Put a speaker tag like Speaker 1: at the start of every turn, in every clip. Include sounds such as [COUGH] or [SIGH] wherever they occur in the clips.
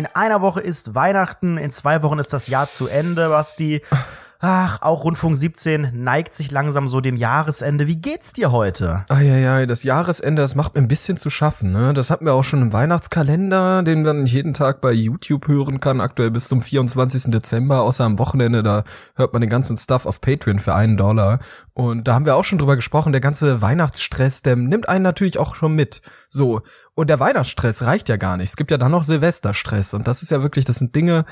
Speaker 1: In einer Woche ist Weihnachten, in zwei Wochen ist das Jahr zu Ende, Basti. Ach, auch Rundfunk 17 neigt sich langsam so dem Jahresende. Wie geht's dir heute?
Speaker 2: Eieiei, das Jahresende, das macht mir ein bisschen zu schaffen. Ne? Das hatten wir auch schon im Weihnachtskalender, den man jeden Tag bei YouTube hören kann, aktuell bis zum 24. Dezember, außer am Wochenende, da hört man den ganzen Stuff auf Patreon für einen Dollar. Und da haben wir auch schon drüber gesprochen, der ganze Weihnachtsstress, der nimmt einen natürlich auch schon mit. So. Und der Weihnachtsstress reicht ja gar nicht. Es gibt ja dann noch Silvesterstress. Und das ist ja wirklich, das sind Dinge,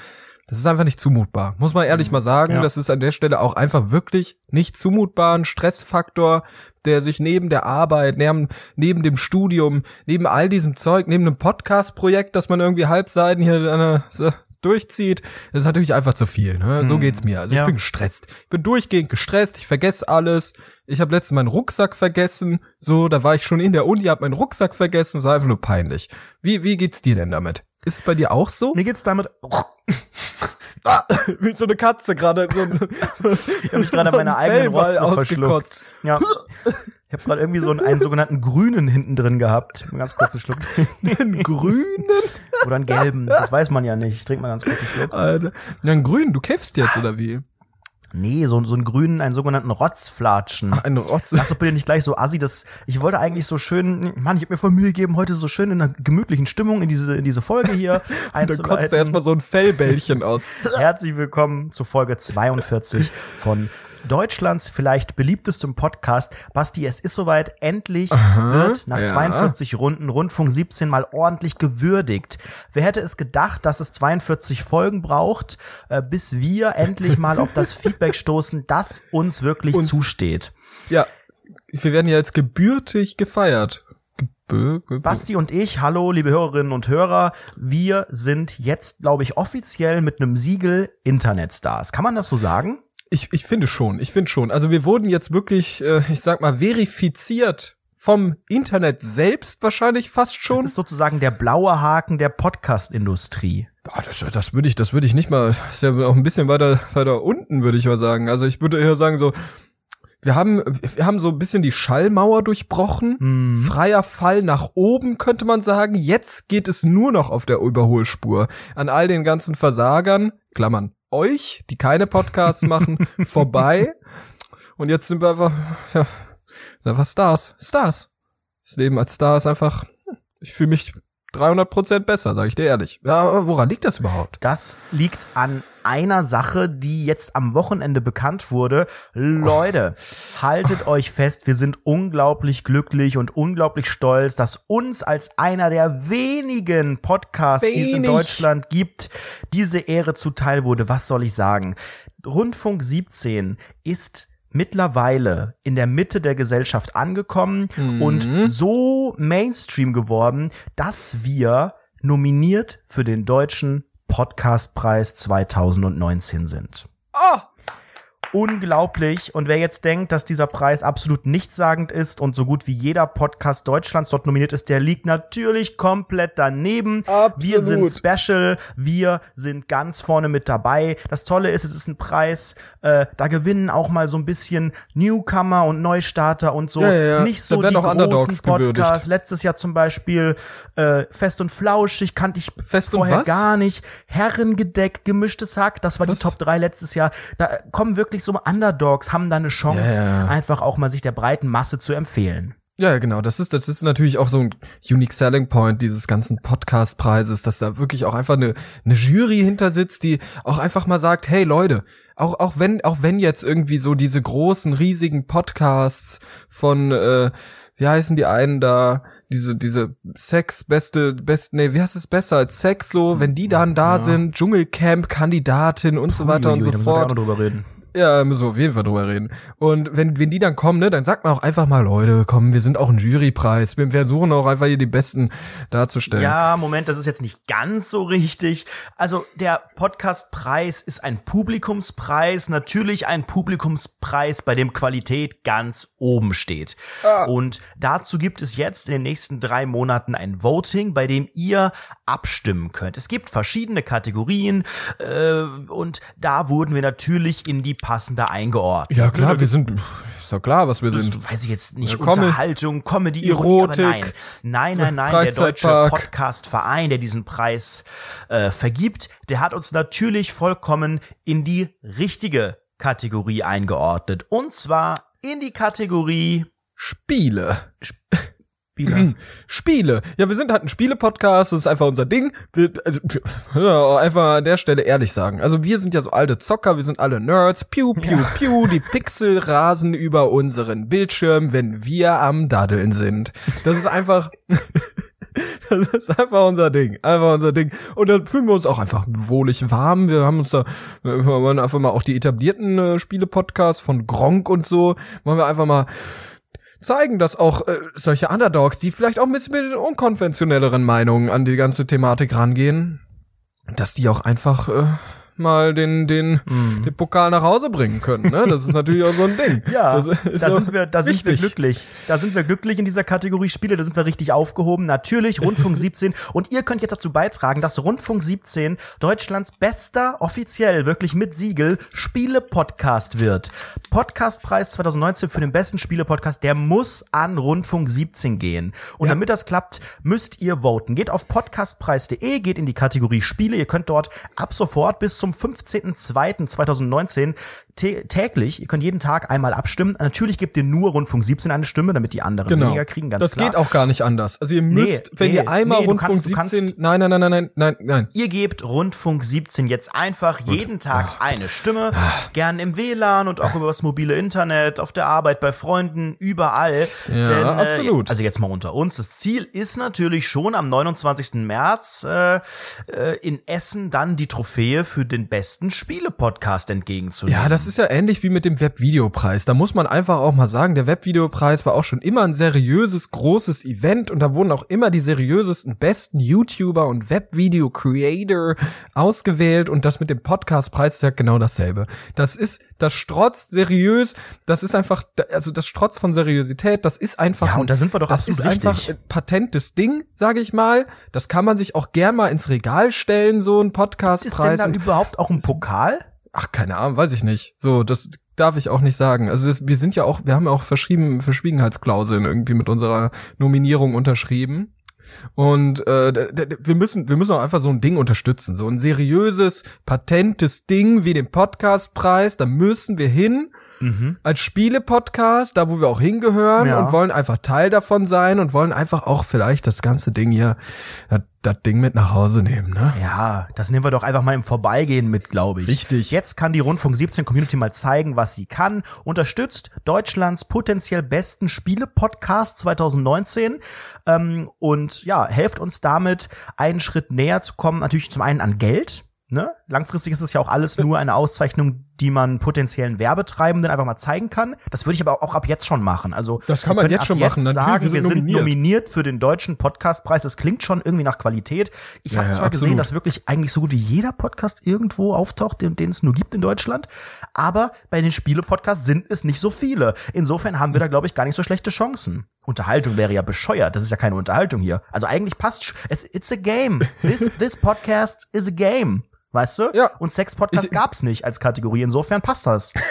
Speaker 2: das ist einfach nicht zumutbar. Muss man ehrlich mal sagen, ja. das ist an der Stelle auch einfach wirklich nicht zumutbar. Ein Stressfaktor, der sich neben der Arbeit, neben, neben dem Studium, neben all diesem Zeug, neben einem Podcast-Projekt, das man irgendwie halbseiten hier äh, durchzieht, das ist natürlich einfach zu viel. Ne? So hm. geht's mir. Also ja. ich bin gestresst. Ich bin durchgehend gestresst, ich vergesse alles. Ich habe letztens meinen Rucksack vergessen. So, da war ich schon in der Uni, hab meinen Rucksack vergessen. Das war einfach nur peinlich. Wie, wie geht's dir denn damit? Ist es bei dir auch so?
Speaker 1: Mir geht's damit [LAUGHS]
Speaker 2: ah, wie so eine Katze gerade. So
Speaker 1: ich habe mich gerade [LAUGHS] so meine eigenen Rotze ausgekotzt. Ja. Ich habe gerade irgendwie so einen, einen sogenannten grünen hinten drin gehabt. Mal ganz kurz einen Schluck.
Speaker 2: einen grünen?
Speaker 1: Oder einen gelben. Das weiß man ja nicht. Trink mal ganz kurz einen Schluck.
Speaker 2: Alter. Ja, einen grünen. Du kämpfst jetzt, oder wie?
Speaker 1: Nee, so, so einen grünen, einen sogenannten Rotzflatschen.
Speaker 2: Ach, einen Rotz.
Speaker 1: Lass doch bitte nicht gleich so assi, das, ich wollte eigentlich so schön, Mann, ich habe mir voll Mühe gegeben, heute so schön in einer gemütlichen Stimmung in diese, in diese Folge hier [LAUGHS]
Speaker 2: einzuleiten. Dann kotzt er erstmal so ein Fellbällchen aus. [LAUGHS]
Speaker 1: Herzlich willkommen zu Folge 42 von [LAUGHS] Deutschlands vielleicht beliebtestem Podcast. Basti, es ist soweit. Endlich Aha, wird nach ja. 42 Runden Rundfunk 17 mal ordentlich gewürdigt. Wer hätte es gedacht, dass es 42 Folgen braucht, äh, bis wir endlich mal auf das [LAUGHS] Feedback stoßen, das uns wirklich uns, zusteht?
Speaker 2: Ja, wir werden ja jetzt gebürtig gefeiert.
Speaker 1: Basti und ich, hallo liebe Hörerinnen und Hörer, wir sind jetzt, glaube ich, offiziell mit einem Siegel Internetstars. Kann man das so sagen?
Speaker 2: Ich, ich finde schon, ich finde schon. Also wir wurden jetzt wirklich, äh, ich sag mal, verifiziert vom Internet selbst wahrscheinlich fast schon. Das
Speaker 1: ist sozusagen der blaue Haken der Podcast-Industrie.
Speaker 2: Das, das würde ich, das würde ich nicht mal, das ist ja auch ein bisschen weiter, weiter unten, würde ich mal sagen. Also ich würde eher sagen so, wir haben, wir haben so ein bisschen die Schallmauer durchbrochen. Mhm. Freier Fall nach oben, könnte man sagen. Jetzt geht es nur noch auf der Überholspur. An all den ganzen Versagern, Klammern, euch, die keine Podcasts machen, [LAUGHS] vorbei. Und jetzt sind wir einfach, ja, sind einfach Stars. Stars. Das Leben als Star ist einfach, ich fühle mich 300 Prozent besser, sage ich dir ehrlich. Ja, woran liegt das überhaupt?
Speaker 1: Das liegt an einer Sache, die jetzt am Wochenende bekannt wurde. Leute, oh. haltet oh. euch fest, wir sind unglaublich glücklich und unglaublich stolz, dass uns als einer der wenigen Podcasts, Wenig. die es in Deutschland gibt, diese Ehre zuteil wurde. Was soll ich sagen? Rundfunk 17 ist mittlerweile in der Mitte der Gesellschaft angekommen mhm. und so Mainstream geworden, dass wir nominiert für den deutschen Podcastpreis 2019 sind.
Speaker 2: Oh,
Speaker 1: unglaublich. Und wer jetzt denkt, dass dieser Preis absolut nichtssagend ist und so gut wie jeder Podcast Deutschlands dort nominiert ist, der liegt natürlich komplett daneben.
Speaker 2: Absolut.
Speaker 1: Wir sind special, wir sind ganz vorne mit dabei. Das Tolle ist, es ist ein Preis, äh, da gewinnen auch mal so ein bisschen Newcomer und Neustarter und so.
Speaker 2: Ja, ja.
Speaker 1: Nicht so die großen Podcasts. Letztes Jahr zum Beispiel äh, Fest und Flauschig kannte ich
Speaker 2: Fest
Speaker 1: vorher gar nicht. Herrengedeckt, gemischtes Hack, das war was? die Top 3 letztes Jahr. Da kommen wirklich wirklich so Underdogs haben da eine Chance, ja, einfach auch mal sich der breiten Masse zu empfehlen.
Speaker 2: Ja, genau. Das ist, das ist natürlich auch so ein unique selling point dieses ganzen Podcast-Preises, dass da wirklich auch einfach eine, eine Jury hinter sitzt, die auch einfach mal sagt, hey Leute, auch, auch wenn, auch wenn jetzt irgendwie so diese großen, riesigen Podcasts von, äh, wie heißen die einen da, diese, diese Sex, beste, best, nee, wie heißt es besser als Sex so, wenn die dann da ja. sind, Dschungelcamp-Kandidatin und Puh, so weiter und so fort. Ja, müssen wir auf jeden Fall drüber reden. Und wenn, wenn die dann kommen, ne, dann sagt man auch einfach mal, Leute, komm, wir sind auch ein Jurypreis. Wir versuchen auch einfach hier die Besten darzustellen.
Speaker 1: Ja, Moment, das ist jetzt nicht ganz so richtig. Also der Podcastpreis ist ein Publikumspreis, natürlich ein Publikumspreis, bei dem Qualität ganz oben steht. Ah. Und dazu gibt es jetzt in den nächsten drei Monaten ein Voting, bei dem ihr abstimmen könnt. Es gibt verschiedene Kategorien äh, und da wurden wir natürlich in die passender eingeordnet.
Speaker 2: Ja klar, wir sind, ist doch klar, was wir
Speaker 1: Das
Speaker 2: sind.
Speaker 1: weiß ich jetzt nicht,
Speaker 2: Ja,
Speaker 1: Unterhaltung, Comedy, Ironie, aber
Speaker 2: Erotik,
Speaker 1: nein. Nein, nein, nein, der deutsche. Podcast-Verein, der diesen Preis äh, vergibt, der hat uns natürlich vollkommen in die richtige Kategorie eingeordnet. Und zwar in die Kategorie
Speaker 2: Spiele.
Speaker 1: Spieler.
Speaker 2: Spiele. Ja, wir sind halt ein Spiele-Podcast, das ist einfach unser Ding. Wir, also, ja, einfach an der Stelle ehrlich sagen. Also wir sind ja so alte Zocker, wir sind alle Nerds. Piu, piu, piu, die Pixel [LAUGHS] rasen über unseren Bildschirm, wenn wir am Daddeln sind. Das ist einfach, [LAUGHS] das ist einfach unser Ding. Einfach unser Ding. Und dann fühlen wir uns auch einfach wohlig warm. Wir haben uns da, wir wollen einfach mal auch die etablierten äh, Spiele-Podcasts von Gronk und so, wollen wir einfach mal zeigen, dass auch äh, solche Underdogs, die vielleicht auch ein mit unkonventionelleren Meinungen an die ganze Thematik rangehen, dass die auch einfach äh, mal den den den Pokal nach Hause bringen können. Ne? Das ist natürlich auch so ein Ding. [LAUGHS]
Speaker 1: Ja, da sind wir, da sind wir glücklich. Da sind wir glücklich in dieser Kategorie Spiele, da sind wir richtig aufgehoben. Natürlich Rundfunk [LAUGHS] 17 und ihr könnt jetzt dazu beitragen, dass Rundfunk 17 Deutschlands bester offiziell wirklich mit Siegel Spiele Podcast wird. Podcastpreis 2019 für den besten Spiele Podcast, der muss an Rundfunk 17 gehen. Und damit das klappt, müsst ihr voten. Geht auf podcastpreis.de, geht in die Kategorie Spiele. Ihr könnt dort ab sofort bis zum 15.02.2019 tä- täglich, ihr könnt jeden Tag einmal abstimmen. Natürlich gebt ihr nur Rundfunk 17 eine Stimme, damit die anderen
Speaker 2: Genau.
Speaker 1: weniger kriegen, ganz
Speaker 2: das
Speaker 1: klar.
Speaker 2: geht auch gar nicht anders. Also ihr müsst, wenn
Speaker 1: nee,
Speaker 2: ihr einmal
Speaker 1: nee,
Speaker 2: Rundfunk
Speaker 1: kannst- du kannst-
Speaker 2: 17, nein, nein, nein, nein, nein, nein, nein.
Speaker 1: Ihr gebt Rundfunk 17 jetzt einfach jeden Tag eine Stimme, gern im WLAN und auch über das mobile Internet, auf der Arbeit, bei Freunden, überall.
Speaker 2: Ja,
Speaker 1: Denn,
Speaker 2: absolut.
Speaker 1: Äh, also jetzt mal unter uns. Das Ziel ist natürlich schon am 29. März äh, äh, in Essen dann die Trophäe für den besten Spiele-Podcast entgegenzunehmen.
Speaker 2: Ja, das ist ja ähnlich wie mit dem Webvideopreis. Da muss man einfach auch mal sagen, der Webvideopreis war auch schon immer ein seriöses, großes Event und da wurden auch immer die seriösesten, besten YouTuber und Webvideo-Creator ausgewählt und das mit dem Podcastpreis ist ja genau dasselbe. Das ist, das strotzt seriös, das ist einfach, also das strotzt von Seriosität, das ist einfach,
Speaker 1: Ja, und da sind wir doch
Speaker 2: das ist einfach
Speaker 1: richtig.
Speaker 2: ein patentes Ding, sage ich mal. Das kann man sich auch gern mal ins Regal stellen, so ein
Speaker 1: ist denn
Speaker 2: Podcastpreis.
Speaker 1: da überhaupt auch ein Pokal?
Speaker 2: Ach, keine Ahnung, weiß ich nicht. So, das darf ich auch nicht sagen. Also das, wir sind ja auch, wir haben ja auch verschrieben, Verschwiegenheitsklauseln irgendwie mit unserer Nominierung unterschrieben. Und äh, wir müssen, wir müssen auch einfach so ein Ding unterstützen, so ein seriöses, patentes Ding wie den Podcastpreis. Da müssen wir hin als Spiele-Podcast, da wo wir auch hingehören
Speaker 1: Ja.
Speaker 2: und wollen einfach Teil davon sein und wollen einfach auch vielleicht das ganze Ding hier, das, das Ding mit nach Hause nehmen, ne?
Speaker 1: Ja, das nehmen wir doch einfach mal im Vorbeigehen mit, glaube ich.
Speaker 2: Richtig.
Speaker 1: Jetzt kann die Rundfunk 17 Community mal zeigen, was sie kann. Unterstützt Deutschlands potenziell besten Spiele-Podcast 2019 ähm, und ja, helft uns damit, einen Schritt näher zu kommen. Natürlich zum einen an Geld. Ne? Langfristig ist es ja auch alles nur eine Auszeichnung, die man potenziellen Werbetreibenden einfach mal zeigen kann. Das würde ich aber auch ab jetzt schon machen. Also
Speaker 2: Das kann man jetzt schon machen. Natürlich,
Speaker 1: Sagen,
Speaker 2: wir
Speaker 1: wir
Speaker 2: sind nominiert.
Speaker 1: nominiert für den deutschen Podcastpreis. Das klingt schon irgendwie nach Qualität. Ich
Speaker 2: Ja,
Speaker 1: habe
Speaker 2: ja,
Speaker 1: zwar gesehen,
Speaker 2: absolut.
Speaker 1: dass wirklich eigentlich so gut wie jeder Podcast irgendwo auftaucht, den, den es nur gibt in Deutschland. Aber bei den Spiele-Podcasts sind es nicht so viele. Insofern haben wir da, glaube ich, gar nicht so schlechte Chancen. Unterhaltung wäre ja bescheuert. Das ist ja keine Unterhaltung hier. Also eigentlich passt es. It's a game. This, this podcast is a game. Weißt du?
Speaker 2: Ja.
Speaker 1: Und Sex-Podcast gab's nicht als Kategorie. Insofern passt das. [LAUGHS]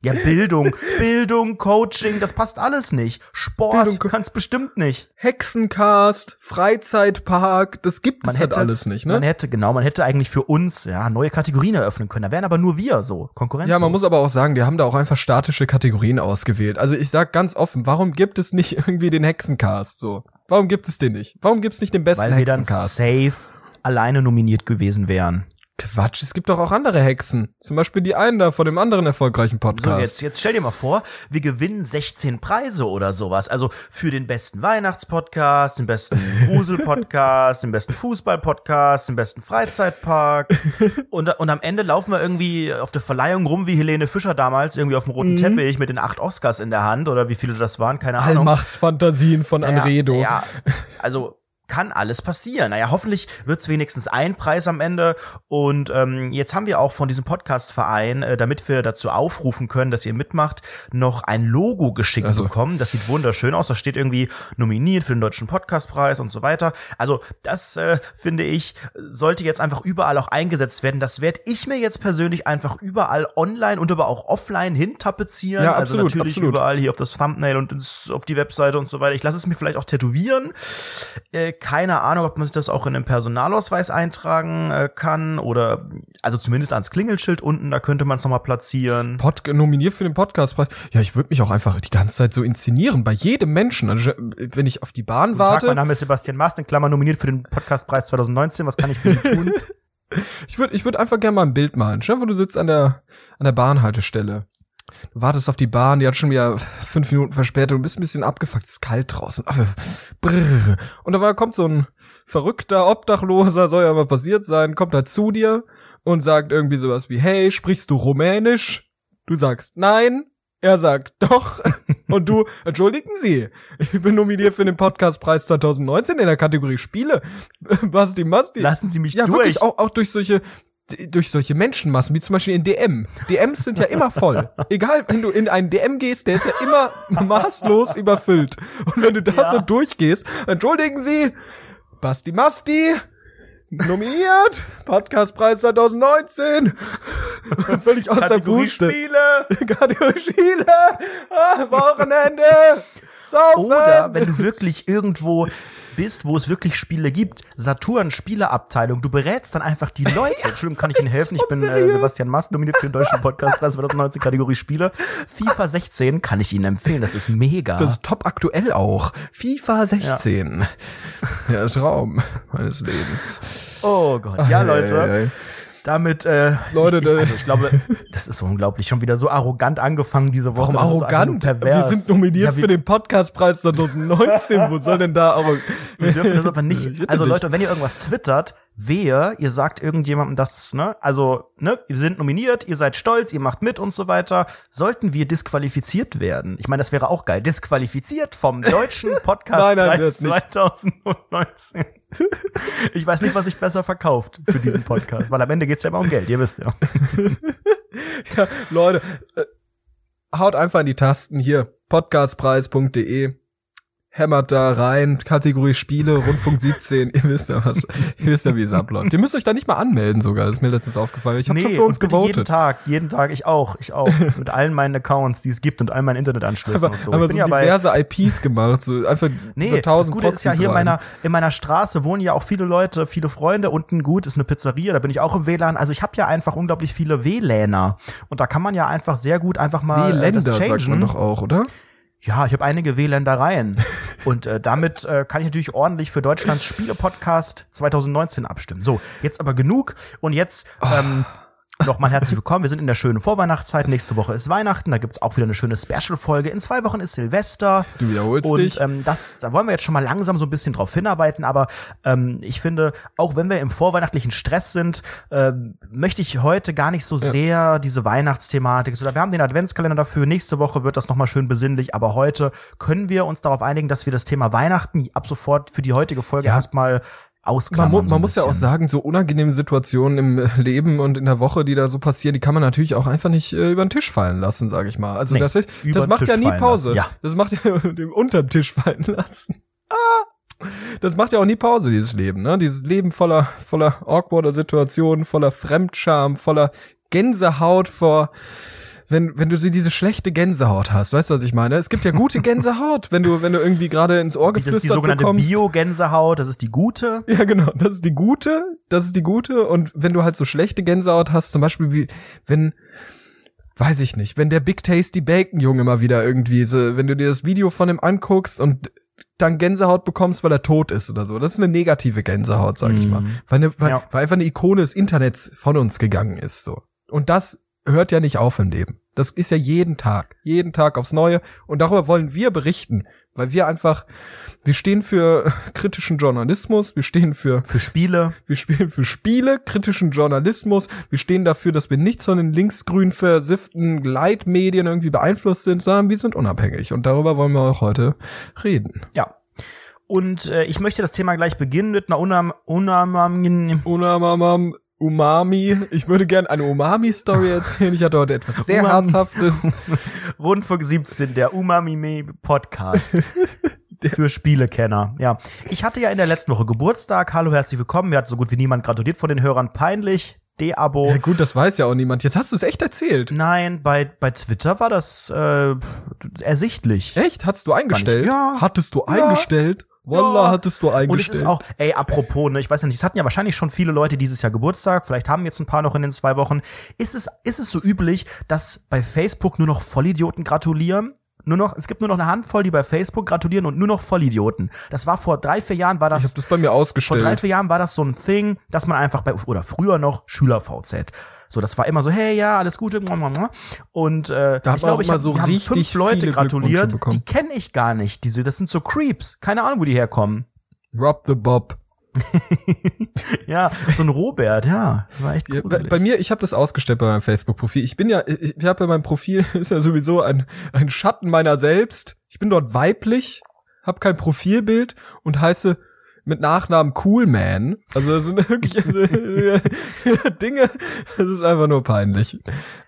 Speaker 1: Ja, Bildung, Bildung, Coaching, das passt alles nicht. Sport
Speaker 2: Bildung,
Speaker 1: kann's bestimmt nicht.
Speaker 2: Hexencast, Freizeitpark, das gibt
Speaker 1: Man
Speaker 2: es halt
Speaker 1: hätte
Speaker 2: alles nicht, ne?
Speaker 1: Man hätte genau, man hätte eigentlich für uns ja neue Kategorien eröffnen können. Da wären aber nur wir so Konkurrenz.
Speaker 2: Ja, man muss aber auch sagen, die haben da auch einfach statische Kategorien ausgewählt. Also ich sag ganz offen, warum gibt es nicht [LAUGHS] irgendwie den Hexencast so? Warum gibt es den nicht? Warum gibt es nicht den besten
Speaker 1: weil wir dann
Speaker 2: Hexencast?
Speaker 1: safe alleine nominiert gewesen wären.
Speaker 2: Quatsch, es gibt doch auch andere Hexen. Zum Beispiel die einen da von dem anderen erfolgreichen
Speaker 1: So,
Speaker 2: Podcast.
Speaker 1: jetzt, jetzt stell dir mal vor, wir gewinnen 16 Preise oder sowas. Also für den besten Weihnachtspodcast, den besten [LAUGHS] Grusel-Podcast, den besten Fußball-Podcast, den besten Freizeitpark. [LAUGHS] Und, und am Ende laufen wir irgendwie auf der Verleihung rum wie Helene Fischer damals, irgendwie auf dem roten Teppich mit den acht Oscars in der Hand oder wie viele das waren, keine Ahnung.
Speaker 2: Allmachtsfantasien von Anredo.
Speaker 1: Ja, ja, also kann alles passieren. Naja, hoffentlich wird's wenigstens ein Preis am Ende. Und ähm, jetzt haben wir auch von diesem Podcast-Verein, äh, damit wir dazu aufrufen können, dass ihr mitmacht, noch ein Logo geschickt
Speaker 2: Also.
Speaker 1: bekommen. Das sieht wunderschön aus. Da steht irgendwie nominiert für den Deutschen Podcastpreis und so weiter. Also das äh, finde ich, sollte jetzt einfach überall auch eingesetzt werden. Das werde ich mir jetzt persönlich einfach überall online und aber auch offline hintapezieren.
Speaker 2: Ja,
Speaker 1: also
Speaker 2: absolut,
Speaker 1: natürlich
Speaker 2: absolut.
Speaker 1: überall hier auf das Thumbnail und ins, auf die Webseite und so weiter. Ich lasse es mir vielleicht auch tätowieren. Äh, keine Ahnung, ob man sich das auch in den Personalausweis eintragen äh, kann oder also zumindest ans Klingelschild unten, da könnte man es nochmal platzieren.
Speaker 2: Pod nominiert für den Podcastpreis. Ja, ich würde mich auch einfach die ganze Zeit so inszenieren bei jedem Menschen. Also wenn ich auf die Bahn
Speaker 1: Guten Tag,
Speaker 2: warte,
Speaker 1: mein Name ist Sebastian Mast, in Klammer nominiert für den Podcastpreis 2019. Was kann ich für Sie tun? [LAUGHS]
Speaker 2: ich würde ich würde einfach gerne mal ein Bild malen. Stell dir du sitzt an der an der Bahnhaltestelle. Du wartest auf die Bahn, die hat schon wieder fünf Minuten Verspätung, bist ein bisschen abgefuckt, es ist kalt draußen. Ah, Brrr. Und da kommt so ein verrückter Obdachloser, soll ja mal passiert sein, kommt da zu dir und sagt irgendwie sowas wie, hey, sprichst du Rumänisch? Du sagst nein. Er sagt doch. [LAUGHS] Und du, entschuldigen Sie, ich bin nominiert für den Podcastpreis 2019 in der Kategorie Spiele. [LAUGHS] Basti Masti.
Speaker 1: Lassen Sie mich
Speaker 2: Ja,
Speaker 1: durch.
Speaker 2: wirklich, auch, auch durch solche durch solche Menschenmassen, wie zum Beispiel in DM. DMs sind ja immer voll. [LAUGHS] Egal, wenn du in einen DM gehst, der ist ja immer maßlos überfüllt. Und wenn du da
Speaker 1: Ja.
Speaker 2: so durchgehst, entschuldigen Sie, Basti Masti, nominiert, Podcastpreis 2019, [LAUGHS] völlig aus der Puste.
Speaker 1: Spiele. [LAUGHS]
Speaker 2: Kategorie Spiele, ah, Wochenende, Saufen.
Speaker 1: Oder wenn du wirklich irgendwo bist, wo es wirklich Spiele gibt, Saturn Spieleabteilung, du berätst dann einfach die Leute. Entschuldigung, kann ich Ihnen helfen? Ich bin äh. Sebastian Mast, nominiert für den deutschen Podcast 2019 Kategorie Spiele. FIFA 16 kann ich Ihnen empfehlen, das ist mega.
Speaker 2: Das ist top aktuell auch. FIFA 16. Ja, Traum meines Lebens.
Speaker 1: oh Gott, ja Leute.
Speaker 2: Ei, ei, ei.
Speaker 1: Damit, äh,
Speaker 2: Leute,
Speaker 1: ich, also ich glaube, das ist so unglaublich. Schon wieder so arrogant angefangen diese Woche.
Speaker 2: Warum arrogant? Wir sind nominiert
Speaker 1: Ja, wir-
Speaker 2: für den Podcastpreis 2019. Wo soll denn da arrogant?
Speaker 1: Wir dürfen das aber nicht. [LAUGHS] Also. Leute, wenn ihr irgendwas twittert, wehe, ihr sagt irgendjemandem das, ne? Also, ne, wir sind nominiert, ihr seid stolz, ihr macht mit und so weiter. Sollten wir disqualifiziert werden? Ich meine, das wäre auch geil. Disqualifiziert vom [LAUGHS] deutschen Podcastpreis
Speaker 2: wird nicht.
Speaker 1: 2019. Ich weiß nicht, was sich besser verkauft für diesen Podcast, weil am Ende geht's ja immer um Geld, ihr wisst ja. [LAUGHS]
Speaker 2: Ja, Leute, äh, haut einfach in die Tasten hier. Podcastpreis.de. Hämmert da rein, Kategorie Spiele, Rundfunk [LAUGHS] 17, ihr wisst ja was, ihr wisst ja, wie es abläuft. Ihr müsst euch da nicht mal anmelden sogar, das ist mir letztens aufgefallen. Ich habe schon für uns
Speaker 1: bitte jeden
Speaker 2: gewotet.
Speaker 1: Tag, jeden Tag, ich auch, ich auch. [LAUGHS] Mit allen meinen Accounts, die es gibt und all meinen Internetanschlüssen
Speaker 2: Aber,
Speaker 1: und so.
Speaker 2: aber so
Speaker 1: ja
Speaker 2: diverse IPs gemacht, so einfach
Speaker 1: Nee,
Speaker 2: über
Speaker 1: das
Speaker 2: tausend
Speaker 1: Gute ist ja
Speaker 2: Proxys
Speaker 1: hier in meiner, in meiner Straße wohnen ja auch viele Leute, viele Freunde. Unten gut ist eine Pizzeria, da bin ich auch im WLAN. Also ich habe ja einfach unglaublich viele WLANer. Und da kann man ja einfach sehr gut einfach mal äh, das
Speaker 2: W-Länder sagt man
Speaker 1: changen.
Speaker 2: doch auch, oder?
Speaker 1: Ja, ich habe einige W-Ländereien. Und äh, damit äh, kann ich natürlich ordentlich für Deutschlands Spiele-Podcast 2019 abstimmen. So, jetzt aber genug. Und jetzt ähm, nochmal herzlich willkommen. Wir sind in der schönen Vorweihnachtszeit. Nächste Woche ist Weihnachten. Da gibt's auch wieder eine schöne Special-Folge. In zwei Wochen ist Silvester.
Speaker 2: Du wiederholst
Speaker 1: Und
Speaker 2: dich.
Speaker 1: ähm, das, da wollen wir jetzt schon mal langsam so ein bisschen drauf hinarbeiten. Aber ähm, ich finde, auch wenn wir im vorweihnachtlichen Stress sind, ähm, möchte ich heute gar nicht so sehr diese Weihnachtsthematik. So, wir haben den Adventskalender dafür. Nächste Woche wird das nochmal schön besinnlich. Aber heute können wir uns darauf einigen, dass wir das Thema Weihnachten ab sofort für die heutige Folge
Speaker 2: Ja.
Speaker 1: erstmal ausklammern.
Speaker 2: Man, mu
Speaker 1: so
Speaker 2: man muss ja auch sagen, so unangenehme Situationen im Leben und in der Woche, die da so passieren, die kann man natürlich auch einfach nicht äh, über den Tisch fallen lassen, sage ich mal. Also
Speaker 1: Nee,
Speaker 2: das, ist, das macht
Speaker 1: Tisch
Speaker 2: ja nie Pause.
Speaker 1: ja.
Speaker 2: Das macht ja [LAUGHS] dem unterm Tisch fallen lassen. [LAUGHS] Ah! Das macht ja auch nie Pause, dieses Leben, ne? Dieses Leben voller, voller awkwarder Situationen, voller Fremdscham, voller Gänsehaut vor, wenn, wenn du sie diese schlechte Gänsehaut hast, weißt du, was ich meine? Es gibt ja gute [LAUGHS] Gänsehaut, wenn du, wenn du irgendwie gerade ins Ohr
Speaker 1: Das ist die
Speaker 2: geflüstert
Speaker 1: sogenannte
Speaker 2: bekommst.
Speaker 1: Bio-Gänsehaut, das ist die gute. [LAUGHS]
Speaker 2: Ja, genau. Das ist die gute. Das ist die gute. Und wenn du halt so schlechte Gänsehaut hast, zum Beispiel wie, wenn, weiß ich nicht, wenn der Big Tasty Bacon Junge mal wieder irgendwie so, wenn du dir das Video von ihm anguckst und dann Gänsehaut bekommst, weil er tot ist oder so. Das ist eine negative Gänsehaut, sag ich
Speaker 1: Mhm.
Speaker 2: mal. Weil, eine, weil,
Speaker 1: Ja.
Speaker 2: weil einfach eine Ikone des Internets von uns gegangen ist, so. Und das hört ja nicht auf im Leben. Das ist ja jeden Tag. Jeden Tag aufs Neue. Und darüber wollen wir berichten. Weil wir einfach, wir stehen für [LAUGHS] kritischen Journalismus, wir stehen für,
Speaker 1: Für Spiele.
Speaker 2: wir stehen für Spiele, kritischen Journalismus, wir stehen dafür, dass wir nicht von den linksgrün versifften Leitmedien irgendwie beeinflusst sind, sondern wir sind unabhängig. Und darüber wollen wir auch heute reden.
Speaker 1: Ja. Und äh, ich möchte das Thema gleich beginnen mit einer unam unam
Speaker 2: Unamamam Umami. Ich würde gerne eine Umami-Story erzählen. Ich hatte heute etwas [LAUGHS] sehr
Speaker 1: Umami.
Speaker 2: Herzhaftes. [LAUGHS]
Speaker 1: Rundfunk 17, der Umami Podcast. [LAUGHS] Für Spielekenner. Ja. Ich hatte ja in der letzten Woche Geburtstag. Hallo, herzlich willkommen. Mir hat so gut wie niemand gratuliert von den Hörern. Peinlich. De-Abo.
Speaker 2: Ja gut, das weiß ja auch niemand. Jetzt hast du es echt erzählt.
Speaker 1: Nein, bei, bei Twitter war das äh, ersichtlich.
Speaker 2: Echt? Hattest du eingestellt?
Speaker 1: Ja.
Speaker 2: Hattest du
Speaker 1: Ja.
Speaker 2: eingestellt? Wallah,
Speaker 1: Ja.
Speaker 2: hattest du eingestellt.
Speaker 1: Und es ist auch, ey, apropos, ne, ich weiß ja nicht, es hatten ja wahrscheinlich schon viele Leute dieses Jahr Geburtstag, vielleicht haben jetzt ein paar noch in den zwei Wochen. Ist es, ist es so üblich, dass bei Facebook nur noch Vollidioten gratulieren? Nur noch, es gibt nur noch eine Handvoll, die bei Facebook gratulieren und nur noch Vollidioten. Das war vor drei, vier Jahren war
Speaker 2: ich
Speaker 1: das,
Speaker 2: habe das bei mir
Speaker 1: vor drei,
Speaker 2: ausgestellt.
Speaker 1: vier Jahren war das so ein Thing, dass man einfach bei, oder früher noch Schüler-VZ. So, das war immer so, hey, ja, alles Gute. Und äh,
Speaker 2: Da
Speaker 1: ich glaube, ich
Speaker 2: immer
Speaker 1: hab,
Speaker 2: so richtig
Speaker 1: fünf Leute gratuliert, die kenne ich gar nicht. Diese, das sind so Creeps. Keine Ahnung, wo die herkommen.
Speaker 2: Rob the Bob. [LAUGHS]
Speaker 1: Ja, so ein Robert, ja. Das war echt
Speaker 2: Ja, bei, bei mir, ich habe das ausgestellt bei meinem Facebook-Profil. Ich bin ja, ich, ich habe ja mein Profil [LAUGHS] ist ja sowieso ein, ein Schatten meiner selbst. Ich bin dort weiblich, habe kein Profilbild und heiße mit Nachnamen Coolman. Also das sind [LAUGHS] wirklich also, Dinge, das ist einfach nur peinlich.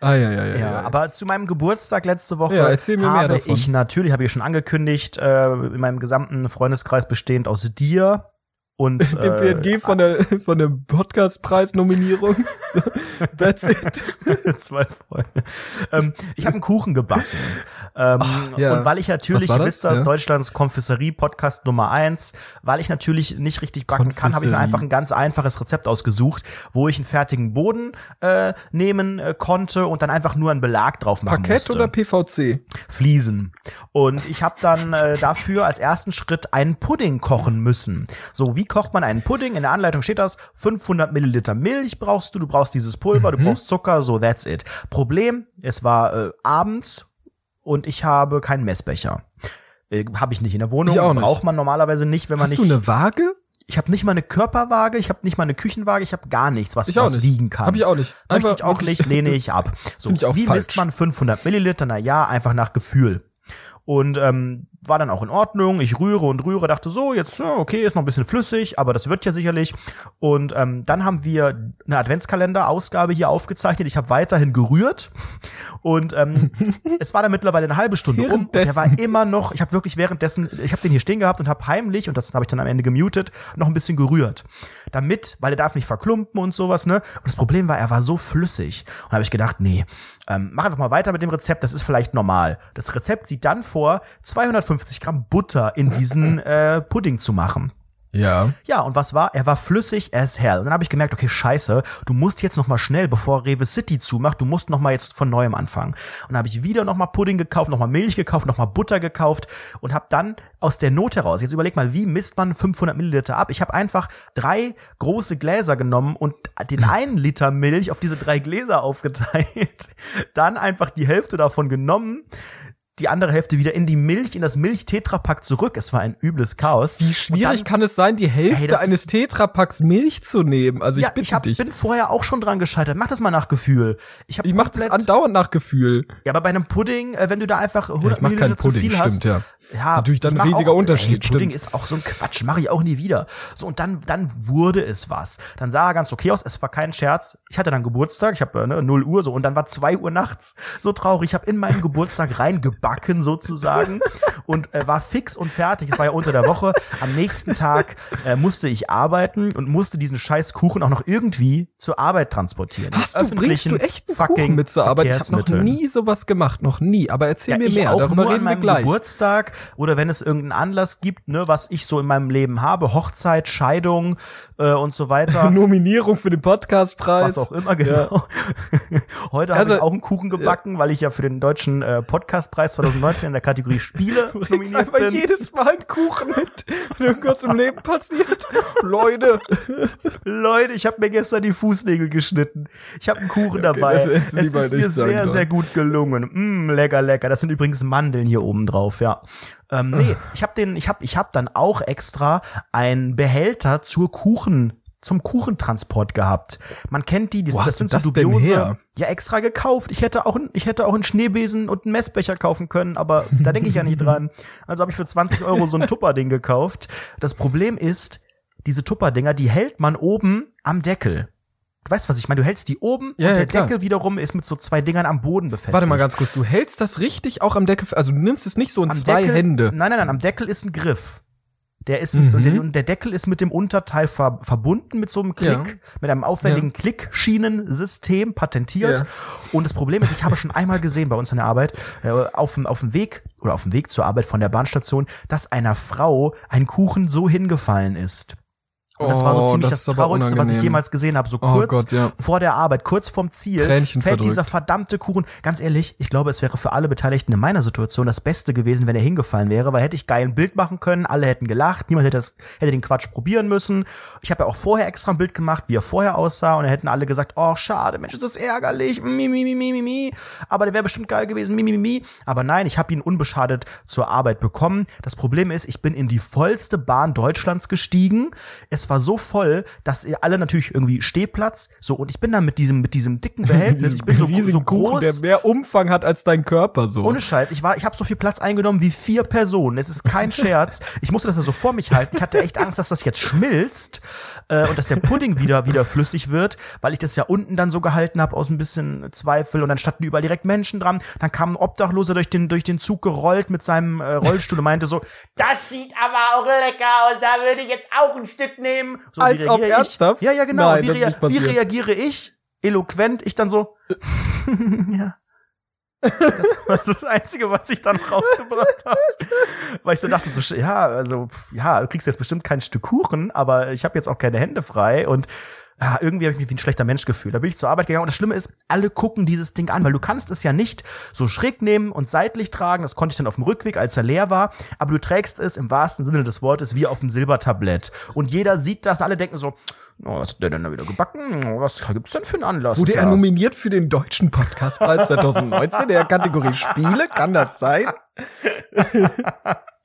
Speaker 2: Ah ja ja ja.
Speaker 1: ja, aber zu meinem Geburtstag letzte Woche
Speaker 2: Ja,
Speaker 1: habe ich natürlich, habe ich schon angekündigt, äh, in meinem gesamten Freundeskreis bestehend aus dir und [LAUGHS]
Speaker 2: den
Speaker 1: äh,
Speaker 2: PNG von der von der Podcastpreis-Nominierung. [LAUGHS] That's it.
Speaker 1: zwei Freunde. Ähm, ich habe einen Kuchen gebacken. Ähm,
Speaker 2: ja.
Speaker 1: Und weil ich natürlich, ihr
Speaker 2: das?
Speaker 1: wisst das,
Speaker 2: Ja.
Speaker 1: Deutschlands Konfisserie-Podcast Nummer eins, weil ich natürlich nicht richtig backen kann, habe ich mir einfach ein ganz einfaches Rezept ausgesucht, wo ich einen fertigen Boden äh, nehmen äh, konnte und dann einfach nur einen Belag drauf machen
Speaker 2: Parkett
Speaker 1: musste.
Speaker 2: oder PVC?
Speaker 1: Fliesen. Und ich habe dann äh, dafür als ersten Schritt einen Pudding kochen müssen. So, wie kocht man einen Pudding? In der Anleitung steht das, 500 Milliliter Milch brauchst du, du brauchst dieses Pulver,
Speaker 2: Mhm.
Speaker 1: du brauchst Zucker, so that's it. Problem, es war äh, abends und ich habe keinen Messbecher. Äh, habe ich nicht in der Wohnung,
Speaker 2: Ich auch nicht.
Speaker 1: braucht man normalerweise nicht, wenn man
Speaker 2: Hast
Speaker 1: nicht
Speaker 2: du eine Waage?
Speaker 1: ich habe nicht mal eine Körperwaage, ich habe nicht mal eine Küchenwaage, ich habe gar nichts, was,
Speaker 2: Ich auch
Speaker 1: was
Speaker 2: nicht.
Speaker 1: wiegen kann.
Speaker 2: Hab ich auch nicht.
Speaker 1: Möchte
Speaker 2: Einfach
Speaker 1: ich auch nicht, lehne ich ab. [LAUGHS] So,
Speaker 2: ich
Speaker 1: wie
Speaker 2: falsch.
Speaker 1: misst man 500 Milliliter? Na ja, einfach nach Gefühl. Und ähm, war dann auch in Ordnung. Ich rühre und rühre, dachte so, jetzt ja, okay, ist noch ein bisschen flüssig, aber das wird ja sicherlich. Und ähm, dann haben wir eine Adventskalender-Ausgabe hier aufgezeichnet. Ich habe weiterhin gerührt und ähm, [LAUGHS] es war dann mittlerweile eine halbe Stunde um. Und der war immer noch. Ich habe wirklich währenddessen, ich habe den hier stehen gehabt und habe heimlich und das habe ich dann am Ende gemutet, noch ein bisschen gerührt, damit, weil er darf nicht verklumpen und sowas ne. Und das Problem war, er war so flüssig. Und habe ich gedacht, nee, ähm, mach einfach mal weiter mit dem Rezept. Das ist vielleicht normal. Das Rezept sieht dann vor, 250 Gramm Butter in diesen [LAUGHS] äh, Pudding zu machen.
Speaker 2: Ja.
Speaker 1: Ja, und was war? Er war flüssig as hell. Und dann habe ich gemerkt, okay, scheiße, du musst jetzt noch mal schnell, bevor Rewe City zumacht, du musst noch mal jetzt von neuem anfangen. Und dann habe ich wieder noch mal Pudding gekauft, noch mal Milch gekauft, noch mal Butter gekauft und habe dann aus der Not heraus, jetzt überleg mal, wie misst man 500 Milliliter ab? Ich habe einfach drei große Gläser genommen und den [LAUGHS] einen Liter Milch auf diese drei Gläser aufgeteilt, dann einfach die Hälfte davon genommen, die andere Hälfte wieder in die Milch, in das Milch-Tetrapack zurück. Es war ein übles Chaos.
Speaker 2: Wie schwierig
Speaker 1: dann-
Speaker 2: kann es sein, die Hälfte
Speaker 1: Ey,
Speaker 2: eines Tetrapacks Milch zu nehmen? Also ich
Speaker 1: ja,
Speaker 2: bitte
Speaker 1: ich hab,
Speaker 2: dich.
Speaker 1: bin vorher auch schon dran gescheitert. Mach das mal nach Gefühl. Ich, hab
Speaker 2: ich mach das andauernd nach Gefühl.
Speaker 1: Ja, aber bei einem Pudding, äh, wenn du da einfach 100
Speaker 2: ich mach
Speaker 1: Milliliter
Speaker 2: keinen
Speaker 1: zu
Speaker 2: Pudding,
Speaker 1: viel hast,
Speaker 2: stimmt, ja.
Speaker 1: Ja,
Speaker 2: Ist natürlich dann ein riesiger
Speaker 1: auch,
Speaker 2: Unterschied,
Speaker 1: Ey, Pudding
Speaker 2: stimmt.
Speaker 1: ist auch so ein Quatsch, mache ich auch nie wieder. So und dann dann wurde es was. Dann sah er ganz okay aus. Es war kein Scherz. Ich hatte dann Geburtstag. Ich habe ne, 0 Uhr so und dann war 2 Uhr nachts. So traurig. Ich habe in meinen Geburtstag [LAUGHS] reingebacken sozusagen und äh, war fix und fertig. Es war ja unter der Woche. Am nächsten Tag äh, musste ich arbeiten und musste diesen scheiß Kuchen auch noch irgendwie zur Arbeit transportieren.
Speaker 2: Hast du, bringst du echt einen
Speaker 1: fucking
Speaker 2: Kuchen mit zur Arbeit? Ich habe noch nie sowas gemacht, noch nie. Aber erzähl mir
Speaker 1: ich
Speaker 2: mehr, darüber reden wir gleich.
Speaker 1: Geburtstag oder wenn es irgendeinen Anlass gibt, ne, was ich so in meinem Leben habe, Hochzeit, Scheidung äh, und so weiter. [LAUGHS]
Speaker 2: Nominierung für den Podcastpreis.
Speaker 1: was auch immer, genau. [LAUGHS] Heute habe
Speaker 2: Also,
Speaker 1: ich auch einen Kuchen gebacken, weil ich ja für den deutschen äh, Podcastpreis 2019 in der Kategorie Spiele [LAUGHS] nominiert
Speaker 2: einfach
Speaker 1: bin.
Speaker 2: jedes Mal einen Kuchen mit, wenn irgendwas im Leben passiert. Leute,
Speaker 1: Leute, ich habe mir gestern die Fußnägel geschnitten. Ich habe einen Kuchen dabei.
Speaker 2: das hättest du
Speaker 1: Es ist mir sehr, sehr gut gelungen. Mm, lecker, lecker. Das sind übrigens Mandeln hier oben drauf, ja. Ähm, nee, ich habe den, ich habe, ich habe dann auch extra einen Behälter zur Kuchen zum Kuchentransport gehabt. Man kennt die, die
Speaker 2: Wo
Speaker 1: das sind
Speaker 2: das
Speaker 1: so
Speaker 2: denn
Speaker 1: dubiose. Ja, extra gekauft. Ich hätte auch, ich hätte auch einen Schneebesen und einen Messbecher kaufen können, aber da denke ich ja nicht dran. Also habe ich für 20 Euro so ein Tupperding gekauft. Das Problem ist, diese Tupperdinger, die hält man oben am Deckel. Du weißt, was ich meine? Du hältst die oben
Speaker 2: Ja,
Speaker 1: und
Speaker 2: ja,
Speaker 1: der
Speaker 2: klar.
Speaker 1: Deckel wiederum ist mit so zwei Dingern am Boden befestigt.
Speaker 2: Warte mal ganz kurz, du hältst das richtig auch am Deckel, also du nimmst es nicht so in
Speaker 1: am
Speaker 2: zwei
Speaker 1: Deckel,
Speaker 2: Hände.
Speaker 1: Nein, nein, nein, am Deckel ist ein Griff. Der ist
Speaker 2: Mhm.
Speaker 1: und, der, und der Deckel ist mit dem Unterteil ver, verbunden mit so einem Klick,
Speaker 2: Ja.
Speaker 1: mit einem aufwendigen Klickschienensystem patentiert.
Speaker 2: Ja.
Speaker 1: Und das Problem ist, ich habe schon einmal gesehen bei uns in der Arbeit äh, auf dem auf dem Weg oder auf dem Weg zur Arbeit von der Bahnstation, dass einer Frau ein Kuchen so hingefallen ist. Und das war so
Speaker 2: Oh,
Speaker 1: ziemlich
Speaker 2: das
Speaker 1: das, Traurigste, was ich jemals gesehen habe. So
Speaker 2: Oh
Speaker 1: kurz
Speaker 2: Gott, ja.
Speaker 1: vor der Arbeit, kurz vorm Ziel,
Speaker 2: Tränchen
Speaker 1: fällt
Speaker 2: verdrückt.
Speaker 1: dieser verdammte Kuchen. Ganz ehrlich, ich glaube, es wäre für alle Beteiligten in meiner Situation das Beste gewesen, wenn er hingefallen wäre, weil hätte ich geil ein Bild machen können, alle hätten gelacht, niemand hätte, das, hätte den Quatsch probieren müssen. Ich habe ja auch vorher extra ein Bild gemacht, wie er vorher aussah, und dann hätten alle gesagt, oh, schade, Mensch, ist das ärgerlich, mi, mi, mi, mi, mi, mi. aber der wäre bestimmt geil gewesen, mi, mi, mi, mi. Aber nein, ich habe ihn unbeschadet zur Arbeit bekommen. Das Problem ist, ich bin in die vollste Bahn Deutschlands gestiegen. Es war so voll, dass ihr alle natürlich irgendwie Stehplatz, so, und ich bin dann mit diesem, mit diesem dicken Behältnis, [LAUGHS] ich bin so, so groß.
Speaker 2: Kuchen, der mehr Umfang hat als dein Körper so.
Speaker 1: Ohne Scheiß, ich war, ich habe so viel Platz eingenommen wie vier Personen. Es ist kein Scherz. [LAUGHS] Ich musste das ja so vor mich halten. Ich hatte echt Angst, dass das jetzt schmilzt äh, und dass der Pudding wieder wieder flüssig wird, weil ich das ja unten dann so gehalten habe aus ein bisschen Zweifel und dann standen überall direkt Menschen dran. Dann kam ein Obdachloser durch den durch den Zug gerollt mit seinem äh, Rollstuhl und meinte so, das sieht aber auch lecker aus. Da würde ich jetzt auch ein Stück nehmen. So,
Speaker 2: Als ob ernsthaft?
Speaker 1: Ich? Ja, ja, genau.
Speaker 2: Nein,
Speaker 1: wie, rea wie reagiere ich? Eloquent, ich dann so. [LAUGHS] ja. Das war das Einzige, was ich dann rausgebracht habe. Weil ich so dachte, so, ja, also, ja, du kriegst jetzt bestimmt kein Stück Kuchen, aber ich habe jetzt auch keine Hände frei und ja, irgendwie habe ich mich wie ein schlechter Mensch gefühlt. Da bin ich zur Arbeit gegangen und das Schlimme ist, alle gucken dieses Ding an, weil du kannst es ja nicht so schräg nehmen und seitlich tragen. Das konnte ich dann auf dem Rückweg, als er leer war. Aber du trägst es im wahrsten Sinne des Wortes wie auf dem Silbertablett. Und jeder sieht das, alle denken so, oh, was hat der denn da wieder gebacken? Oh, Was gibt's denn für einen Anlass?
Speaker 2: Wurde er nominiert für den Deutschen Podcastpreis [LAUGHS] 2019 in der Kategorie Spiele? Kann das sein? [LAUGHS]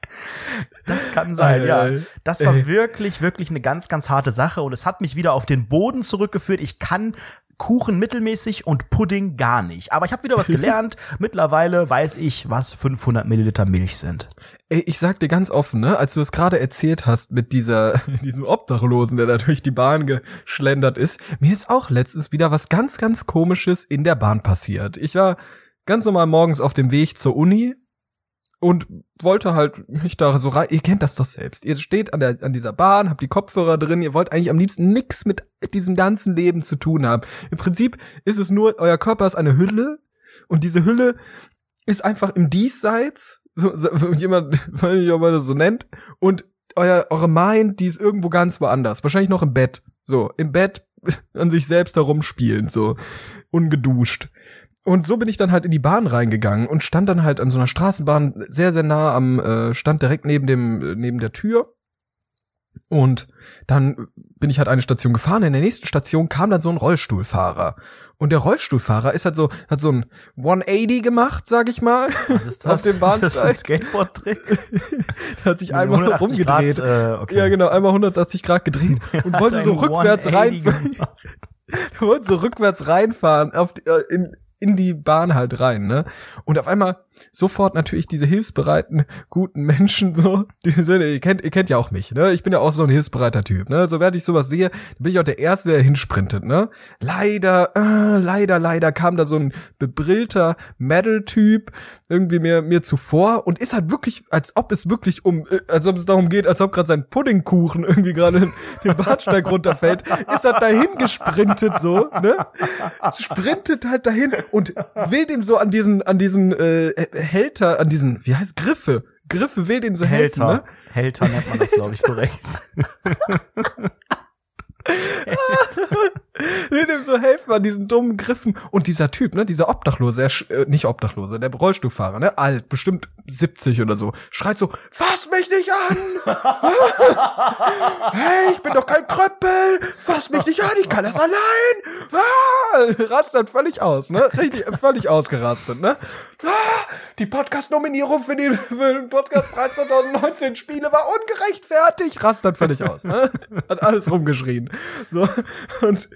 Speaker 1: Das kann sein, ja. Das war wirklich, wirklich eine ganz, ganz harte Sache und es hat mich wieder auf den Boden zurückgeführt. Ich kann Kuchen mittelmäßig und Pudding gar nicht. Aber ich habe wieder was [LAUGHS] gelernt. Mittlerweile weiß ich, was 500 Milliliter Milch sind.
Speaker 2: Ey, ich sag dir ganz offen, ne, als du es gerade erzählt hast mit dieser, [LAUGHS] diesem Obdachlosen, der da durch die Bahn geschlendert ist, mir ist auch letztens wieder was ganz, ganz komisches in der Bahn passiert. Ich war ganz normal morgens auf dem Weg zur Uni und wollte halt mich da so rein. Ihr kennt das doch selbst. Ihr steht an der an dieser Bahn, habt die Kopfhörer drin. Ihr wollt eigentlich am liebsten nix mit diesem ganzen Leben zu tun haben. Im Prinzip ist es nur, euer Körper ist eine Hülle und diese Hülle ist einfach im Diesseits. So, so jemand, [LAUGHS] weiß nicht, ob man das so nennt. Und euer eure Mind, die ist irgendwo ganz woanders. Wahrscheinlich noch im Bett. So im Bett [LAUGHS] an sich selbst herumspielend, so ungeduscht. Und so bin ich dann halt in die Bahn reingegangen und stand dann halt an so einer Straßenbahn sehr, sehr nah am, äh, stand direkt neben dem, äh, neben der Tür. Und dann bin ich halt eine Station gefahren. In der nächsten Station kam dann so ein Rollstuhlfahrer. Und der Rollstuhlfahrer ist halt so, hat so ein 180 gemacht, sag ich mal.
Speaker 1: Was ist [LAUGHS]
Speaker 2: Auf dem
Speaker 1: Das ist ein
Speaker 2: Bahnsteig.
Speaker 1: Skateboard-Trick. [LAUGHS]
Speaker 2: Der hat sich einmal
Speaker 1: 180
Speaker 2: rumgedreht.
Speaker 1: Grad, äh, okay.
Speaker 2: Ja, genau, einmal 180 Grad gedreht [LAUGHS] und wollte so rückwärts
Speaker 1: 180
Speaker 2: rein, wollte so rückwärts reinfahren auf äh, in in die Bahn halt rein, ne? Und auf einmal sofort natürlich diese hilfsbereiten, guten Menschen so, die sind, ihr kennt, ihr kennt ja auch mich, ne? Ich bin ja auch so ein hilfsbereiter Typ, ne? So während ich sowas sehe, bin ich auch der Erste, der hinsprintet, ne? Leider, äh, leider, leider kam da so ein bebrillter Metal-Typ irgendwie mir, mir zuvor und ist halt wirklich, als ob es wirklich um, äh, als ob es darum geht, als ob gerade sein Puddingkuchen irgendwie gerade den Bahnsteig runterfällt, ist er dahin gesprintet so, ne? Sprintet halt dahin und will dem so an diesen, an diesen äh, Hälter, an diesen, wie heißt Griffe, Griffe will dem so helfen,
Speaker 1: Hälter.
Speaker 2: ne?
Speaker 1: Hälter nennt man das, glaube ich, [LAUGHS] korrekt. [LAUGHS] [LAUGHS] [LAUGHS]
Speaker 2: will dem so helfen an diesen dummen Griffen. Und dieser Typ, ne, dieser Obdachlose, er, äh, nicht Obdachlose, der Rollstuhlfahrer, ne, alt, bestimmt 70 oder so, schreit so, fass mich nicht an! [LAUGHS] hey, ich bin doch kein Kröppel! Fass mich nicht an, ich kann das allein! Ah! Rastet völlig aus, ne? Richtig, völlig ausgerastet, ne? Ah, die Podcast-Nominierung für den, für den Podcastpreis 2019 Spiele war ungerechtfertigt! Rastet völlig aus, ne? Hat alles rumgeschrien. So, und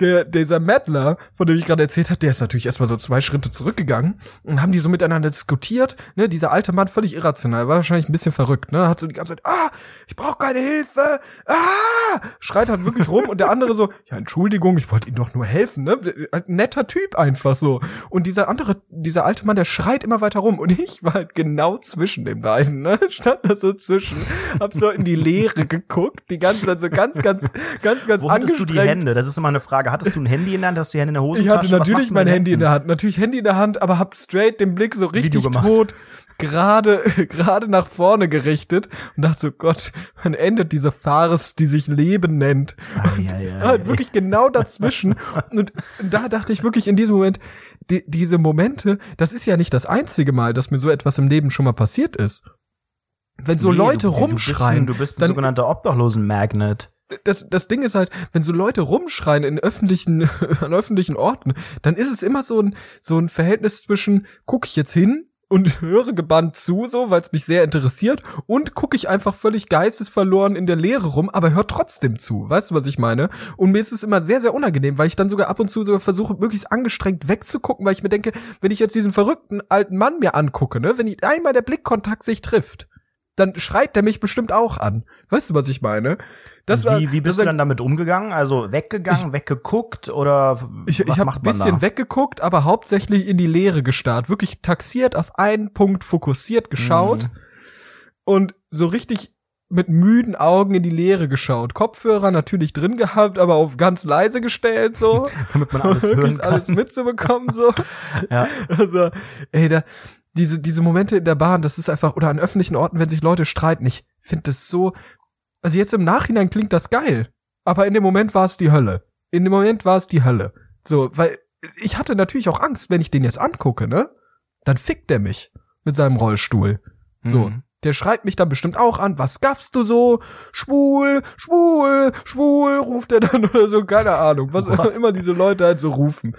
Speaker 2: der, dieser Mattler, von dem ich gerade erzählt habe, der ist natürlich erstmal so zwei Schritte zurückgegangen und haben die so miteinander diskutiert, ne, dieser alte Mann völlig irrational, war wahrscheinlich ein bisschen verrückt, ne, hat so die ganze Zeit, ah, ich brauche keine Hilfe, ah, schreit halt wirklich rum und der andere so, ja, Entschuldigung, ich wollte ihm doch nur helfen, ne, Halt ein netter Typ einfach so. Und dieser andere, dieser alte Mann, der schreit immer weiter rum und [LAUGHS] ich war halt genau zwischen den beiden, ne, [LAUGHS] stand da so zwischen, hab so in die Leere geguckt, die ganze Zeit so ganz, ganz, ganz, ganz
Speaker 1: Wo hattest du die
Speaker 2: angestrengt.
Speaker 1: Hände? Das ist immer eine Frage. Hattest du ein Handy in der Hand? Hast du die Hände in der Hose?
Speaker 2: Ich hatte natürlich mein Handy in der Hand, natürlich Handy in der Hand, aber hab straight den Blick so richtig tot gerade [LAUGHS] gerade nach vorne gerichtet und dachte so Gott, wann endet diese Farce, die sich Leben nennt?
Speaker 1: Ja, ja,
Speaker 2: Halt wirklich genau dazwischen und da dachte ich wirklich in diesem Moment die, diese Momente, das ist ja nicht das einzige Mal, dass mir so etwas im Leben schon mal passiert ist. Wenn so
Speaker 1: Nee,
Speaker 2: Leute
Speaker 1: du,
Speaker 2: rumschreien,
Speaker 1: Du bist ein, du bist ein
Speaker 2: dann
Speaker 1: sogenannter Obdachlosen-Magnet.
Speaker 2: Das, das Ding ist halt, wenn so Leute rumschreien in öffentlichen, [LAUGHS] an öffentlichen Orten, dann ist es immer so ein, so ein Verhältnis zwischen, gucke ich jetzt hin und [LAUGHS] höre gebannt zu, so, weil es mich sehr interessiert, und gucke ich einfach völlig geistesverloren in der Leere rum, aber hör trotzdem zu. Weißt du, was ich meine? Und mir ist es immer sehr, sehr unangenehm, weil ich dann sogar ab und zu sogar versuche, möglichst angestrengt wegzugucken, weil ich mir denke, wenn ich jetzt diesen verrückten alten Mann mir angucke, ne, wenn ich einmal der Blickkontakt sich trifft, dann schreit der mich bestimmt auch an. Weißt du, was ich meine? Das war,
Speaker 1: wie, wie bist du dann damit umgegangen? Also weggegangen, weggeguckt oder
Speaker 2: Ich,
Speaker 1: was
Speaker 2: ich
Speaker 1: macht
Speaker 2: ein
Speaker 1: man
Speaker 2: bisschen
Speaker 1: da?
Speaker 2: weggeguckt, aber hauptsächlich in die Leere gestarrt. Wirklich taxiert, auf einen Punkt fokussiert geschaut
Speaker 1: Mhm.
Speaker 2: und so richtig mit müden Augen in die Leere geschaut. Kopfhörer natürlich drin gehabt, aber auf ganz leise gestellt, so. [LAUGHS]
Speaker 1: Damit man alles [LAUGHS] hören kann.
Speaker 2: alles mitzubekommen, so. [LAUGHS]
Speaker 1: Ja.
Speaker 2: Also, ey, da, diese, diese Momente in der Bahn, das ist einfach, oder an öffentlichen Orten, wenn sich Leute streiten, ich finde das so, also jetzt im Nachhinein klingt das geil, aber in dem Moment war es die Hölle. In dem Moment war es die Hölle. So, weil ich hatte natürlich auch Angst, wenn ich den jetzt angucke, ne? Dann fickt der mich mit seinem Rollstuhl. So.
Speaker 1: Mhm.
Speaker 2: Der schreit mich dann bestimmt auch an, was gaffst du so? Schwul, schwul, schwul, ruft er dann [LAUGHS] oder so, keine Ahnung, was
Speaker 1: What?
Speaker 2: immer diese Leute halt so rufen.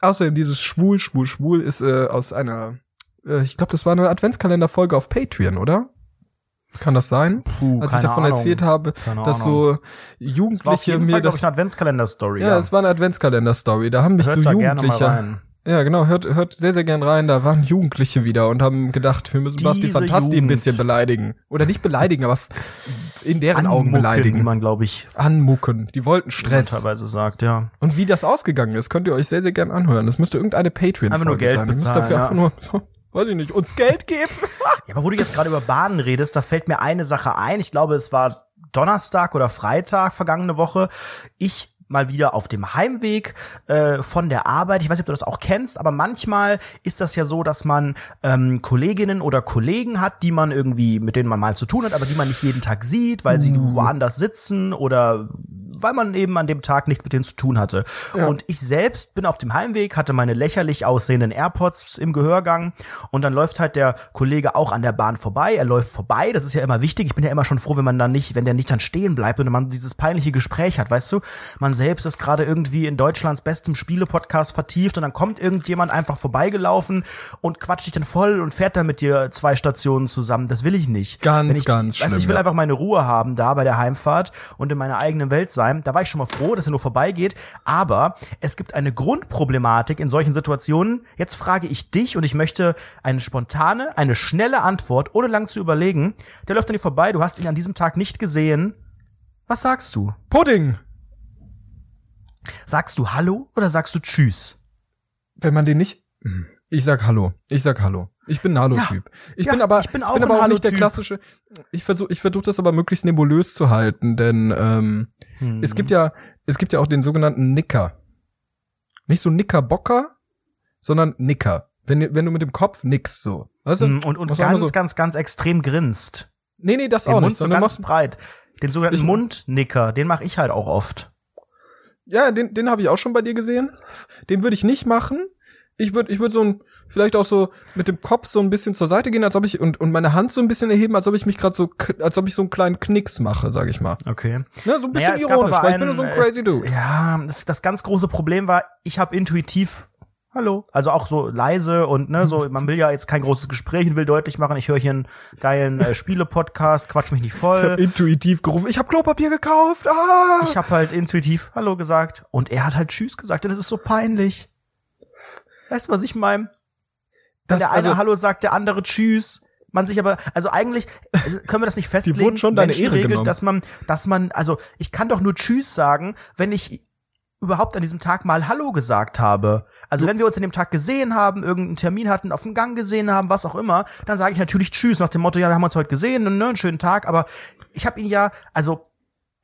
Speaker 2: Außerdem dieses schwul, schwul, schwul ist äh, aus einer, äh, ich glaube, das war eine Adventskalenderfolge auf Patreon, oder? Kann das sein?
Speaker 1: Puh,
Speaker 2: Als ich davon
Speaker 1: Ahnung.
Speaker 2: erzählt habe,
Speaker 1: Keine
Speaker 2: dass
Speaker 1: Ahnung.
Speaker 2: so Jugendliche mir
Speaker 1: Fall,
Speaker 2: das
Speaker 1: ich, eine Adventskalender-Story.
Speaker 2: ja, es war eine Adventskalender-Story. Da haben mich
Speaker 1: Hört
Speaker 2: so
Speaker 1: da gerne mal
Speaker 2: Jugendliche.
Speaker 1: rein.
Speaker 2: Ja, genau, hört, hört sehr, sehr gern rein. Da waren Jugendliche wieder und haben gedacht, wir müssen Basti Fantasti ein bisschen beleidigen. Oder nicht beleidigen, aber in deren Augen
Speaker 1: Anmucken, wie
Speaker 2: beleidigen.
Speaker 1: man, glaube ich,
Speaker 2: Anmucken. Die wollten
Speaker 1: wie
Speaker 2: Stress.
Speaker 1: teilweise sagt, ja.
Speaker 2: Und wie das ausgegangen ist, könnt ihr euch sehr, sehr gern anhören. Das müsste irgendeine Patreon-Folge
Speaker 1: Einfach nur Geld
Speaker 2: sein. Ihr müsst
Speaker 1: bezahlen,
Speaker 2: dafür
Speaker 1: ja.
Speaker 2: einfach nur, [LAUGHS] weiß ich nicht, uns Geld geben. [LAUGHS]
Speaker 1: Ja, aber wo du jetzt gerade über Bahnen redest, da fällt mir eine Sache ein. Ich glaube, es war Donnerstag oder Freitag vergangene Woche. Ich mal wieder auf dem Heimweg äh, von der Arbeit. Ich weiß nicht, ob du das auch kennst, aber manchmal ist das ja so, dass man ähm, Kolleginnen oder Kollegen hat, die man irgendwie, mit denen man mal zu tun hat, aber die man nicht jeden Tag sieht, weil sie woanders sitzen oder weil man eben an dem Tag nichts mit denen zu tun hatte. Und ich selbst bin auf dem Heimweg, hatte meine lächerlich aussehenden AirPods im Gehörgang und dann läuft halt der Kollege auch an der Bahn vorbei. Er läuft vorbei, das ist ja immer wichtig. Ich bin ja immer schon froh, wenn man dann nicht, wenn der nicht dann stehen bleibt und man dieses peinliche Gespräch hat, weißt du? Man selbst ist gerade irgendwie in Deutschlands bestem Spiele-Podcast vertieft und dann kommt irgendjemand einfach vorbeigelaufen und quatscht dich dann voll und fährt dann mit dir zwei Stationen zusammen. Das will ich nicht.
Speaker 2: Ganz,
Speaker 1: ich,
Speaker 2: ganz
Speaker 1: weißt du, ich
Speaker 2: schlimm,
Speaker 1: will
Speaker 2: ja.
Speaker 1: einfach meine Ruhe haben da bei der Heimfahrt und in meiner eigenen Welt sein. Da war ich schon mal froh, dass er nur vorbeigeht. Aber es gibt eine Grundproblematik in solchen Situationen. Jetzt frage ich dich und ich möchte eine spontane, eine schnelle Antwort, ohne lang zu überlegen. Der läuft an dir vorbei, du hast ihn an diesem Tag nicht gesehen. Was sagst du?
Speaker 2: Pudding.
Speaker 1: Sagst du Hallo oder sagst du Tschüss?
Speaker 2: Wenn man den nicht, ich sag Hallo. Ich sag Hallo. Ich bin ein Hallo-Typ. Ich
Speaker 1: Ja,
Speaker 2: bin aber,
Speaker 1: ich bin
Speaker 2: aber auch nicht der klassische. Ich versuche, ich versuche das aber möglichst nebulös zu halten, denn ähm,
Speaker 1: Hm.
Speaker 2: es gibt ja, es gibt ja auch den sogenannten Nicker. Nicht so Nickerbocker, sondern Nicker. Wenn, wenn du mit dem Kopf nickst so. Weißt du?
Speaker 1: Mm, und, und ganz,
Speaker 2: so,
Speaker 1: ganz, ganz extrem grinst.
Speaker 2: Nee, nee, das
Speaker 1: Den
Speaker 2: auch
Speaker 1: Mund
Speaker 2: nicht.
Speaker 1: so ganz breit. Den sogenannten
Speaker 2: Ich-
Speaker 1: Mundnicker, den mache ich halt auch oft.
Speaker 2: Ja, den, den habe ich auch schon bei dir gesehen. Den würde ich nicht machen. Ich würde ich würde so ein vielleicht auch so mit dem Kopf so ein bisschen zur Seite gehen, als ob ich und und meine Hand so ein bisschen erheben, als ob ich mich gerade so als ob ich so einen kleinen Knicks mache, sag ich mal.
Speaker 1: Okay.
Speaker 2: Ne, so ein bisschen
Speaker 1: Naja, es
Speaker 2: ironisch, weil ich bin
Speaker 1: einen-
Speaker 2: nur so ein
Speaker 1: es-
Speaker 2: crazy dude.
Speaker 1: Ja, das, das ganz große Problem war, ich habe intuitiv Hallo. Also auch so leise und ne, so, man will ja jetzt kein großes Gespräch und will deutlich machen, ich höre hier einen geilen äh, Spiele-Podcast, quatsch mich nicht
Speaker 2: Ich hab
Speaker 1: voll.
Speaker 2: intuitiv gerufen, ich habe Klopapier gekauft. Ah!
Speaker 1: Ich habe halt intuitiv Hallo gesagt und er hat halt Tschüss gesagt und das ist so peinlich. Weißt du, was ich meine? Wenn der eine
Speaker 2: also-
Speaker 1: Hallo sagt, der andere Tschüss. Man sich aber, also eigentlich äh, können wir das nicht [LAUGHS] festlegen.
Speaker 2: wurden schon deine Ehre genommen.
Speaker 1: dass man, dass man, also ich kann doch nur Tschüss sagen, wenn ich überhaupt an diesem Tag mal Hallo gesagt habe. Also wenn wir uns an dem Tag gesehen haben, irgendeinen Termin hatten, auf dem Gang gesehen haben, was auch immer, dann sage ich natürlich Tschüss nach dem Motto, ja, wir haben uns heute gesehen, ne, einen schönen Tag, aber ich habe ihn ja, also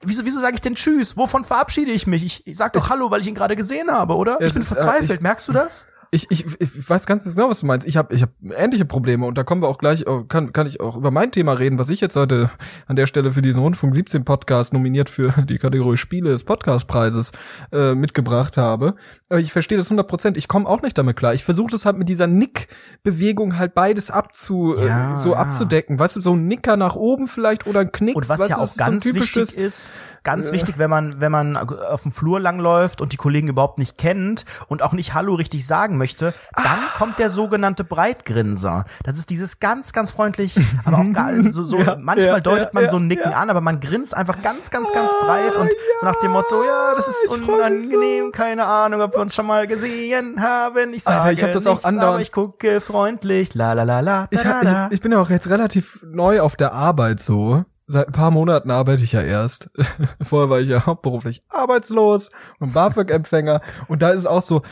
Speaker 1: Wieso, wieso sage ich denn Tschüss? Wovon verabschiede ich mich? Ich, ich sag doch Hallo, weil ich ihn gerade gesehen habe, oder? Ich bin
Speaker 2: äh,
Speaker 1: verzweifelt. Merkst du das?
Speaker 2: Ich, ich, ich weiß ganz genau, was du meinst. Ich habe ich hab ähnliche Probleme und da kommen wir auch gleich, oh, kann, kann ich auch über mein Thema reden, was ich jetzt heute an der Stelle für diesen Rundfunk 17 Podcast nominiert für [LAUGHS] die Kategorie Spiele des Podcastpreises äh, mitgebracht habe. Aber ich verstehe das 100 Prozent. Ich komme auch nicht damit klar. Ich versuche das halt mit dieser Nick-Bewegung halt beides abzu,
Speaker 1: Ja,
Speaker 2: äh, so
Speaker 1: ja.
Speaker 2: abzudecken. Weißt du, so ein Nicker nach oben vielleicht oder ein Knicks.
Speaker 1: Und was
Speaker 2: weißt
Speaker 1: ja
Speaker 2: du,
Speaker 1: auch
Speaker 2: so
Speaker 1: ganz
Speaker 2: typisches-
Speaker 1: wichtig ist, ganz wichtig, wenn man, wenn man auf dem Flur langläuft und die Kollegen überhaupt nicht kennt und auch nicht Hallo richtig sagen möchte, dann
Speaker 2: Ah.
Speaker 1: kommt der sogenannte Breitgrinser. Das ist dieses ganz, ganz freundlich, aber auch gar, [LAUGHS] so, so
Speaker 2: Ja,
Speaker 1: manchmal
Speaker 2: ja,
Speaker 1: deutet man so ein Nicken an, aber man grinst einfach ganz, ganz, ganz breit und so nach dem Motto, ja, das ist
Speaker 2: mich so.
Speaker 1: unangenehm, keine Ahnung, ob wir uns schon mal gesehen haben. Ich sage
Speaker 2: Alter, ich hab das auch andauernd-
Speaker 1: aber ich gucke freundlich, la la la la,
Speaker 2: Ich, hab, ich, ich bin ja auch jetzt relativ neu auf der Arbeit so. Seit ein paar Monaten arbeite ich ja erst. [LAUGHS] Vorher war ich ja hauptberuflich arbeitslos und BAföG-Empfänger. Und da ist es auch so,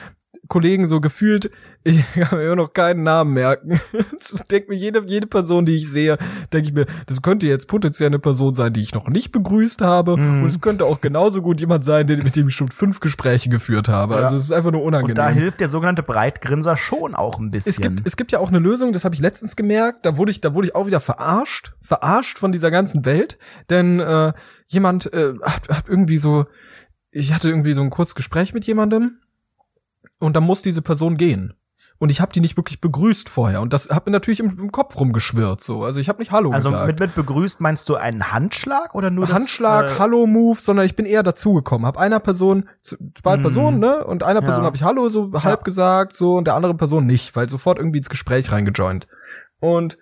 Speaker 2: Kollegen so gefühlt, [LAUGHS] ich kann mir immer noch keinen Namen merken. [LAUGHS] Ich denk mir, jede, jede Person, die ich sehe, denke ich mir, das könnte jetzt potenziell eine Person sein, die ich noch nicht begrüßt habe.
Speaker 1: Mhm.
Speaker 2: Und es könnte auch genauso gut jemand sein, mit dem ich schon fünf Gespräche geführt habe.
Speaker 1: Ja.
Speaker 2: Also es ist einfach nur unangenehm.
Speaker 1: Und da hilft der sogenannte Breitgrinser schon auch ein bisschen.
Speaker 2: Es gibt, es gibt ja auch eine Lösung, das habe ich letztens gemerkt, da wurde ich, da wurde ich auch wieder verarscht, verarscht von dieser ganzen Welt, denn äh, jemand äh, hat, hat irgendwie so, ich hatte irgendwie so ein kurzes Gespräch mit jemandem und dann muss diese Person gehen. Und ich habe die nicht wirklich begrüßt vorher und das hat mir natürlich im, im Kopf rumgeschwirrt so. Also ich habe nicht Hallo
Speaker 1: Also
Speaker 2: gesagt.
Speaker 1: mit, mit begrüßt meinst du einen Handschlag oder nur
Speaker 2: Handschlag,
Speaker 1: das, äh,
Speaker 2: Hallo-Move, sondern ich bin eher dazugekommen. Hab einer Person, zwei
Speaker 1: Mhm.
Speaker 2: Personen, ne? Und einer Person
Speaker 1: Ja.
Speaker 2: habe ich Hallo so halb
Speaker 1: Ja.
Speaker 2: gesagt, so, und der andere Person nicht, weil sofort irgendwie ins Gespräch reingejoint. Und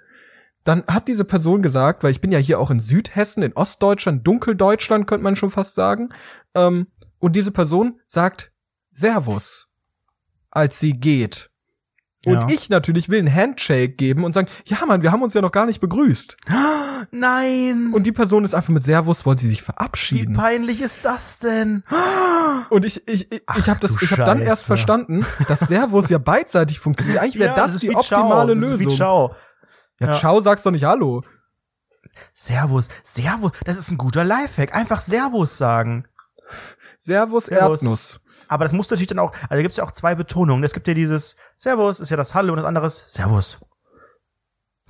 Speaker 2: dann hat diese Person gesagt, weil ich bin ja hier auch in Südhessen, in Ostdeutschland, Dunkeldeutschland, könnte man schon fast sagen. Ähm, und diese Person sagt Servus, als sie geht. Und
Speaker 1: Ja.
Speaker 2: ich natürlich will einen Handshake geben und sagen, ja Mann, wir haben uns ja noch gar nicht begrüßt. [GASPS]
Speaker 1: Nein!
Speaker 2: Und die Person ist einfach mit Servus, wollte sie sich
Speaker 1: wie
Speaker 2: verabschieden.
Speaker 1: peinlich ist das denn? [GASPS]
Speaker 2: Und ich, ich, ich, ich habe das, ich habe dann erst verstanden, dass Servus ja beidseitig funktioniert. Eigentlich wäre
Speaker 1: Ja,
Speaker 2: das,
Speaker 1: ist
Speaker 2: die
Speaker 1: wie
Speaker 2: optimale
Speaker 1: Ciao. Das ist wie
Speaker 2: Lösung.
Speaker 1: Ciao.
Speaker 2: Ja,
Speaker 1: Ja.
Speaker 2: ciao, sagst doch nicht Hallo.
Speaker 1: Servus, Servus, das ist ein guter Lifehack. Einfach Servus sagen.
Speaker 2: Servus,
Speaker 1: Servus.
Speaker 2: Erdnuss.
Speaker 1: Aber das muss natürlich dann auch, also da gibt's ja auch zwei Betonungen. Es gibt ja dieses Servus, ist ja das Hallo und das andere ist Servus.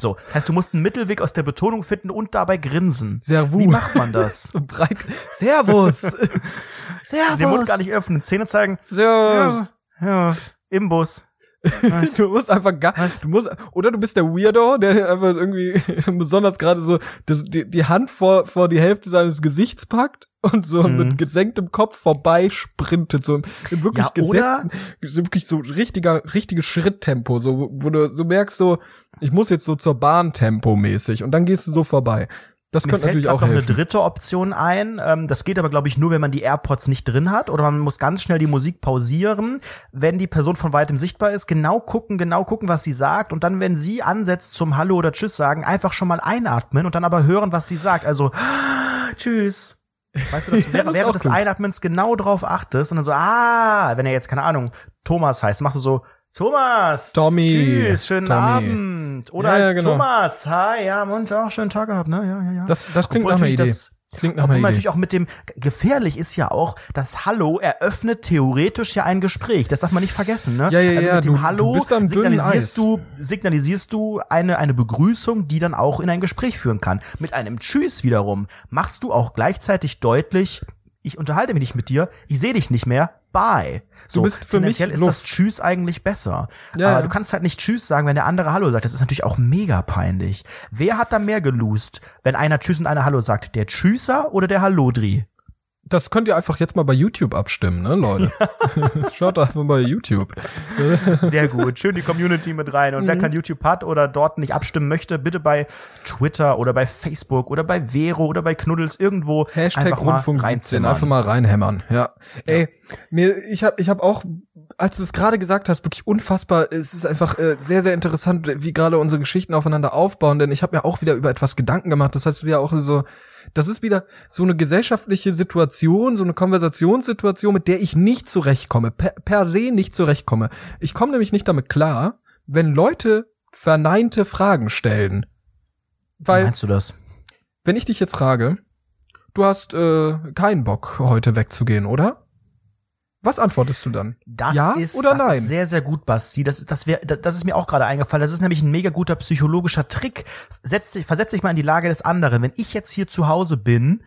Speaker 1: So, das heißt, du musst einen Mittelweg aus der Betonung finden und dabei grinsen.
Speaker 2: Servus.
Speaker 1: Wie macht man das? [LAUGHS]
Speaker 2: Servus.
Speaker 1: Servus. [LAUGHS] Den Mund gar nicht öffnen, Zähne zeigen.
Speaker 2: Servus.
Speaker 1: Ja, im Bus.
Speaker 2: Du musst einfach gar, du musst, oder du bist der Weirdo, der einfach irgendwie [LAUGHS] besonders gerade so das, die, die Hand vor, vor die Hälfte seines Gesichts packt und so
Speaker 1: Mhm.
Speaker 2: mit gesenktem Kopf vorbei sprintet, so im, im wirklich
Speaker 1: Ja,
Speaker 2: gesetzten, so wirklich so richtiger, richtiges Schritttempo, so, wo- du so merkst so, ich muss jetzt so zur Bahn Tempo mäßig und dann gehst du so vorbei. Das
Speaker 1: Mir
Speaker 2: könnte
Speaker 1: fällt
Speaker 2: natürlich auch
Speaker 1: noch
Speaker 2: helfen.
Speaker 1: eine dritte Option ein. Ähm, das geht aber, glaube ich, nur, wenn man die AirPods nicht drin hat oder man muss ganz schnell die Musik pausieren, wenn die Person von weitem sichtbar ist, genau gucken, genau gucken, was sie sagt und dann, wenn sie ansetzt zum Hallo oder Tschüss sagen, einfach schon mal einatmen und dann aber hören, was sie sagt. Also [GASPS] Tschüss. Weißt du, dass du
Speaker 2: Ja, [LAUGHS]
Speaker 1: während,
Speaker 2: das ist
Speaker 1: während des
Speaker 2: gut.
Speaker 1: Einatmens genau drauf achtest und dann so, ah, wenn er jetzt, keine Ahnung, Thomas heißt, machst du so, Thomas,
Speaker 2: Tommy,
Speaker 1: tschüss, schönen
Speaker 2: Tommy.
Speaker 1: Abend. Oder
Speaker 2: Ja, ja,
Speaker 1: als
Speaker 2: genau.
Speaker 1: Thomas, hi, ja, und auch schönen Tag gehabt, ne, ja, ja, ja.
Speaker 2: Das, das klingt
Speaker 1: Obwohl
Speaker 2: nach einer Idee.
Speaker 1: das-
Speaker 2: klingt nach einer
Speaker 1: natürlich auch mit dem gefährlich ist ja auch, das Hallo eröffnet theoretisch ja ein Gespräch. Das darf man nicht vergessen, ne?
Speaker 2: Ja, ja,
Speaker 1: also
Speaker 2: ja,
Speaker 1: mit dem
Speaker 2: du-
Speaker 1: Hallo
Speaker 2: du
Speaker 1: signalisierst du signalisierst du eine eine Begrüßung, die dann auch in ein Gespräch führen kann. Mit einem Tschüss wiederum machst du auch gleichzeitig deutlich ich unterhalte mich nicht mit dir, ich sehe dich nicht mehr, bye. So,
Speaker 2: bist für mich
Speaker 1: tendenziell ist
Speaker 2: Luft.
Speaker 1: das Tschüss eigentlich besser.
Speaker 2: Ja,
Speaker 1: Aber du kannst halt nicht Tschüss sagen, wenn der andere Hallo sagt. Das ist natürlich auch mega peinlich. Wer hat da mehr geloost, wenn einer Tschüss und einer Hallo sagt? Der Tschüsser oder der Hallodri?
Speaker 2: Das könnt ihr einfach jetzt mal bei YouTube abstimmen, ne, Leute? [LAUGHS] Schaut einfach mal bei YouTube.
Speaker 1: Sehr gut. Schön die Community mit rein. Und wer
Speaker 2: Mhm.
Speaker 1: kein YouTube hat oder dort nicht abstimmen möchte, bitte bei Twitter oder bei Facebook oder bei Vero oder bei Knuddels irgendwo
Speaker 2: Hashtag
Speaker 1: einfach mal
Speaker 2: Rundfunk 17,
Speaker 1: reinzimmern.
Speaker 2: einfach mal reinhämmern. Ja. Ey, mir, ich habe ich hab auch, als du es gerade gesagt hast, wirklich unfassbar, es ist einfach äh, sehr, sehr interessant, wie gerade unsere Geschichten aufeinander aufbauen, denn ich habe mir auch wieder über etwas Gedanken gemacht. Das heißt wieder auch so, das ist wieder so eine gesellschaftliche Situation, so eine Konversationssituation, mit der ich nicht zurechtkomme, per, per se nicht zurechtkomme. Ich komme nämlich nicht damit klar, wenn Leute verneinte Fragen stellen.
Speaker 1: Wie
Speaker 2: Weil
Speaker 1: meinst du das?
Speaker 2: wenn ich dich jetzt frage, du hast äh, keinen Bock, heute wegzugehen, oder? Was antwortest du dann?
Speaker 1: Das
Speaker 2: Ja
Speaker 1: ist,
Speaker 2: oder
Speaker 1: das
Speaker 2: nein?
Speaker 1: ist sehr, sehr gut, Basti. Das, ist- das, wär, das ist mir auch gerade eingefallen. Das ist nämlich ein mega guter psychologischer Trick. Setz dich, versetz dich mal in die Lage des anderen. Wenn ich jetzt hier zu Hause bin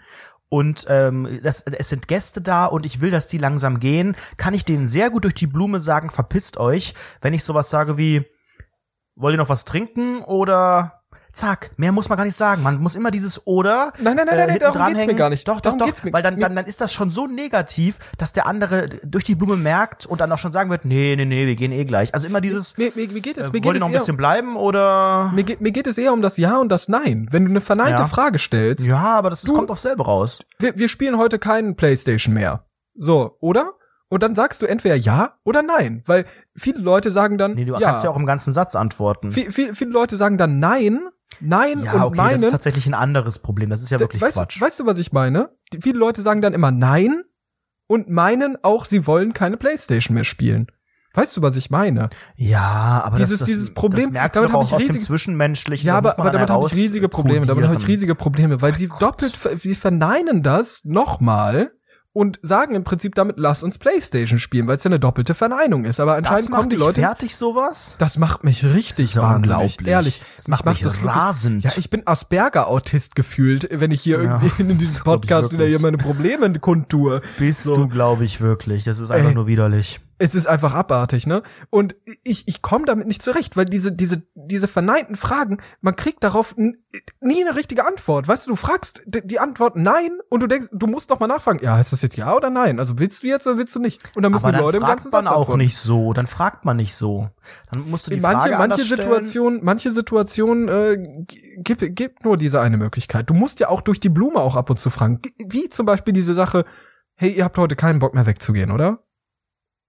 Speaker 1: und ähm, das, es sind Gäste da und ich will, dass die langsam gehen, kann ich denen sehr gut durch die Blume sagen, verpisst euch, wenn ich sowas sage wie, wollt ihr noch was trinken oder zack, mehr muss man gar nicht sagen. Man muss immer dieses oder
Speaker 2: Nein, nein, nein, nein,
Speaker 1: hinten
Speaker 2: darum geht's mir gar nicht.
Speaker 1: Doch, doch, doch, weil dann, dann, dann ist das schon so negativ, dass der andere durch die Blume merkt und dann auch schon sagen wird, nee, nee, nee, wir gehen eh gleich. Also immer dieses,
Speaker 2: Mir, mir, mir geht es,
Speaker 1: äh,
Speaker 2: mir
Speaker 1: wollt
Speaker 2: geht es
Speaker 1: noch ein bisschen bleiben oder?
Speaker 2: mir, geht, mir geht es eher um das Ja und das Nein. Wenn du eine verneinte
Speaker 1: Ja.
Speaker 2: Frage stellst,
Speaker 1: Ja, aber das, das
Speaker 2: Du-
Speaker 1: kommt auf selber raus.
Speaker 2: wir, wir spielen heute keinen Playstation mehr. So, oder? Und dann sagst du entweder Ja oder Nein, weil viele Leute sagen dann
Speaker 1: Nee, du
Speaker 2: ja.
Speaker 1: kannst ja auch im ganzen Satz antworten.
Speaker 2: Viel, viel, viele Leute sagen dann Nein, Nein
Speaker 1: ja,
Speaker 2: und
Speaker 1: okay, das ist
Speaker 2: meinen.
Speaker 1: tatsächlich ein anderes Problem. Das ist ja wirklich
Speaker 2: weißt,
Speaker 1: Quatsch.
Speaker 2: weißt du, was ich meine? Die, viele Leute sagen dann immer Nein und meinen auch, sie wollen keine Playstation mehr spielen. Weißt du, was ich meine?
Speaker 1: Ja, aber
Speaker 2: Dieses-
Speaker 1: das,
Speaker 2: dieses Problem,
Speaker 1: das merkst du
Speaker 2: damit
Speaker 1: doch
Speaker 2: hab
Speaker 1: auch
Speaker 2: ich
Speaker 1: aus dem
Speaker 2: riesige-
Speaker 1: Zwischenmenschlichen.
Speaker 2: Ja, aber, aber damit habe ich riesige Probleme. Damit habe ich riesige Probleme, weil sie doppelt, ver- sie verneinen das nochmal und sagen im Prinzip damit, lass uns Playstation spielen, weil es ja eine doppelte Verneinung ist. Aber
Speaker 1: Das
Speaker 2: anscheinend
Speaker 1: macht
Speaker 2: kommen die Leute.
Speaker 1: fertig, sowas?
Speaker 2: Das macht mich richtig
Speaker 1: ja
Speaker 2: wahnsinnig. Ehrlich.
Speaker 1: Das macht mich
Speaker 2: wirklich-
Speaker 1: rasend.
Speaker 2: Ja, ich bin Asperger-Autist gefühlt, wenn ich hier
Speaker 1: Ja,
Speaker 2: irgendwie in [LAUGHS] diesem Podcast wieder hier meine Probleme kundtue.
Speaker 1: Bist
Speaker 2: So.
Speaker 1: du, glaube ich, wirklich. Das ist einfach
Speaker 2: Ey.
Speaker 1: nur widerlich.
Speaker 2: Es ist einfach abartig, ne? Und ich, ich komme damit nicht zurecht, weil diese, diese, diese verneinten Fragen, man kriegt darauf nie eine richtige Antwort. Weißt du, du fragst die Antwort nein und du denkst, du musst noch mal nachfragen, ja, ist das jetzt ja oder nein? Also willst du jetzt oder willst du nicht? Und dann müssen
Speaker 1: Aber
Speaker 2: die
Speaker 1: dann
Speaker 2: Leute im ganzen
Speaker 1: man
Speaker 2: Satz
Speaker 1: auch
Speaker 2: antworten.
Speaker 1: nicht so. Dann fragt man nicht so. Dann musst du die
Speaker 2: manche,
Speaker 1: Frage
Speaker 2: manche. Situationen, manche Situationen äh, g- gib, gib nur diese eine Möglichkeit. Du musst ja auch durch die Blume auch ab und zu fragen. Wie zum Beispiel diese Sache, hey, ihr habt heute keinen Bock mehr wegzugehen, oder?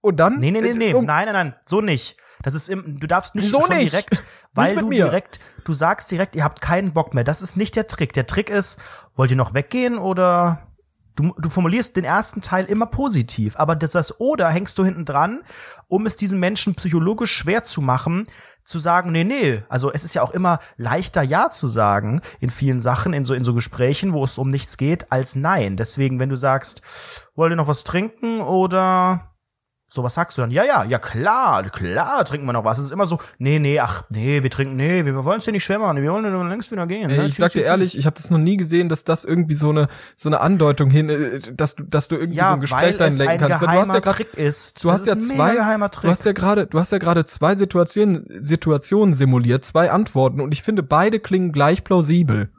Speaker 2: Und dann?
Speaker 1: Nee, nee, nee,
Speaker 2: äh,
Speaker 1: nee.
Speaker 2: um-
Speaker 1: Nein, nein, nein. So nicht. Das ist im, du darfst nicht schon
Speaker 2: nicht?
Speaker 1: direkt, weil
Speaker 2: mit
Speaker 1: du
Speaker 2: mir.
Speaker 1: direkt, du sagst direkt, ihr habt keinen Bock mehr. Das ist nicht der Trick. Der Trick ist, wollt ihr noch weggehen oder du, du formulierst den ersten Teil immer positiv, aber das, das oder hängst du hinten dran, um es diesen Menschen psychologisch schwer zu machen, zu sagen, nee, nee, also es ist ja auch immer leichter Ja zu sagen in vielen Sachen, in so, in so Gesprächen, wo es um nichts geht, als Nein. Deswegen, wenn du sagst, wollt ihr noch was trinken oder so, was sagst du dann? Ja, ja, ja, klar, klar, trinken wir noch was. Es ist immer so, nee, nee, ach, nee, wir trinken, nee, wir wollen es dir nicht schwer machen, wir wollen nur längst wieder gehen.
Speaker 2: Ey,
Speaker 1: ne?
Speaker 2: ich sag dir ehrlich, ich habe das noch nie gesehen, dass das irgendwie so eine so eine Andeutung hin, äh, dass du dass du irgendwie
Speaker 1: ja,
Speaker 2: so ein Gespräch dahin lenken kannst. Weil du hast ja grad,
Speaker 1: ist.
Speaker 2: du hast
Speaker 1: Das
Speaker 2: ja
Speaker 1: ist
Speaker 2: zwei, du hast ja gerade, du hast ja gerade zwei Situationen Situationen simuliert, zwei Antworten und ich finde beide klingen gleich plausibel.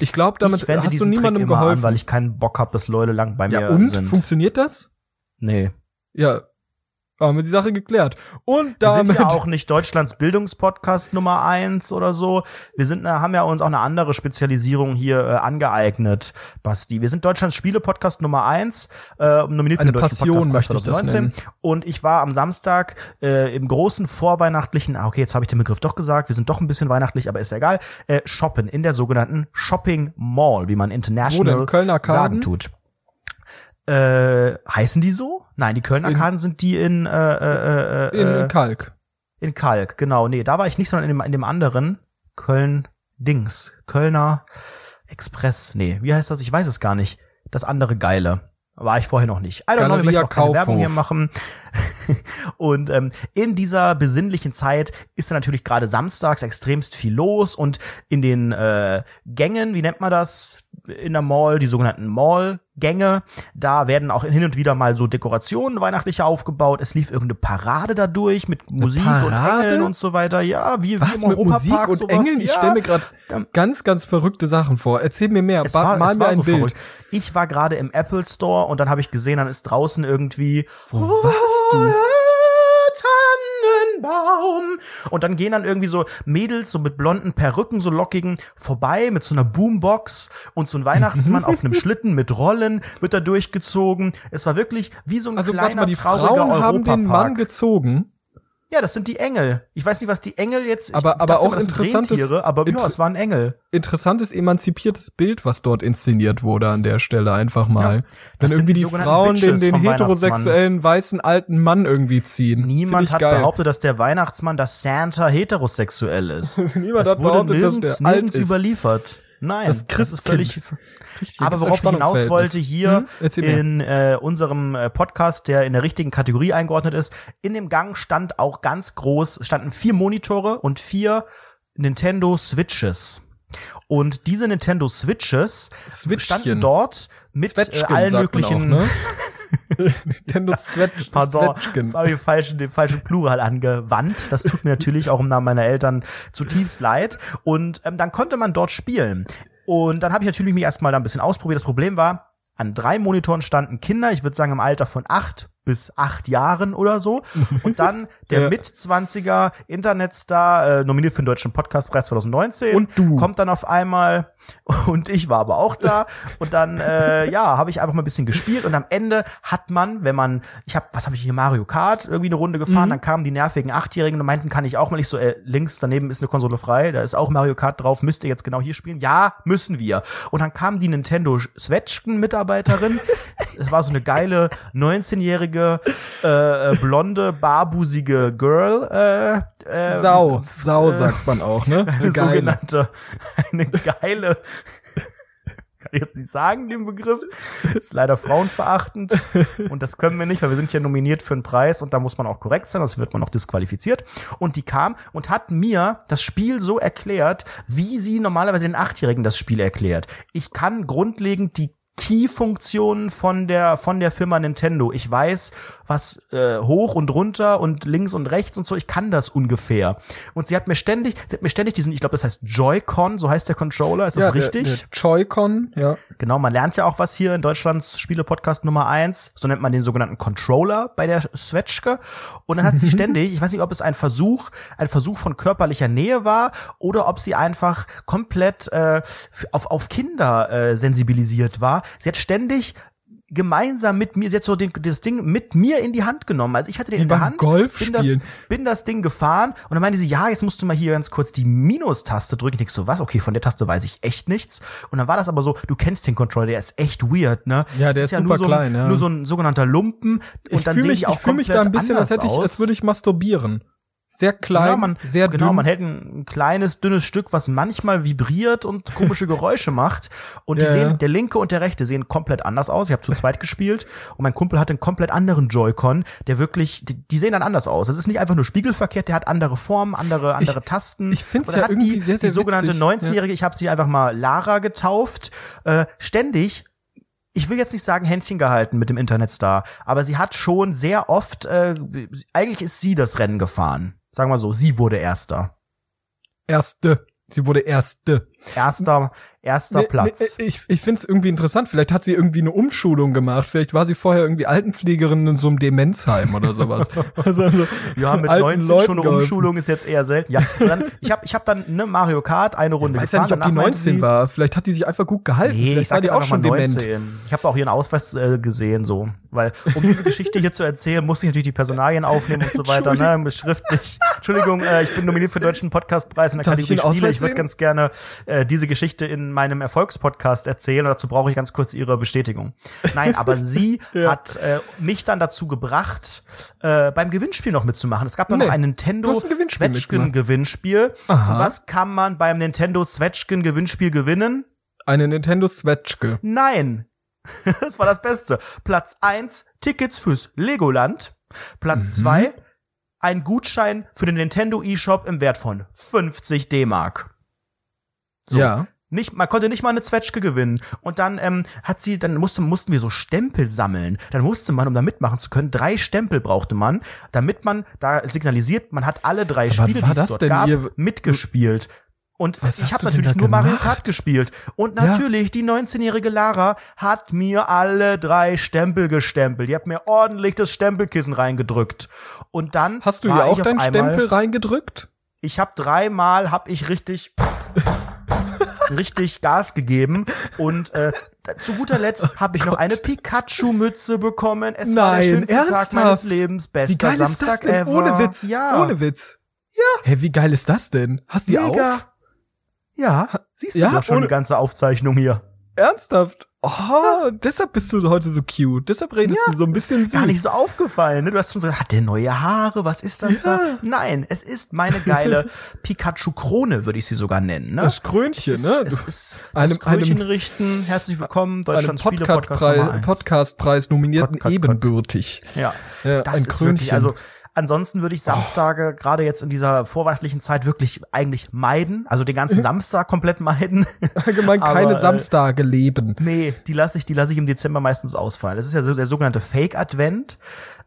Speaker 2: Ich glaube, damit
Speaker 1: ich
Speaker 2: hast du niemandem
Speaker 1: Trick
Speaker 2: geholfen.
Speaker 1: An, weil ich keinen Bock habe, dass Leute lang bei
Speaker 2: ja
Speaker 1: mir
Speaker 2: und
Speaker 1: sind.
Speaker 2: funktioniert das?
Speaker 1: nee.
Speaker 2: Ja, haben wir die Sache geklärt. Und
Speaker 1: Wir
Speaker 2: damit
Speaker 1: sind ja auch nicht Deutschlands Bildungspodcast Nummer eins oder so. Wir sind, äh, haben ja uns auch eine andere Spezialisierung hier äh, angeeignet, Basti. Wir sind Deutschlands Spiele-Podcast Nummer eins, äh, nominiert für
Speaker 2: Eine
Speaker 1: den Deutschen
Speaker 2: Passion möchte ich das
Speaker 1: 2019.
Speaker 2: nennen.
Speaker 1: Und ich war am Samstag äh, im großen vorweihnachtlichen, ah, okay, jetzt habe ich den Begriff doch gesagt, wir sind doch ein bisschen weihnachtlich, aber ist ja egal, äh, shoppen in der sogenannten Shopping Mall, wie man international
Speaker 2: Wo denn? Köln Arkaden?
Speaker 1: sagen tut. Äh, heißen die so? Nein, die Köln-Arkaden sind die in, äh, äh, äh,
Speaker 2: in
Speaker 1: äh,
Speaker 2: Kalk.
Speaker 1: in Kalk, genau. Nee, da war ich nicht, sondern in dem, in dem anderen Köln-Dings. Kölner Express. Nee, wie heißt das? Ich weiß es gar nicht. Das andere Geile. War ich vorher noch nicht. I don't know, ich
Speaker 2: Galeria
Speaker 1: möchte auch keine
Speaker 2: Kaufhof.
Speaker 1: Werbung hier machen. [LAUGHS] und ähm, in dieser besinnlichen Zeit ist da natürlich gerade samstags extremst viel los und in den äh, Gängen, wie nennt man das, in der Mall, die sogenannten Mall Gänge. Da werden auch hin und wieder mal so Dekorationen weihnachtliche aufgebaut. Es lief irgendeine Parade dadurch mit Musik und
Speaker 2: Parade?
Speaker 1: Engeln und so weiter. Ja, wie, wie
Speaker 2: Was
Speaker 1: im
Speaker 2: mit Musik
Speaker 1: Europapark
Speaker 2: und
Speaker 1: sowas.
Speaker 2: Engeln? Ich
Speaker 1: ja.
Speaker 2: stelle mir gerade ganz, ganz verrückte Sachen vor. Erzähl mir mehr.
Speaker 1: Es
Speaker 2: Ba-
Speaker 1: war,
Speaker 2: Mal mir ein
Speaker 1: so
Speaker 2: Bild.
Speaker 1: verrückt. Ich war gerade im Apple Store und dann habe ich gesehen, dann ist draußen irgendwie
Speaker 2: Wo warst du?
Speaker 1: Tannenbaum. Und dann gehen dann irgendwie so Mädels so mit blonden Perücken, so lockigen, vorbei mit so einer Boombox und so ein Weihnachtsmann auf einem Schlitten mit Rollen wird da durchgezogen. Es war wirklich wie so ein
Speaker 2: Also
Speaker 1: kleiner,
Speaker 2: mal, die
Speaker 1: trauriger
Speaker 2: Frauen haben den Mann gezogen.
Speaker 1: Ja, das sind die Engel. Ich weiß nicht, was die Engel jetzt.
Speaker 2: Aber- aber
Speaker 1: dachte,
Speaker 2: auch interessantes-
Speaker 1: Rentiere, aber ja,
Speaker 2: inter-
Speaker 1: es waren Engel.
Speaker 2: Interessantes, emanzipiertes Bild, was dort inszeniert wurde an der Stelle einfach mal. Wenn
Speaker 1: sind
Speaker 2: irgendwie
Speaker 1: die
Speaker 2: die, Frauen den,
Speaker 1: Bitches
Speaker 2: den heterosexuellen weißen alten Mann irgendwie ziehen.
Speaker 1: Niemand hat
Speaker 2: geil.
Speaker 1: behauptet, dass der Weihnachtsmann, dass Santa heterosexuell ist. [LAUGHS]
Speaker 2: Niemand
Speaker 1: das
Speaker 2: hat
Speaker 1: wurde
Speaker 2: behauptet, dass
Speaker 1: nirgends,
Speaker 2: der alt
Speaker 1: nirgends
Speaker 2: ist.
Speaker 1: überliefert. Nein,
Speaker 2: Das
Speaker 1: ist
Speaker 2: Christkind.
Speaker 1: völlig.
Speaker 2: Richtig,
Speaker 1: Aber worauf ich hinaus wollte hier
Speaker 2: Hm?
Speaker 1: In äh, unserem äh, Podcast, der in der richtigen Kategorie eingeordnet ist, in dem Gang stand auch ganz groß, standen vier Monitore und vier Nintendo Switches. Und diese Nintendo Switches
Speaker 2: Switchchen.
Speaker 1: standen dort mit äh, allen möglichen
Speaker 2: auch, ne? [LAUGHS] [LAUGHS] Nintendo Switch, [LAUGHS]
Speaker 1: Pardon, habe ich falschen, den falschen Plural angewandt. Das tut mir natürlich auch im Namen meiner Eltern zutiefst leid. Und ähm, dann konnte man dort spielen. Und dann habe ich natürlich mich erstmal da ein bisschen ausprobiert. Das Problem war, an drei Monitoren standen Kinder, ich würde sagen im Alter von acht bis acht Jahren oder so. Und dann [LAUGHS] der
Speaker 2: Ja.
Speaker 1: Mit-20er Internetstar, äh, nominiert für den Deutschen Podcastpreis 2019.
Speaker 2: Und du.
Speaker 1: Kommt dann auf einmal [LAUGHS] und ich war aber auch da. Und dann, äh, ja, habe ich einfach mal ein bisschen gespielt. Und am Ende hat man, wenn man, ich habe, was habe ich hier, Mario Kart, irgendwie eine Runde gefahren,
Speaker 2: Mhm.
Speaker 1: dann kamen die nervigen Achtjährigen und meinten, kann ich auch mal. Ich so, äh, links daneben ist eine Konsole frei, da ist auch Mario Kart drauf, müsst ihr jetzt genau hier spielen? Ja, müssen wir. Und dann kam die Nintendo Swetschgen-Mitarbeiterin. [LAUGHS] Es war so eine geile 19-jährige, äh, äh, blonde, barbusige Girl, äh, äh,
Speaker 2: Sau, Sau sagt man auch, ne? [LAUGHS]
Speaker 1: eine
Speaker 2: Geil.
Speaker 1: sogenannte, eine geile, [LAUGHS] kann ich jetzt nicht sagen, den Begriff, ist leider frauenverachtend und das können wir nicht, weil wir sind ja nominiert für einen Preis und da muss man auch korrekt sein, sonst wird man auch disqualifiziert und die kam und hat mir das Spiel so erklärt, wie sie normalerweise den Achtjährigen das Spiel erklärt. Ich kann grundlegend die Key-Funktionen von der von der Firma Nintendo. Ich weiß, was äh, hoch und runter und links und rechts und so. Ich kann das ungefähr. Und sie hat mir ständig, sie hat mir ständig diesen, ich glaube, das heißt Joy-Con, so heißt der Controller. Ist das
Speaker 2: Ja,
Speaker 1: richtig?
Speaker 2: Joy-Con, ja.
Speaker 1: Genau, man lernt ja auch was hier in Deutschlands Spiele-Podcast Nummer eins. So nennt man den sogenannten Controller bei der Swetschke. Und dann hat sie [LAUGHS] ständig, ich weiß nicht, ob es ein Versuch, ein Versuch von körperlicher Nähe war oder ob sie einfach komplett äh, auf, auf Kinder äh, sensibilisiert war. Sie hat ständig gemeinsam mit mir, sie hat so den, das Ding mit mir in die Hand genommen. Also ich hatte den
Speaker 2: Wie
Speaker 1: in der Hand,
Speaker 2: Golf
Speaker 1: bin das, bin das Ding gefahren und dann meinte sie, ja, jetzt musst du mal hier ganz kurz die Minustaste drücken. Ich denk so, was? Okay, von der Taste weiß ich echt nichts. Und dann war das aber so, du kennst den Controller, der ist echt weird, ne?
Speaker 2: Ja, der
Speaker 1: Das
Speaker 2: ist
Speaker 1: nur
Speaker 2: super
Speaker 1: so ein,
Speaker 2: klein, ja.
Speaker 1: Nur so ein sogenannter Lumpen. Und
Speaker 2: Ich
Speaker 1: dann
Speaker 2: fühle mich,
Speaker 1: auch
Speaker 2: ich fühl mich da ein bisschen, als hätte ich, als würde ich masturbieren. Sehr klein,
Speaker 1: ja, man,
Speaker 2: sehr
Speaker 1: genau,
Speaker 2: dünn.
Speaker 1: man hält ein kleines, dünnes Stück, was manchmal vibriert und komische Geräusche macht. Und die
Speaker 2: Ja,
Speaker 1: sehen,
Speaker 2: ja.
Speaker 1: der linke und der rechte sehen komplett anders aus. Ich habe zu zweit gespielt und mein Kumpel hat einen komplett anderen Joy-Con, der wirklich, die, die sehen dann anders aus. Das ist nicht einfach nur spiegelverkehrt, der hat andere Formen, andere, andere Tasten.
Speaker 2: ich
Speaker 1: Und dann
Speaker 2: ja irgendwie
Speaker 1: die,
Speaker 2: sehr, sehr
Speaker 1: Die sogenannte
Speaker 2: witzig,
Speaker 1: 19-Jährige, ich habe sie einfach mal Lara getauft, äh, ständig ich will jetzt nicht sagen Händchen gehalten mit dem Internetstar, aber sie hat schon sehr oft, äh, eigentlich ist sie das Rennen gefahren. Sagen wir so, sie wurde Erster.
Speaker 2: Erste. Sie wurde Erste.
Speaker 1: Erster, erster Platz.
Speaker 2: ich ich finde es irgendwie interessant. Vielleicht hat sie irgendwie eine Umschulung gemacht. Vielleicht war sie vorher irgendwie Altenpflegerin in so einem Demenzheim oder sowas. [LAUGHS] also, also
Speaker 1: ja, mit
Speaker 2: alten
Speaker 1: 19
Speaker 2: Leuten
Speaker 1: schon eine. Umschulung ist jetzt eher selten. Ja, dann, ich habe ich hab dann ne Mario Kart eine Runde
Speaker 2: Ich weiß ja
Speaker 1: gefahren.
Speaker 2: nicht, ob die
Speaker 1: danach meinte
Speaker 2: 19
Speaker 1: sie-
Speaker 2: war. Vielleicht hat die sich einfach gut gehalten.
Speaker 1: Nee, ich
Speaker 2: Vielleicht
Speaker 1: sag
Speaker 2: war die auch schon
Speaker 1: mal
Speaker 2: dement.
Speaker 1: 19. Ich habe auch ihren Ausweis äh, gesehen, so. Weil, um diese Geschichte hier zu erzählen, musste ich natürlich die Personalien aufnehmen und so weiter, ne, schriftlich. Entschuldigung, äh, ich bin nominiert für den Deutschen Podcastpreis in der
Speaker 2: Darf ich
Speaker 1: Kategorie Spiele. Ich würde ganz gerne äh, diese Geschichte in meinem Erfolgspodcast erzählen und dazu brauche ich ganz kurz Ihre Bestätigung. Nein, aber [LAUGHS] sie hat äh, mich dann dazu gebracht, äh, beim Gewinnspiel noch mitzumachen. Es gab dann
Speaker 2: Nee,
Speaker 1: noch ein Nintendo
Speaker 2: ein Gewinnspiel
Speaker 1: was kann man beim Nintendo Zwetschgen Gewinnspiel gewinnen?
Speaker 2: Eine Nintendo Switchke.
Speaker 1: Nein. [LAUGHS] Das war das Beste. Platz eins Tickets fürs Legoland. Platz
Speaker 2: Mhm.
Speaker 1: zwei ein Gutschein für den Nintendo eShop im Wert von 50 D-Mark. So.
Speaker 2: Ja.
Speaker 1: Nicht, man konnte nicht mal eine Zwetschge gewinnen. Und dann ähm, hat sie, dann musste, mussten wir so Stempel sammeln. Dann musste man, um da mitmachen zu können, drei Stempel brauchte man, damit man da signalisiert, man hat alle drei
Speaker 2: Aber
Speaker 1: Spiele, die es dort gab,
Speaker 2: ihr-
Speaker 1: mitgespielt. Und
Speaker 2: Was
Speaker 1: ich habe natürlich nur Mario
Speaker 2: gemacht?
Speaker 1: Kart gespielt. Und
Speaker 2: Ja.
Speaker 1: natürlich, die 19-jährige Lara hat mir alle drei Stempel gestempelt. Die hat mir ordentlich das Stempelkissen reingedrückt. Und dann
Speaker 2: Hast du hier auch deinen Stempel reingedrückt?
Speaker 1: ich habe dreimal hab ich richtig richtig Gas gegeben und äh, zu guter Letzt habe ich noch eine Pikachu Mütze bekommen. Es war der
Speaker 2: Nein,
Speaker 1: schönste Tag
Speaker 2: ernsthaft?
Speaker 1: meines Lebens, bester
Speaker 2: Wie geil
Speaker 1: Samstag
Speaker 2: ist das denn?
Speaker 1: ever.
Speaker 2: Ohne Witz.
Speaker 1: Ja.
Speaker 2: Ohne Witz. Ja. Hä, wie geil ist das denn? Hast du die
Speaker 1: Mega.
Speaker 2: auf?
Speaker 1: Ja, siehst du
Speaker 2: Ja,
Speaker 1: doch schon
Speaker 2: ohne-
Speaker 1: die ganze Aufzeichnung hier.
Speaker 2: Ernsthaft? Oh, deshalb bist du heute so cute. Deshalb redest du so ein bisschen süß.
Speaker 1: Gar nicht so aufgefallen, ne? Du hast schon so, hat der neue Haare? Was ist das
Speaker 2: Ja.
Speaker 1: da? Nein, es ist meine geile [LAUGHS] Pikachu Krone, würde ich sie sogar nennen, ne?
Speaker 2: Das Krönchen,
Speaker 1: es
Speaker 2: ne?
Speaker 1: ist, es ist
Speaker 2: Einem-
Speaker 1: das Krönchen richten. Herzlich willkommen,
Speaker 2: einem
Speaker 1: Nummer
Speaker 2: Podcast-Preis
Speaker 1: eins.
Speaker 2: Podcastpreis nominierten
Speaker 1: Podcast-
Speaker 2: ebenbürtig.
Speaker 1: Ja,
Speaker 2: Ja,
Speaker 1: das
Speaker 2: ein
Speaker 1: ist
Speaker 2: Krönchen.
Speaker 1: wirklich, also ansonsten würde ich Samstage gerade jetzt in dieser vorweihnachtlichen Zeit wirklich eigentlich meiden, also den ganzen Samstag komplett meiden. [LAUGHS]
Speaker 2: Allgemein
Speaker 1: Aber,
Speaker 2: keine
Speaker 1: äh,
Speaker 2: Samstage leben.
Speaker 1: Nee, die lasse ich, die lasse ich im Dezember meistens ausfallen. Das ist ja so der sogenannte Fake Advent.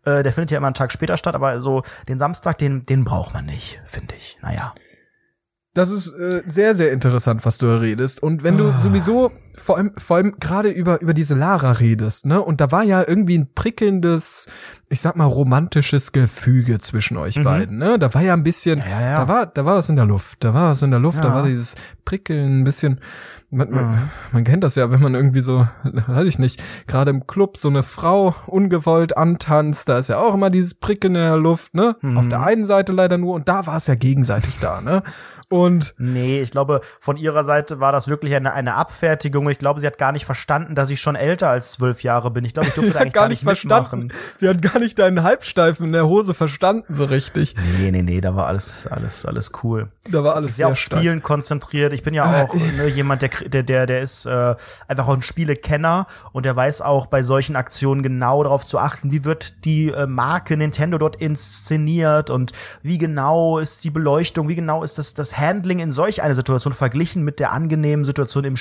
Speaker 1: Äh, der findet ja immer einen Tag später statt, aber so den Samstag, den, den braucht man nicht, finde ich. Naja.
Speaker 2: Das ist äh, sehr, sehr interessant, was du da redest. Und wenn du [SIGHS] sowieso vor allem, vor allem gerade über, über diese Lara redest, ne? Und da war ja irgendwie ein prickelndes, ich sag mal, romantisches Gefüge zwischen euch beiden, ne? Da war ja ein bisschen,
Speaker 1: Mhm. Ja, ja,
Speaker 2: da war, da war was in der Luft, da war was in der Luft, da
Speaker 1: Ja.
Speaker 2: war dieses Prickeln ein bisschen, man, man,
Speaker 1: Mhm.
Speaker 2: man kennt das ja, wenn man irgendwie so, [LAUGHS] weiß ich nicht, gerade im Club so eine Frau ungewollt antanzt, da ist ja auch immer dieses Prickeln in der Luft, ne?
Speaker 1: Mhm.
Speaker 2: Auf der einen Seite leider nur und da war es ja gegenseitig da, ne? Und
Speaker 1: Nee, ich glaube, von ihrer Seite war das wirklich eine, eine Abfertigung. Ich glaube, sie hat gar nicht verstanden, dass ich schon älter als zwölf Jahre bin. Ich glaube, ich durfte [LAUGHS] eigentlich
Speaker 2: gar nicht verstanden.
Speaker 1: mitmachen.
Speaker 2: Sie hat gar nicht deinen Halbsteifen in der Hose verstanden so richtig.
Speaker 1: Nee, nee, nee, da war alles, alles, alles cool.
Speaker 2: Da war alles
Speaker 1: sehr
Speaker 2: sehr
Speaker 1: auf
Speaker 2: stark.
Speaker 1: Spielen konzentriert. Ich bin ja
Speaker 2: Ah,
Speaker 1: auch ne, jemand, der, der, der, der ist äh, einfach auch ein Spielekenner und der weiß auch bei solchen Aktionen genau darauf zu achten, wie wird die äh, Marke Nintendo dort inszeniert und wie genau ist die Beleuchtung, wie genau ist das, das Handling in solch einer Situation verglichen mit der angenehmen Situation im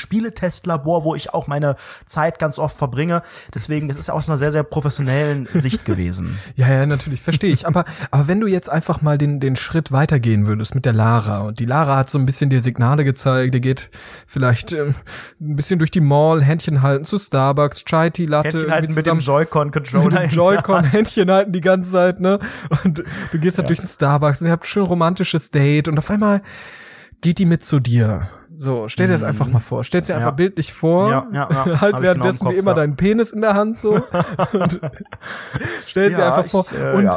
Speaker 1: Spieletestlabor, wo ich auch meine Zeit ganz oft verbringe. Deswegen, das ist ja aus einer sehr, sehr professionellen [LAUGHS] Sicht gewesen.
Speaker 2: Ja, ja, natürlich, verstehe ich. Aber, aber wenn du jetzt einfach mal den, den Schritt weitergehen würdest mit der Lara und die Lara hat so ein bisschen dir Signale gezeigt, die geht vielleicht ähm, ein bisschen durch die Mall, Händchen halten zu Starbucks, Chai Tea Latte.
Speaker 1: Händchen halten mit dem Joy-Con-Controller.
Speaker 2: dem Joy-Con Händchen halten die ganze Zeit, ne? Und du gehst halt durch den Starbucks und ihr habt ein schön romantisches Date und auf einmal geht die mit zu dir. So, stell dir das einfach mal vor. Stell dir einfach
Speaker 1: Ja.
Speaker 2: bildlich vor.
Speaker 1: Ja, ja, ja. [LAUGHS] Hab
Speaker 2: halt
Speaker 1: ich
Speaker 2: währenddessen
Speaker 1: genau im
Speaker 2: wie immer
Speaker 1: Kopf, ja.
Speaker 2: deinen Penis in der Hand so. [LAUGHS] und stell dir
Speaker 1: Ja,
Speaker 2: einfach vor.
Speaker 1: ich, äh,
Speaker 2: und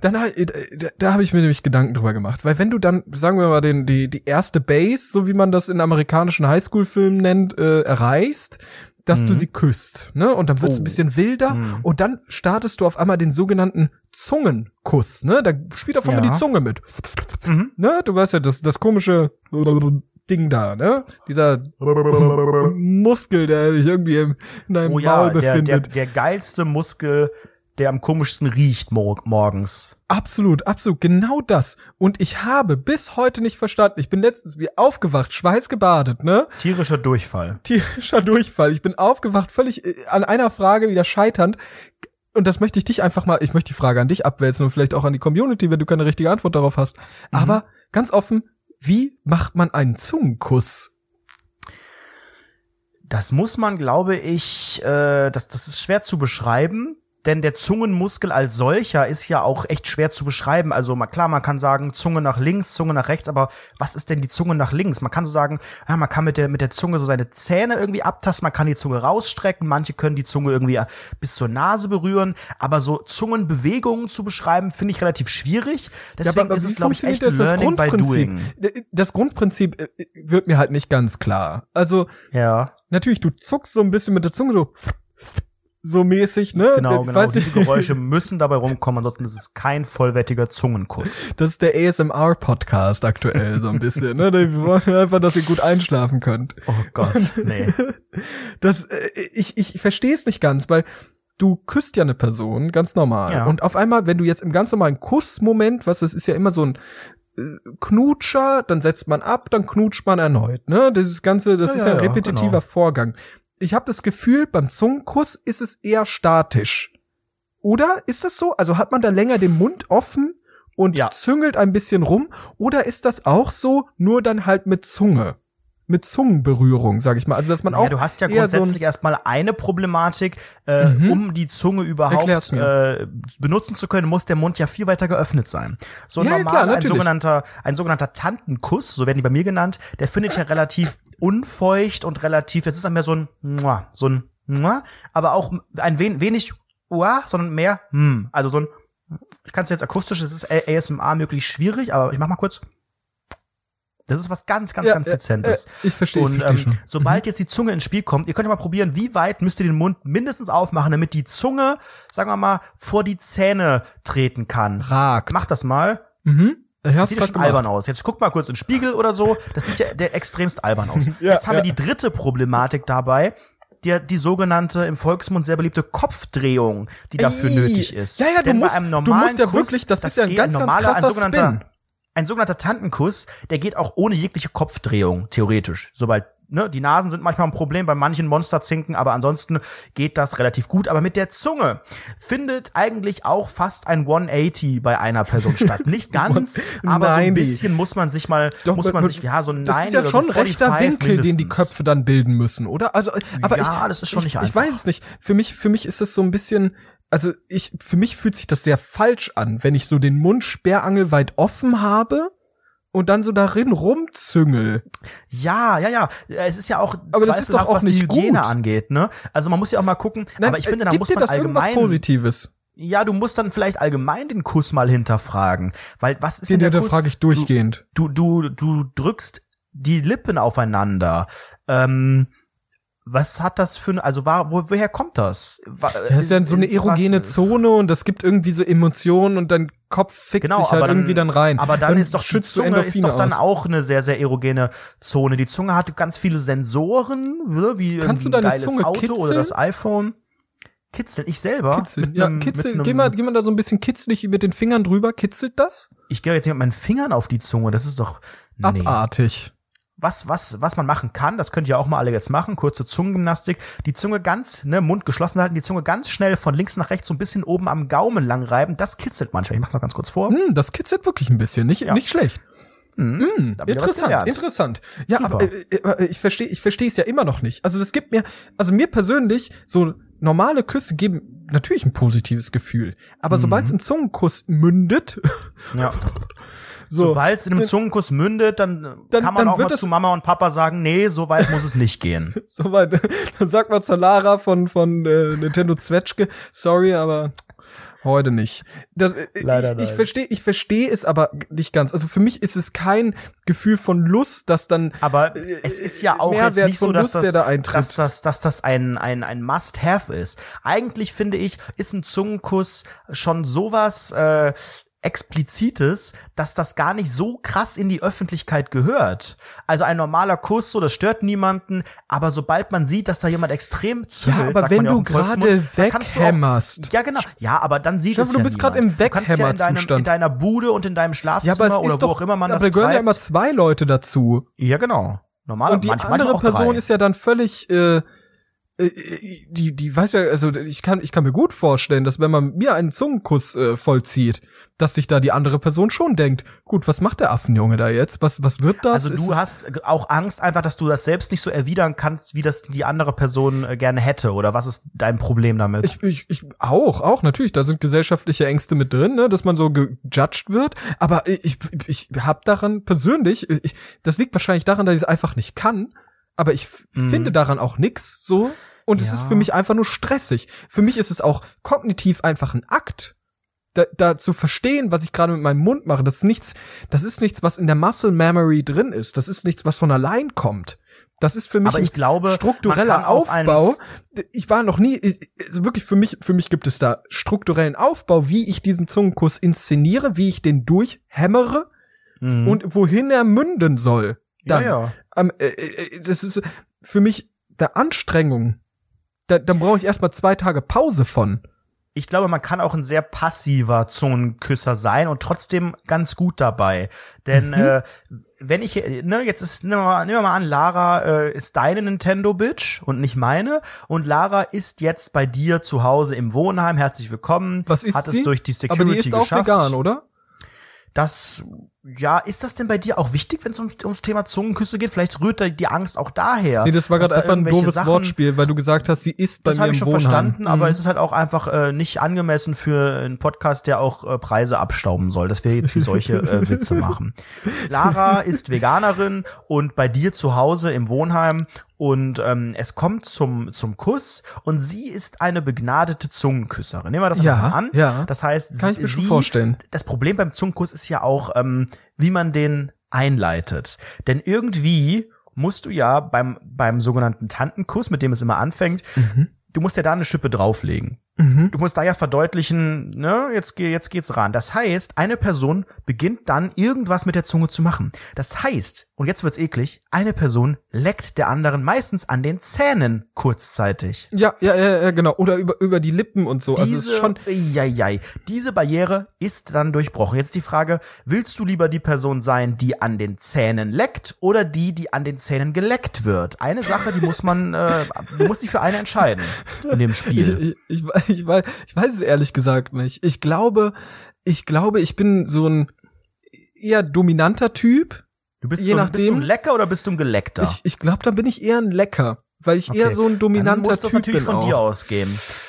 Speaker 2: dann äh, da, da habe ich mir nämlich Gedanken drüber gemacht, weil wenn du dann, sagen wir mal, den, die, die erste Base, so wie man das in amerikanischen Highschool-Filmen nennt, äh, erreichst, dass du sie küsst, ne? Und dann wird's ein
Speaker 1: Mhm. Oh.
Speaker 2: bisschen wilder
Speaker 1: Mhm.
Speaker 2: und dann startest du auf einmal den sogenannten Zungenkuss, ne? Da spielt auf einmal
Speaker 1: Ja.
Speaker 2: die Zunge mit.
Speaker 1: Mhm.
Speaker 2: Ne? Du weißt ja, das, das komische Ding da, ne? Dieser Muskel, der sich irgendwie im, in deinem
Speaker 1: Oh ja,
Speaker 2: Maul
Speaker 1: der, der,
Speaker 2: befindet.
Speaker 1: der geilste Muskel, der am komischsten riecht mor morgens.
Speaker 2: Absolut, absolut, genau das. Und ich habe bis heute nicht verstanden. Ich bin letztens wie aufgewacht, schweißgebadet, ne?
Speaker 1: Tierischer Durchfall.
Speaker 2: Tierischer Durchfall. Ich bin aufgewacht, völlig äh, an einer Frage wieder scheiternd. Und das möchte ich dich einfach mal, ich möchte die Frage an dich abwälzen und vielleicht auch an die Community, wenn du keine richtige Antwort darauf hast. Aber ganz offen, wie macht man einen Zungenkuss?
Speaker 1: Das muss man, glaube ich, äh, das, das ist schwer zu beschreiben. Denn der Zungenmuskel als solcher ist ja auch echt schwer zu beschreiben. Also mal klar, man kann sagen Zunge nach links, Zunge nach rechts, aber was ist denn die Zunge nach links? Man kann so sagen, ja, man kann mit der mit der Zunge so seine Zähne irgendwie abtasten, man kann die Zunge rausstrecken, manche können die Zunge irgendwie bis zur Nase berühren, aber so Zungenbewegungen zu beschreiben, finde ich relativ schwierig. Deswegen ist es glaube ich echt
Speaker 2: das, das Grundprinzip? Das Grundprinzip äh, wird mir halt nicht ganz klar. Also
Speaker 1: Ja,
Speaker 2: natürlich, du zuckst so ein bisschen mit der Zunge so so mäßig, ne?
Speaker 1: genau, genau.
Speaker 2: weiß
Speaker 1: Diese Geräusche müssen dabei rumkommen, ansonsten ist es kein vollwertiger Zungenkuss.
Speaker 2: Das ist der ASMR-Podcast aktuell so ein bisschen, ne? Wir wollen einfach, dass ihr gut einschlafen könnt.
Speaker 1: Oh Gott, nee. [LAUGHS]
Speaker 2: Das, äh, ich, ich verstehe es nicht ganz, weil du küsst ja eine Person ganz normal.
Speaker 1: Ja.
Speaker 2: Und auf einmal, wenn du jetzt im ganz normalen Kussmoment, was es ist ja immer so ein äh, Knutscher, dann setzt man ab, dann knutscht man erneut. Ne, dieses ganze, das
Speaker 1: Ja,
Speaker 2: ist
Speaker 1: ja,
Speaker 2: ein
Speaker 1: ja,
Speaker 2: repetitiver
Speaker 1: genau.
Speaker 2: Vorgang. Ich habe das Gefühl, beim Zungenkuss ist es eher statisch. Oder ist das so? Also hat man da länger den Mund offen und
Speaker 1: Ja.
Speaker 2: züngelt ein bisschen rum? Oder ist das auch so, nur dann halt mit Zunge? Mit Zungenberührung, sag ich mal. Also dass man auch
Speaker 1: Ja, du hast ja
Speaker 2: eher so ein-
Speaker 1: grundsätzlich erstmal eine Problematik, äh,
Speaker 2: Mhm.
Speaker 1: um die Zunge überhaupt äh, benutzen zu können, muss der Mund ja viel weiter geöffnet sein. So
Speaker 2: Ja, ja,
Speaker 1: normal
Speaker 2: klar,
Speaker 1: ein sogenannter ein sogenannter Tantenkuss, so werden die bei mir genannt, der findet ja relativ unfeucht und relativ, das ist dann mehr so ein Mua, so ein Mua, aber auch ein wen, wenig Ua, sondern mehr hm, also so ein ich kann es jetzt akustisch, es ist ASMR möglich schwierig, aber ich mach mal kurz. Das ist was ganz, ganz,
Speaker 2: Ja,
Speaker 1: ganz Dezentes.
Speaker 2: ja, ich verstehe, ich
Speaker 1: Und
Speaker 2: verstehe
Speaker 1: ähm,
Speaker 2: schon. Mhm.
Speaker 1: sobald jetzt die Zunge ins Spiel kommt, ihr könnt ja mal probieren, wie weit müsst ihr den Mund mindestens aufmachen, damit die Zunge, sagen wir mal, vor die Zähne treten kann.
Speaker 2: Ragt.
Speaker 1: Macht das mal.
Speaker 2: Mhm. Hast
Speaker 1: Sieht schon albern aus. Jetzt guck mal kurz in den Spiegel oder so. Das sieht ja der extremst albern aus. [LAUGHS]
Speaker 2: Ja,
Speaker 1: Jetzt haben
Speaker 2: ja.
Speaker 1: wir die dritte Problematik dabei. Die, die sogenannte im Volksmund sehr beliebte Kopfdrehung, die dafür
Speaker 2: Ey.
Speaker 1: nötig ist.
Speaker 2: Ja, ja, du musst- du musst ja
Speaker 1: Kuss,
Speaker 2: wirklich- das ist ja ein ganz, ganz
Speaker 1: normaler,
Speaker 2: krasser
Speaker 1: ein sogenannter,
Speaker 2: Spin.
Speaker 1: ein sogenannter Tantenkuss, der geht auch ohne jegliche Kopfdrehung, theoretisch. Sobald, ne, die Nasen sind manchmal ein Problem bei manchen Monsterzinken, aber ansonsten geht das relativ gut. Aber mit der Zunge findet eigentlich auch fast ein 180 bei einer Person [LAUGHS] statt. Nicht ganz, aber so ein
Speaker 2: 90.
Speaker 1: bisschen muss man sich mal,
Speaker 2: Doch,
Speaker 1: muss man sich, ja, so ein
Speaker 2: Das
Speaker 1: 9
Speaker 2: ist ja schon
Speaker 1: so
Speaker 2: rechter
Speaker 1: 45
Speaker 2: Winkel, den die
Speaker 1: mindestens.
Speaker 2: Köpfe dann bilden müssen, oder? Also, aber
Speaker 1: Ja,
Speaker 2: ich,
Speaker 1: das ist schon
Speaker 2: ich,
Speaker 1: nicht
Speaker 2: Ich
Speaker 1: einfach.
Speaker 2: weiß es nicht. Für mich, für mich ist es so ein bisschen, also ich, für mich fühlt sich das sehr falsch an, wenn ich so den Mund sperrangelweit offen habe und dann so darin rumzüngel.
Speaker 1: Ja, ja, ja. Es ist ja auch
Speaker 2: Aber das ist doch auch
Speaker 1: was die
Speaker 2: nicht
Speaker 1: Hygiene
Speaker 2: gut.
Speaker 1: angeht, ne? Also man muss ja auch mal gucken, aber ich finde, da muss man allgemein
Speaker 2: Positives?
Speaker 1: Ja, du musst dann vielleicht allgemein den Kuss mal hinterfragen, weil was ist
Speaker 2: Den,
Speaker 1: denn
Speaker 2: der
Speaker 1: Kuss?
Speaker 2: frage ich durchgehend.
Speaker 1: Du du du drückst die Lippen aufeinander. Ähm, was hat das für ein, also war, wo, woher kommt das?
Speaker 2: Das ist ja so eine
Speaker 1: äh,
Speaker 2: erogene
Speaker 1: was-
Speaker 2: Zone und das gibt irgendwie so Emotionen und dein Kopf fickt
Speaker 1: Genau,
Speaker 2: sich halt
Speaker 1: aber dann,
Speaker 2: irgendwie dann rein.
Speaker 1: Aber dann, ist doch die Zunge ist doch dann
Speaker 2: aus.
Speaker 1: auch eine sehr, sehr erogene Zone. Die Zunge hat ganz viele Sensoren, ne, wie
Speaker 2: Kannst du deine Zunge
Speaker 1: Auto oder
Speaker 2: kitzeln?
Speaker 1: das iPhone. Kitzeln, ich selber.
Speaker 2: Kitzeln. Ja,
Speaker 1: nem-
Speaker 2: kitzel,
Speaker 1: mit
Speaker 2: geh mal, geh mal da so ein bisschen kitzlig mit den Fingern drüber, kitzelt das?
Speaker 1: Ich gehe jetzt nicht mit meinen Fingern auf die Zunge, das ist doch, nee.
Speaker 2: Abartig.
Speaker 1: Was, was, was man machen kann, das könnt ihr auch mal alle jetzt machen, kurze Zungengymnastik, die Zunge ganz, ne, Mund geschlossen halten, die Zunge ganz schnell von links nach rechts so ein bisschen oben am Gaumen lang reiben, das kitzelt manchmal. Ich mach's noch ganz kurz vor.
Speaker 2: Hm, das kitzelt wirklich ein bisschen, nicht, nicht schlecht.
Speaker 1: Hm,
Speaker 2: Hm,
Speaker 1: was
Speaker 2: interessant, interessant. Ja,
Speaker 1: Super.
Speaker 2: aber äh, äh, ich verstehe, ich verstehe es ja immer noch nicht. Also das gibt mir, also mir persönlich so normale Küsse geben natürlich ein positives Gefühl, aber sobald es im Zungenkuss mündet,
Speaker 1: Ja. [LAUGHS]
Speaker 2: so,
Speaker 1: Sobald es in einem
Speaker 2: dann-
Speaker 1: Zungenkuss mündet, dann,
Speaker 2: Dann-
Speaker 1: kann man
Speaker 2: dann
Speaker 1: auch mal zu Mama und Papa sagen, nee, so weit muss es nicht gehen. [LAUGHS]
Speaker 2: Soweit, dann sagt man zur Lara von, von äh, Nintendo Zwetschge, sorry, aber heute nicht. Das, äh,
Speaker 1: Leider
Speaker 2: ich, ich verstehe, ich verstehe es aber nicht ganz. Also für mich ist es kein Gefühl von Lust, dass dann
Speaker 1: Aber es ist ja auch jetzt nicht so, dass
Speaker 2: Lust,
Speaker 1: das,
Speaker 2: da
Speaker 1: dass das, dass das ein, ein, ein Must-Have ist. Eigentlich finde ich, ist ein Zungenkuss schon sowas äh, explizites, dass das gar nicht so krass in die Öffentlichkeit gehört. Also ein normaler Kuss, so das stört niemanden, aber sobald man sieht, dass da jemand extrem zügelt,
Speaker 2: aber
Speaker 1: sagt
Speaker 2: wenn
Speaker 1: man ja
Speaker 2: du gerade
Speaker 1: du auch-
Speaker 2: weghämmerst.
Speaker 1: Ja, genau. Ja, aber dann sieht es ja
Speaker 2: du bist
Speaker 1: niemand.
Speaker 2: im
Speaker 1: kannst ja in,
Speaker 2: Weghämmerzustand.
Speaker 1: in deiner Bude und in deinem
Speaker 2: Ja,
Speaker 1: Schlafzimmer
Speaker 2: aber es
Speaker 1: oder
Speaker 2: ist
Speaker 1: wo
Speaker 2: doch,
Speaker 1: auch immer man
Speaker 2: aber
Speaker 1: das
Speaker 2: da gehören ja
Speaker 1: treibt.
Speaker 2: immer zwei Leute dazu.
Speaker 1: ja, genau. Normal,
Speaker 2: Und die andere Person ist ja dann völlig, äh, die, die weiß ja, also ich kann, ich kann mir gut vorstellen, dass wenn man mir einen Zungenkuss äh, vollzieht, dass sich da die andere Person schon denkt, gut, was macht der Affenjunge da jetzt? Was, was wird das?
Speaker 1: Also
Speaker 2: Ist
Speaker 1: du
Speaker 2: es-
Speaker 1: hast auch Angst einfach, dass du das selbst nicht so erwidern kannst, wie das die andere Person äh, gerne hätte. Oder was ist dein Problem damit?
Speaker 2: Ich, ich, ich auch, auch natürlich, da sind gesellschaftliche Ängste mit drin, ne, dass man so gejudged wird. Aber ich, ich, ich habe daran persönlich, ich, das liegt wahrscheinlich daran, dass ich es einfach nicht kann. Aber ich f- finde daran auch nix so. Und es
Speaker 1: Mhm. Ja.
Speaker 2: ist für mich einfach nur stressig. Für mich ist es auch kognitiv einfach ein Akt. Da, da zu verstehen, was ich gerade mit meinem Mund mache, das ist nichts, das ist nichts, was in der Muscle Memory drin ist. Das ist nichts, was von allein kommt. Das ist für mich
Speaker 1: Aber ich
Speaker 2: ein
Speaker 1: glaube,
Speaker 2: struktureller Aufbau. Ich war noch nie, ich- also wirklich für mich, für mich gibt es da strukturellen Aufbau, wie ich diesen Zungenkuss inszeniere, wie ich den durchhämmere
Speaker 1: Mhm.
Speaker 2: und wohin er münden soll. Dann.
Speaker 1: ja, ja.
Speaker 2: Ähm, äh, äh, das ist für mich der Anstrengung. Da, dann brauche ich erstmal zwei Tage Pause von.
Speaker 1: ich glaube, man kann auch ein sehr passiver Zungenküsser sein und trotzdem ganz gut dabei. Denn
Speaker 2: Mhm.
Speaker 1: äh, wenn ich, ne, jetzt ist, nehmen wir mal, nehmen wir mal an, Lara äh, ist deine Nintendo-Bitch und nicht meine. Und Lara ist jetzt bei dir zu Hause im Wohnheim. Herzlich willkommen.
Speaker 2: Was ist
Speaker 1: Hat
Speaker 2: sie?
Speaker 1: es durch die Security
Speaker 2: Aber die ist auch
Speaker 1: geschafft.
Speaker 2: vegan, oder?
Speaker 1: Das, ja, ist das denn bei dir auch wichtig, wenn es um, ums Thema Zungenküsse geht? Vielleicht rührt da die Angst auch daher.
Speaker 2: Nee, das war gerade
Speaker 1: da
Speaker 2: einfach ein doofes
Speaker 1: Sachen-
Speaker 2: Wortspiel, weil du gesagt hast, sie ist bei
Speaker 1: Das
Speaker 2: mir
Speaker 1: habe
Speaker 2: im
Speaker 1: ich schon
Speaker 2: Wohnheim.
Speaker 1: verstanden,
Speaker 2: Mhm.
Speaker 1: aber es ist halt auch einfach äh, nicht angemessen für einen Podcast, der auch äh, Preise abstauben soll, dass wir jetzt hier solche äh, [LAUGHS] Witze machen. Lara ist Veganerin und bei dir zu Hause im Wohnheim und ähm, es kommt zum zum Kuss und sie ist eine begnadete Zungenküsserin. Nehmen wir das
Speaker 2: Ja,
Speaker 1: mal an.
Speaker 2: ja.
Speaker 1: Das heißt,
Speaker 2: Kann ich mir
Speaker 1: sie,
Speaker 2: schon vorstellen.
Speaker 1: Das Problem beim Zungenkuss ist ja auch, ähm, wie man den einleitet. Denn irgendwie musst du ja beim, beim sogenannten Tantenkuss, mit dem es immer anfängt,
Speaker 2: Mhm.
Speaker 1: du musst ja da eine Schippe drauflegen. Du musst da ja verdeutlichen, ne, jetzt, geh- jetzt geht's ran. Das heißt, eine Person beginnt dann irgendwas mit der Zunge zu machen. Das heißt, und jetzt wird's eklig, eine Person leckt der anderen meistens an den Zähnen kurzzeitig.
Speaker 2: Ja, ja, ja, ja, genau. Oder über, über die Lippen und so. also es
Speaker 1: Diese,
Speaker 2: ist schon.
Speaker 1: Eieiei. diese Barriere ist dann durchbrochen. Jetzt die Frage, willst du lieber die Person sein, die an den Zähnen leckt oder die, die an den Zähnen geleckt wird? Eine Sache, die muss man, äh, du musst dich für eine entscheiden in dem [LAUGHS] Spiel.
Speaker 2: ich, ich, ich, [LAUGHS] weiß, ich weiß es ehrlich gesagt nicht. Ich glaube, ich glaube, ich bin so ein eher dominanter Typ.
Speaker 1: Du bist,
Speaker 2: je
Speaker 1: so, ein- bist du
Speaker 2: nachdem-
Speaker 1: ein Lecker oder bist du ein Geleckter?
Speaker 2: Ich, ich glaube, da bin ich eher ein Lecker, weil ich eher
Speaker 1: Okay.
Speaker 2: so ein
Speaker 1: Dann
Speaker 2: dominanter
Speaker 1: muss das
Speaker 2: Typ
Speaker 1: natürlich
Speaker 2: bin
Speaker 1: von
Speaker 2: auch.
Speaker 1: dir ausgehen.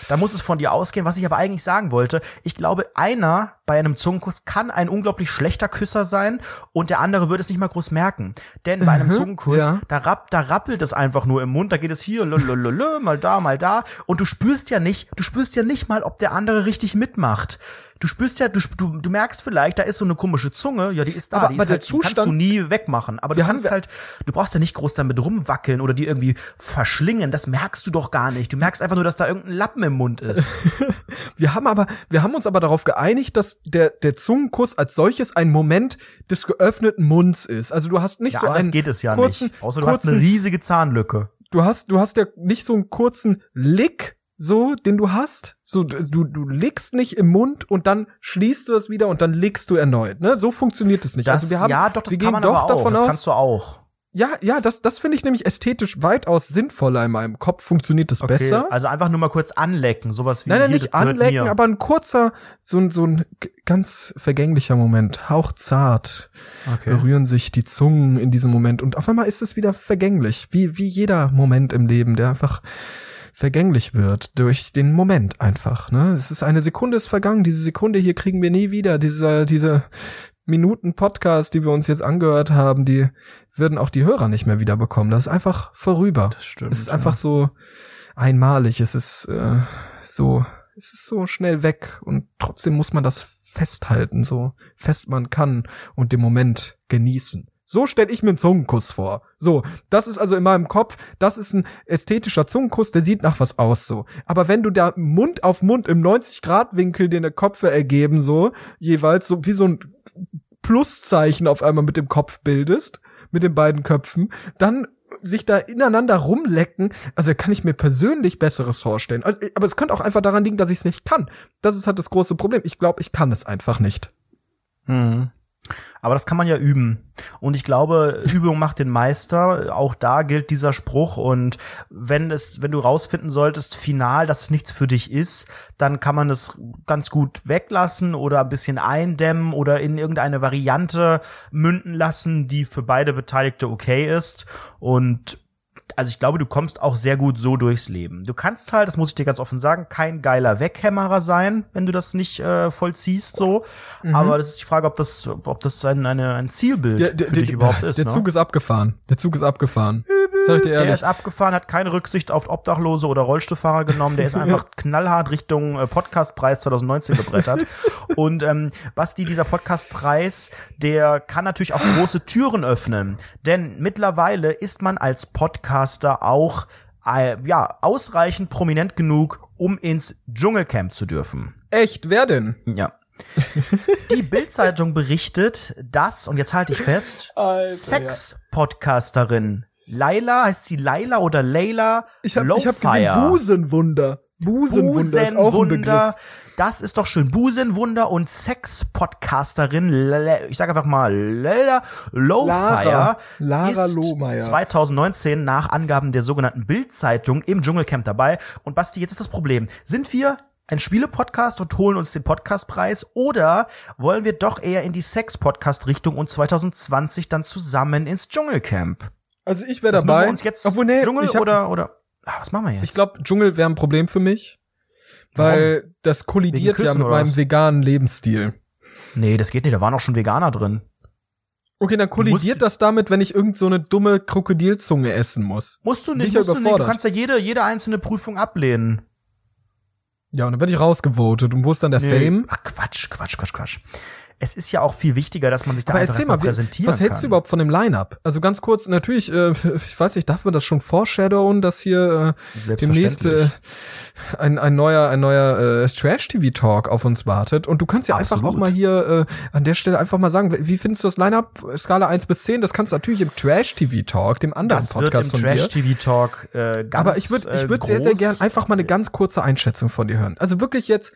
Speaker 1: Da muss es von dir ausgehen. Was ich aber eigentlich sagen wollte, ich glaube, einer bei einem Zungenkuss kann ein unglaublich schlechter Küsser sein und der andere würde es nicht mal groß merken. Denn bei einem
Speaker 2: Mhm,
Speaker 1: Zungenkuss,
Speaker 2: ja.
Speaker 1: da, rapp, da rappelt es einfach nur im Mund, da geht es hier, lulululul, mal da, mal da und du spürst ja nicht, du spürst ja nicht mal, ob der andere richtig mitmacht. Du spürst ja, du, du, du merkst vielleicht, da ist so eine komische Zunge, ja, die ist da,
Speaker 2: Aber-
Speaker 1: die,
Speaker 2: aber
Speaker 1: ist
Speaker 2: der
Speaker 1: halt, die kannst
Speaker 2: Zustand-
Speaker 1: du nie wegmachen. Aber du
Speaker 2: haben-
Speaker 1: kannst halt, du brauchst ja nicht groß damit rumwackeln oder die irgendwie verschlingen, das merkst du doch gar nicht. Du merkst einfach nur, dass da irgendein Lappen im Mund ist. [LAUGHS]
Speaker 2: Wir haben aber, wir haben uns aber darauf geeinigt, dass der, der Zungenkuss als solches ein Moment des geöffneten Munds ist. Also du hast nicht
Speaker 1: Ja,
Speaker 2: so einen
Speaker 1: geht es ja
Speaker 2: kurzen,
Speaker 1: nicht. Außer du hast
Speaker 2: kurzen,
Speaker 1: eine riesige Zahnlücke.
Speaker 2: du hast, du hast ja nicht so einen kurzen Lick, so, den du hast. So, du, du lickst nicht im Mund und dann schließt du das wieder und dann lickst du erneut, ne? So funktioniert es nicht.
Speaker 1: Das,
Speaker 2: also wir haben,
Speaker 1: ja, doch, das
Speaker 2: wir
Speaker 1: kann
Speaker 2: gehen
Speaker 1: man
Speaker 2: doch
Speaker 1: aber auch.
Speaker 2: davon
Speaker 1: das
Speaker 2: aus,
Speaker 1: kannst du auch.
Speaker 2: Ja, ja, das, das finde ich nämlich ästhetisch weitaus sinnvoller in meinem Kopf funktioniert das
Speaker 1: Okay,
Speaker 2: besser.
Speaker 1: Also einfach nur mal kurz anlecken, sowas wie
Speaker 2: Nein, nein, nicht anlecken,
Speaker 1: mir.
Speaker 2: aber ein kurzer, so ein, so ein ganz vergänglicher Moment, hauchzart,
Speaker 1: Okay.
Speaker 2: berühren sich die Zungen in diesem Moment und auf einmal ist es wieder vergänglich, wie, wie jeder Moment im Leben, der einfach vergänglich wird durch den Moment einfach, ne? Es ist eine Sekunde ist vergangen, diese Sekunde hier kriegen wir nie wieder, diese, diese Minuten Podcast, die wir uns jetzt angehört haben, die würden auch die Hörer nicht mehr wiederbekommen. Das ist einfach vorüber.
Speaker 1: Das stimmt,
Speaker 2: Es ist
Speaker 1: ja.
Speaker 2: einfach so einmalig. Es ist äh, so, es ist so schnell weg und trotzdem muss man das festhalten, so fest man kann und den Moment genießen. So stelle ich mir einen Zungenkuss vor. So, das ist also in meinem Kopf, das ist ein ästhetischer Zungenkuss, der sieht nach was aus so. Aber wenn du da Mund auf Mund im 90 Grad Winkel dir eine Köpfe ergeben so, jeweils so wie so ein Pluszeichen auf einmal mit dem Kopf bildest, mit den beiden Köpfen, dann sich da ineinander rumlecken, also kann ich mir persönlich Besseres vorstellen. Also, aber es könnte auch einfach daran liegen, dass ich es nicht kann. Das ist halt das große Problem. Ich glaube, ich kann es einfach nicht.
Speaker 1: Mhm. Aber das kann man ja üben. Und ich glaube, [LAUGHS] Übung macht den Meister. Auch da gilt dieser Spruch. Und wenn es, wenn du rausfinden solltest, final, dass es nichts für dich ist, dann kann man es ganz gut weglassen oder ein bisschen eindämmen oder in irgendeine Variante münden lassen, die für beide Beteiligte okay ist. Und also ich glaube, du kommst auch sehr gut so durchs Leben. Du kannst halt, das muss ich dir ganz offen sagen, kein geiler Weghämmerer sein, wenn du das nicht äh, vollziehst so.
Speaker 2: Mhm.
Speaker 1: Aber das ist die Frage, ob das, ob das ein, eine, ein Zielbild für dich überhaupt ist.
Speaker 2: der
Speaker 1: ne?
Speaker 2: Zug ist abgefahren. Der Zug ist abgefahren. Sag ich dir
Speaker 1: der
Speaker 2: ehrlich.
Speaker 1: ist abgefahren, hat keine Rücksicht auf Obdachlose oder Rollstuhlfahrer genommen. Der ist [LAUGHS] einfach knallhart Richtung äh, Podcastpreis 2019 gebrettert. [LAUGHS] Und ähm, Basti, dieser Podcastpreis, der kann natürlich auch große Türen öffnen. Denn mittlerweile ist man als Podcaster auch äh, ja ausreichend prominent genug, um ins Dschungelcamp zu dürfen.
Speaker 2: Echt, wer denn?
Speaker 1: Ja. Die [LAUGHS] Bildzeitung berichtet, dass, und jetzt halte ich fest, Sex-Podcasterin Laila, heißt sie Laila oder Layla?
Speaker 2: Ich habe hab gesehen
Speaker 1: Lowfire.
Speaker 2: Busenwunder. Busenwunder ist auch ein Begriff.
Speaker 1: Das ist doch schön. Busenwunder und Sex-Podcasterin, ich sage einfach mal, Lara Lowfire
Speaker 2: Lara
Speaker 1: ist
Speaker 2: Lohmeier.
Speaker 1: 2019 nach Angaben der sogenannten Bild-Zeitung im Dschungelcamp dabei. Und Basti, jetzt ist das Problem. Sind wir ein Spiele-Podcast und holen uns den Podcastpreis oder wollen wir doch eher in die Sex-Podcast-Richtung und 2020 dann zusammen ins Dschungelcamp?
Speaker 2: Also ich wäre
Speaker 1: Das müssen
Speaker 2: dabei.
Speaker 1: wir uns jetzt
Speaker 2: Obwohl, nee,
Speaker 1: Dschungel
Speaker 2: hab,
Speaker 1: oder oder ah, was machen wir jetzt?
Speaker 2: Ich glaube, Dschungel wäre ein Problem für mich, weil das kollidiert ja mit meinem veganen Lebensstil.
Speaker 1: nee, das geht nicht, da waren auch schon Veganer drin.
Speaker 2: Okay, dann kollidiert das damit, wenn ich irgend so eine dumme Krokodilzunge essen muss.
Speaker 1: Musst du nicht, musst du nicht. Du kannst ja jede jede einzelne Prüfung ablehnen.
Speaker 2: Ja, und dann werde ich rausgevotet. Und wo ist dann der Fame?
Speaker 1: Ach Quatsch, Quatsch, Quatsch, Quatsch. Es ist ja auch viel wichtiger, dass man sich da
Speaker 2: Aber
Speaker 1: einfach
Speaker 2: mal,
Speaker 1: präsentieren
Speaker 2: was hältst du überhaupt von dem Line-Up? Also ganz kurz, natürlich, äh, ich weiß nicht, darf man das schon foreshadowen, dass hier äh, demnächst äh, ein, ein neuer, ein neuer äh, Trash-TV-Talk auf uns wartet. Und du kannst ja einfach
Speaker 1: Absolut.
Speaker 2: auch mal hier äh, an der Stelle einfach mal sagen, wie findest du das Line-Up? Skala 1 bis 10, das kannst du natürlich im Trash-TV-Talk, dem anderen
Speaker 1: das wird
Speaker 2: Podcast
Speaker 1: im
Speaker 2: von dir.
Speaker 1: Trash-TV-Talk äh, ganz
Speaker 2: Aber ich würde ich
Speaker 1: äh,
Speaker 2: würd sehr, sehr
Speaker 1: groß-
Speaker 2: gern einfach mal eine ganz kurze Einschätzung von dir hören. Also wirklich jetzt,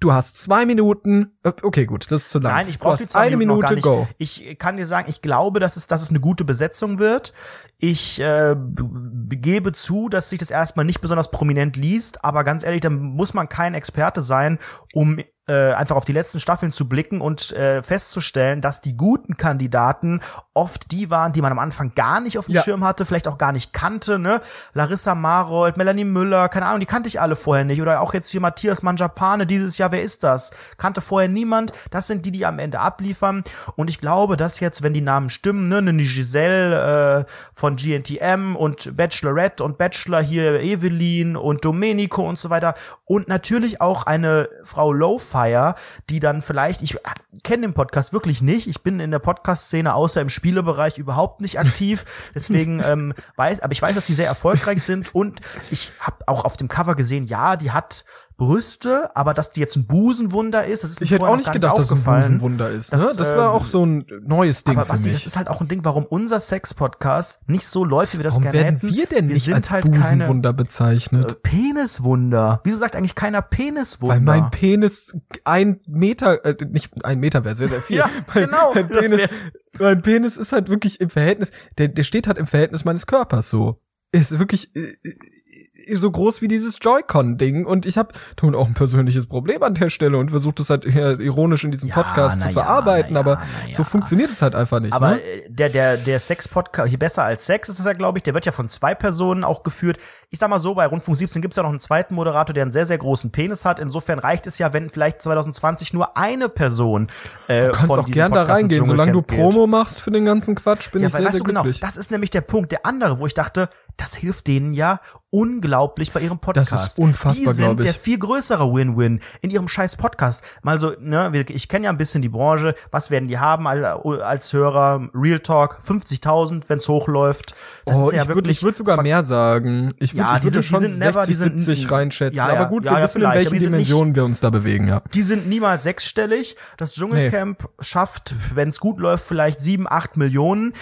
Speaker 2: du hast zwei Minuten, okay gut, das ist zu lang.
Speaker 1: Nein, ich brauche
Speaker 2: hast
Speaker 1: die zwei
Speaker 2: eine
Speaker 1: Minuten noch gar
Speaker 2: Minute,
Speaker 1: nicht.
Speaker 2: go.
Speaker 1: Ich kann dir sagen, ich glaube, dass es, dass es eine gute Besetzung wird. Ich äh, gebe zu, dass sich das erstmal nicht besonders prominent liest, aber ganz ehrlich, da muss man kein Experte sein, um äh, einfach auf die letzten Staffeln zu blicken und äh, festzustellen, dass die guten Kandidaten oft die waren, die man am Anfang gar nicht auf dem
Speaker 2: Ja.
Speaker 1: Schirm hatte, vielleicht auch gar nicht kannte, ne? Larissa Marold, Melanie Müller, keine Ahnung, die kannte ich alle vorher nicht. Oder auch jetzt hier Matthias Manjapane dieses Jahr, wer ist das? Kannte vorher niemand. Das sind die, die am Ende abliefern. Und ich glaube, dass jetzt, wenn die Namen stimmen, ne, eine Giselle äh, von GNTM und Bachelorette und Bachelor hier Evelyn und Domenico und so weiter und natürlich auch eine Frau Lowfire, die dann vielleicht, ich kenne den Podcast wirklich nicht, ich bin in der Podcast-Szene außer im Spielebereich überhaupt nicht aktiv, [LAUGHS] deswegen ähm, weiß, aber ich weiß, dass die sehr erfolgreich sind. Und ich habe auch auf dem Cover gesehen, ja, die hat Brüste, aber dass die jetzt ein Busenwunder ist, das ist mir
Speaker 2: Ich hätte auch nicht gedacht, dass es ein. Busenwunder ist. Ne?
Speaker 1: Das,
Speaker 2: Das, war
Speaker 1: ähm,
Speaker 2: auch so ein neues Ding
Speaker 1: Aber
Speaker 2: für
Speaker 1: Basti,
Speaker 2: mich.
Speaker 1: das ist halt auch ein Ding, warum unser Sex-Podcast nicht so läuft, wie wir das
Speaker 2: Warum
Speaker 1: gerne
Speaker 2: werden
Speaker 1: hätten.
Speaker 2: wir denn nicht
Speaker 1: sind
Speaker 2: als
Speaker 1: halt keine
Speaker 2: Busenwunder bezeichnet?
Speaker 1: äh, Peniswunder. Wieso sagt eigentlich keiner Peniswunder?
Speaker 2: Weil mein Penis ein Meter, äh, nicht ein Meter wäre sehr, sehr viel. [LAUGHS]
Speaker 1: Ja,
Speaker 2: mein,
Speaker 1: genau,
Speaker 2: Mein
Speaker 1: das
Speaker 2: Penis, mein Penis ist halt wirklich im Verhältnis, der, der steht halt im Verhältnis meines Körpers so. Ist wirklich äh, so groß wie dieses Joy-Con-Ding und ich habe nun auch ein persönliches Problem an der Stelle und versuche das halt eher ironisch in diesem
Speaker 1: Ja,
Speaker 2: Podcast zu verarbeiten,
Speaker 1: ja,
Speaker 2: aber so funktioniert es halt einfach nicht.
Speaker 1: Aber
Speaker 2: ne?
Speaker 1: äh, der, der, der Sex-Podcast, hier besser als Sex ist es ja, glaube ich, der wird ja von zwei Personen auch geführt. Ich sag mal so, bei Rundfunk 17 gibt's ja noch einen zweiten Moderator, der einen sehr, sehr großen Penis hat. Insofern reicht es ja, wenn vielleicht 2020 nur eine Person äh,
Speaker 2: Du kannst auch gern da
Speaker 1: Podcast ins
Speaker 2: reingehen, solange du. Promo machst für den ganzen Quatsch, bin
Speaker 1: Ja,
Speaker 2: ich
Speaker 1: weil
Speaker 2: sehr,
Speaker 1: weißt
Speaker 2: sehr
Speaker 1: du genau,
Speaker 2: glücklich.
Speaker 1: das ist nämlich der Punkt. Der andere, wo ich dachte, das hilft denen ja unglaublich bei ihrem Podcast.
Speaker 2: Das ist unfassbar,
Speaker 1: Die sind der viel größere Win-Win in ihrem scheiß Podcast. Mal so, ne, ich kenne ja ein bisschen die Branche. Was werden die haben als, Hörer? Real Talk, 50.000, wenn's hochläuft. Das
Speaker 2: oh,
Speaker 1: ist ja
Speaker 2: ich würde
Speaker 1: wirklich
Speaker 2: ich würd sogar mehr sagen. Ich würde
Speaker 1: Ja,
Speaker 2: ich würde
Speaker 1: sind-
Speaker 2: schon
Speaker 1: sind never-
Speaker 2: 60,
Speaker 1: die sind-
Speaker 2: 70 reinschätzen.
Speaker 1: Ja, ja,
Speaker 2: aber gut, wir wissen, in welchen
Speaker 1: nicht-
Speaker 2: Dimensionen wir uns da bewegen, ja.
Speaker 1: Die sind niemals sechsstellig. Das Dschungelcamp schafft, wenn es gut läuft, vielleicht sieben, acht Millionen.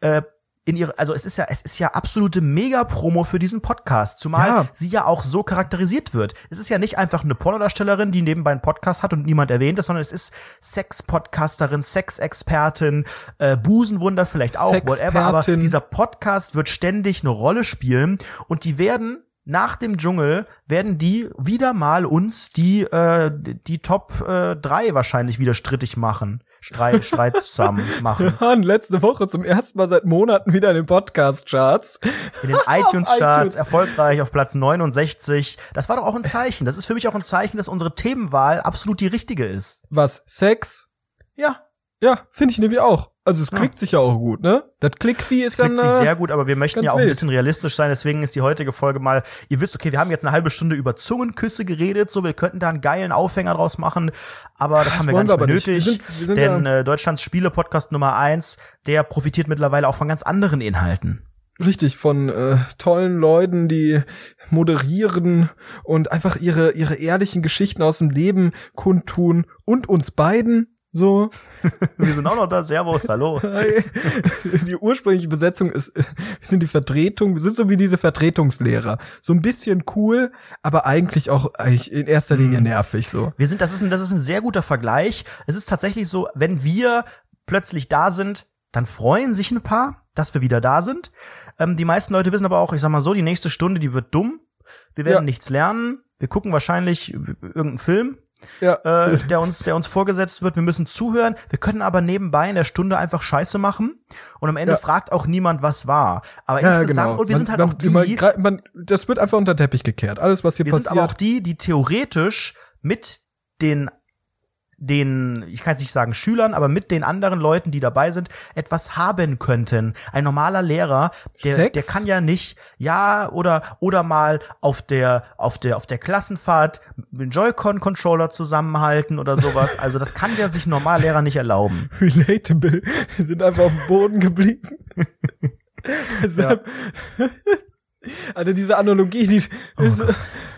Speaker 1: Äh, in ihre, also es ist ja, es ist ja absolute Mega-Promo für diesen Podcast, zumal
Speaker 2: Ja.
Speaker 1: sie ja auch so charakterisiert wird. Es ist ja nicht einfach eine Pornodarstellerin, die nebenbei einen Podcast hat und niemand erwähnt es, sondern es ist Sex-Podcasterin, Sexexpertin, äh, Busenwunder vielleicht auch, whatever. Aber dieser Podcast wird ständig eine Rolle spielen und die werden nach dem Dschungel werden die wieder mal uns die äh, die Top äh, drei wahrscheinlich wieder strittig machen, Streit, Streit [LAUGHS] zusammen machen.
Speaker 2: Wir waren letzte Woche zum ersten Mal seit Monaten wieder in den Podcast-Charts.
Speaker 1: In den [LAUGHS] iTunes-Charts
Speaker 2: iTunes.
Speaker 1: erfolgreich auf Platz 69. Das war doch auch ein Zeichen. Das ist für mich auch ein Zeichen, dass unsere Themenwahl absolut die richtige ist.
Speaker 2: Was? Sex?
Speaker 1: Ja,
Speaker 2: Ja, finde ich nämlich auch. Also es klickt sich ja auch gut, ne? Das Klickvieh ist dann
Speaker 1: sich sehr gut, aber wir möchten ja auch ein bisschen realistisch sein. Deswegen ist die heutige Folge mal, ihr wisst, okay, wir haben jetzt eine halbe Stunde über Zungenküsse geredet, so wir könnten da einen geilen Aufhänger draus machen, aber das,
Speaker 2: Das
Speaker 1: haben wir gar nicht mehr
Speaker 2: aber nicht. Wir
Speaker 1: nötig.
Speaker 2: sind- wir sind
Speaker 1: denn
Speaker 2: ja-
Speaker 1: äh, Deutschlands Spiele-Podcast Nummer eins, der profitiert mittlerweile auch von ganz anderen Inhalten.
Speaker 2: richtig von äh, tollen Leuten, die moderieren und einfach ihre ihre ehrlichen Geschichten aus dem Leben kundtun und uns beiden So. [LAUGHS]
Speaker 1: Wir sind auch noch da. Servus, hallo. [LAUGHS]
Speaker 2: Die ursprüngliche Besetzung ist, [LAUGHS] wir sind die Vertretung, wir sind so wie diese Vertretungslehrer. So ein bisschen cool, aber eigentlich auch eigentlich in erster Linie nervig so.
Speaker 1: Wir sind, das ist, ein, das ist ein sehr guter Vergleich. Es ist tatsächlich so, wenn wir plötzlich da sind, dann freuen sich ein paar, dass wir wieder da sind. Ähm, die meisten Leute wissen aber auch, ich sag mal so, die nächste Stunde, die wird dumm. Wir werden
Speaker 2: Ja.
Speaker 1: nichts lernen. Wir gucken wahrscheinlich irgendeinen Film,
Speaker 2: Ja.
Speaker 1: äh, der uns, der uns vorgesetzt wird. Wir müssen zuhören. Wir können aber nebenbei in der Stunde einfach Scheiße machen. Und am Ende
Speaker 2: Ja.
Speaker 1: fragt auch niemand, was war. Aber
Speaker 2: ja,
Speaker 1: insgesamt,
Speaker 2: genau.
Speaker 1: und wir
Speaker 2: Man-
Speaker 1: sind halt
Speaker 2: man,
Speaker 1: auch die,
Speaker 2: Man, man, das wird einfach unter den Teppich gekehrt. Alles, was hier
Speaker 1: wir sind
Speaker 2: passiert.
Speaker 1: aber auch die, die theoretisch mit den den, ich kann jetzt nicht sagen Schülern, aber mit den anderen Leuten, die dabei sind, etwas haben könnten. Ein normaler Lehrer, der,
Speaker 2: Sex?
Speaker 1: der kann ja nicht, ja, oder, oder mal auf der, auf der, auf der Klassenfahrt den Joy-Con-Controller zusammenhalten oder sowas. [LAUGHS] Also das kann ja sich normaler Lehrer nicht erlauben.
Speaker 2: relatable. Wir sind einfach auf dem Boden geblieben. [LAUGHS] Deshalb, also diese Analogie, die ist,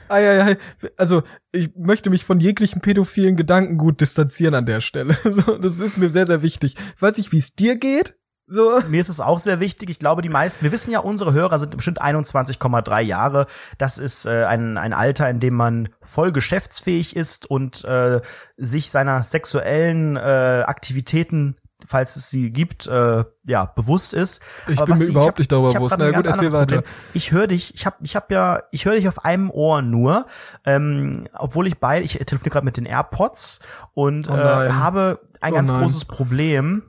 Speaker 2: ei, ei, ei. also ich möchte mich von jeglichen pädophilen Gedankengut distanzieren an der Stelle. [LAUGHS] So, das ist mir sehr, sehr wichtig. Ich weiß nicht, wie es dir geht. So.
Speaker 1: Mir ist es auch sehr wichtig. Ich glaube, die meisten, wir wissen ja, unsere Hörer sind bestimmt 21,3 Jahre. Das ist äh, ein, ein Alter, in dem man voll geschäftsfähig ist und äh, sich seiner sexuellen äh, Aktivitäten falls es sie gibt, äh, ja, bewusst ist.
Speaker 2: Ich
Speaker 1: Aber
Speaker 2: bin mir überhaupt
Speaker 1: hab-
Speaker 2: nicht darüber bewusst. Na gut, erzähl weiter.
Speaker 1: Ich höre dich, ich habe ich hab ja, ich höre dich auf einem Ohr nur, ähm, obwohl ich beide, ich telefoniere gerade mit den AirPods und
Speaker 2: Oh
Speaker 1: äh, habe ein
Speaker 2: Oh
Speaker 1: ganz
Speaker 2: nein.
Speaker 1: großes Problem,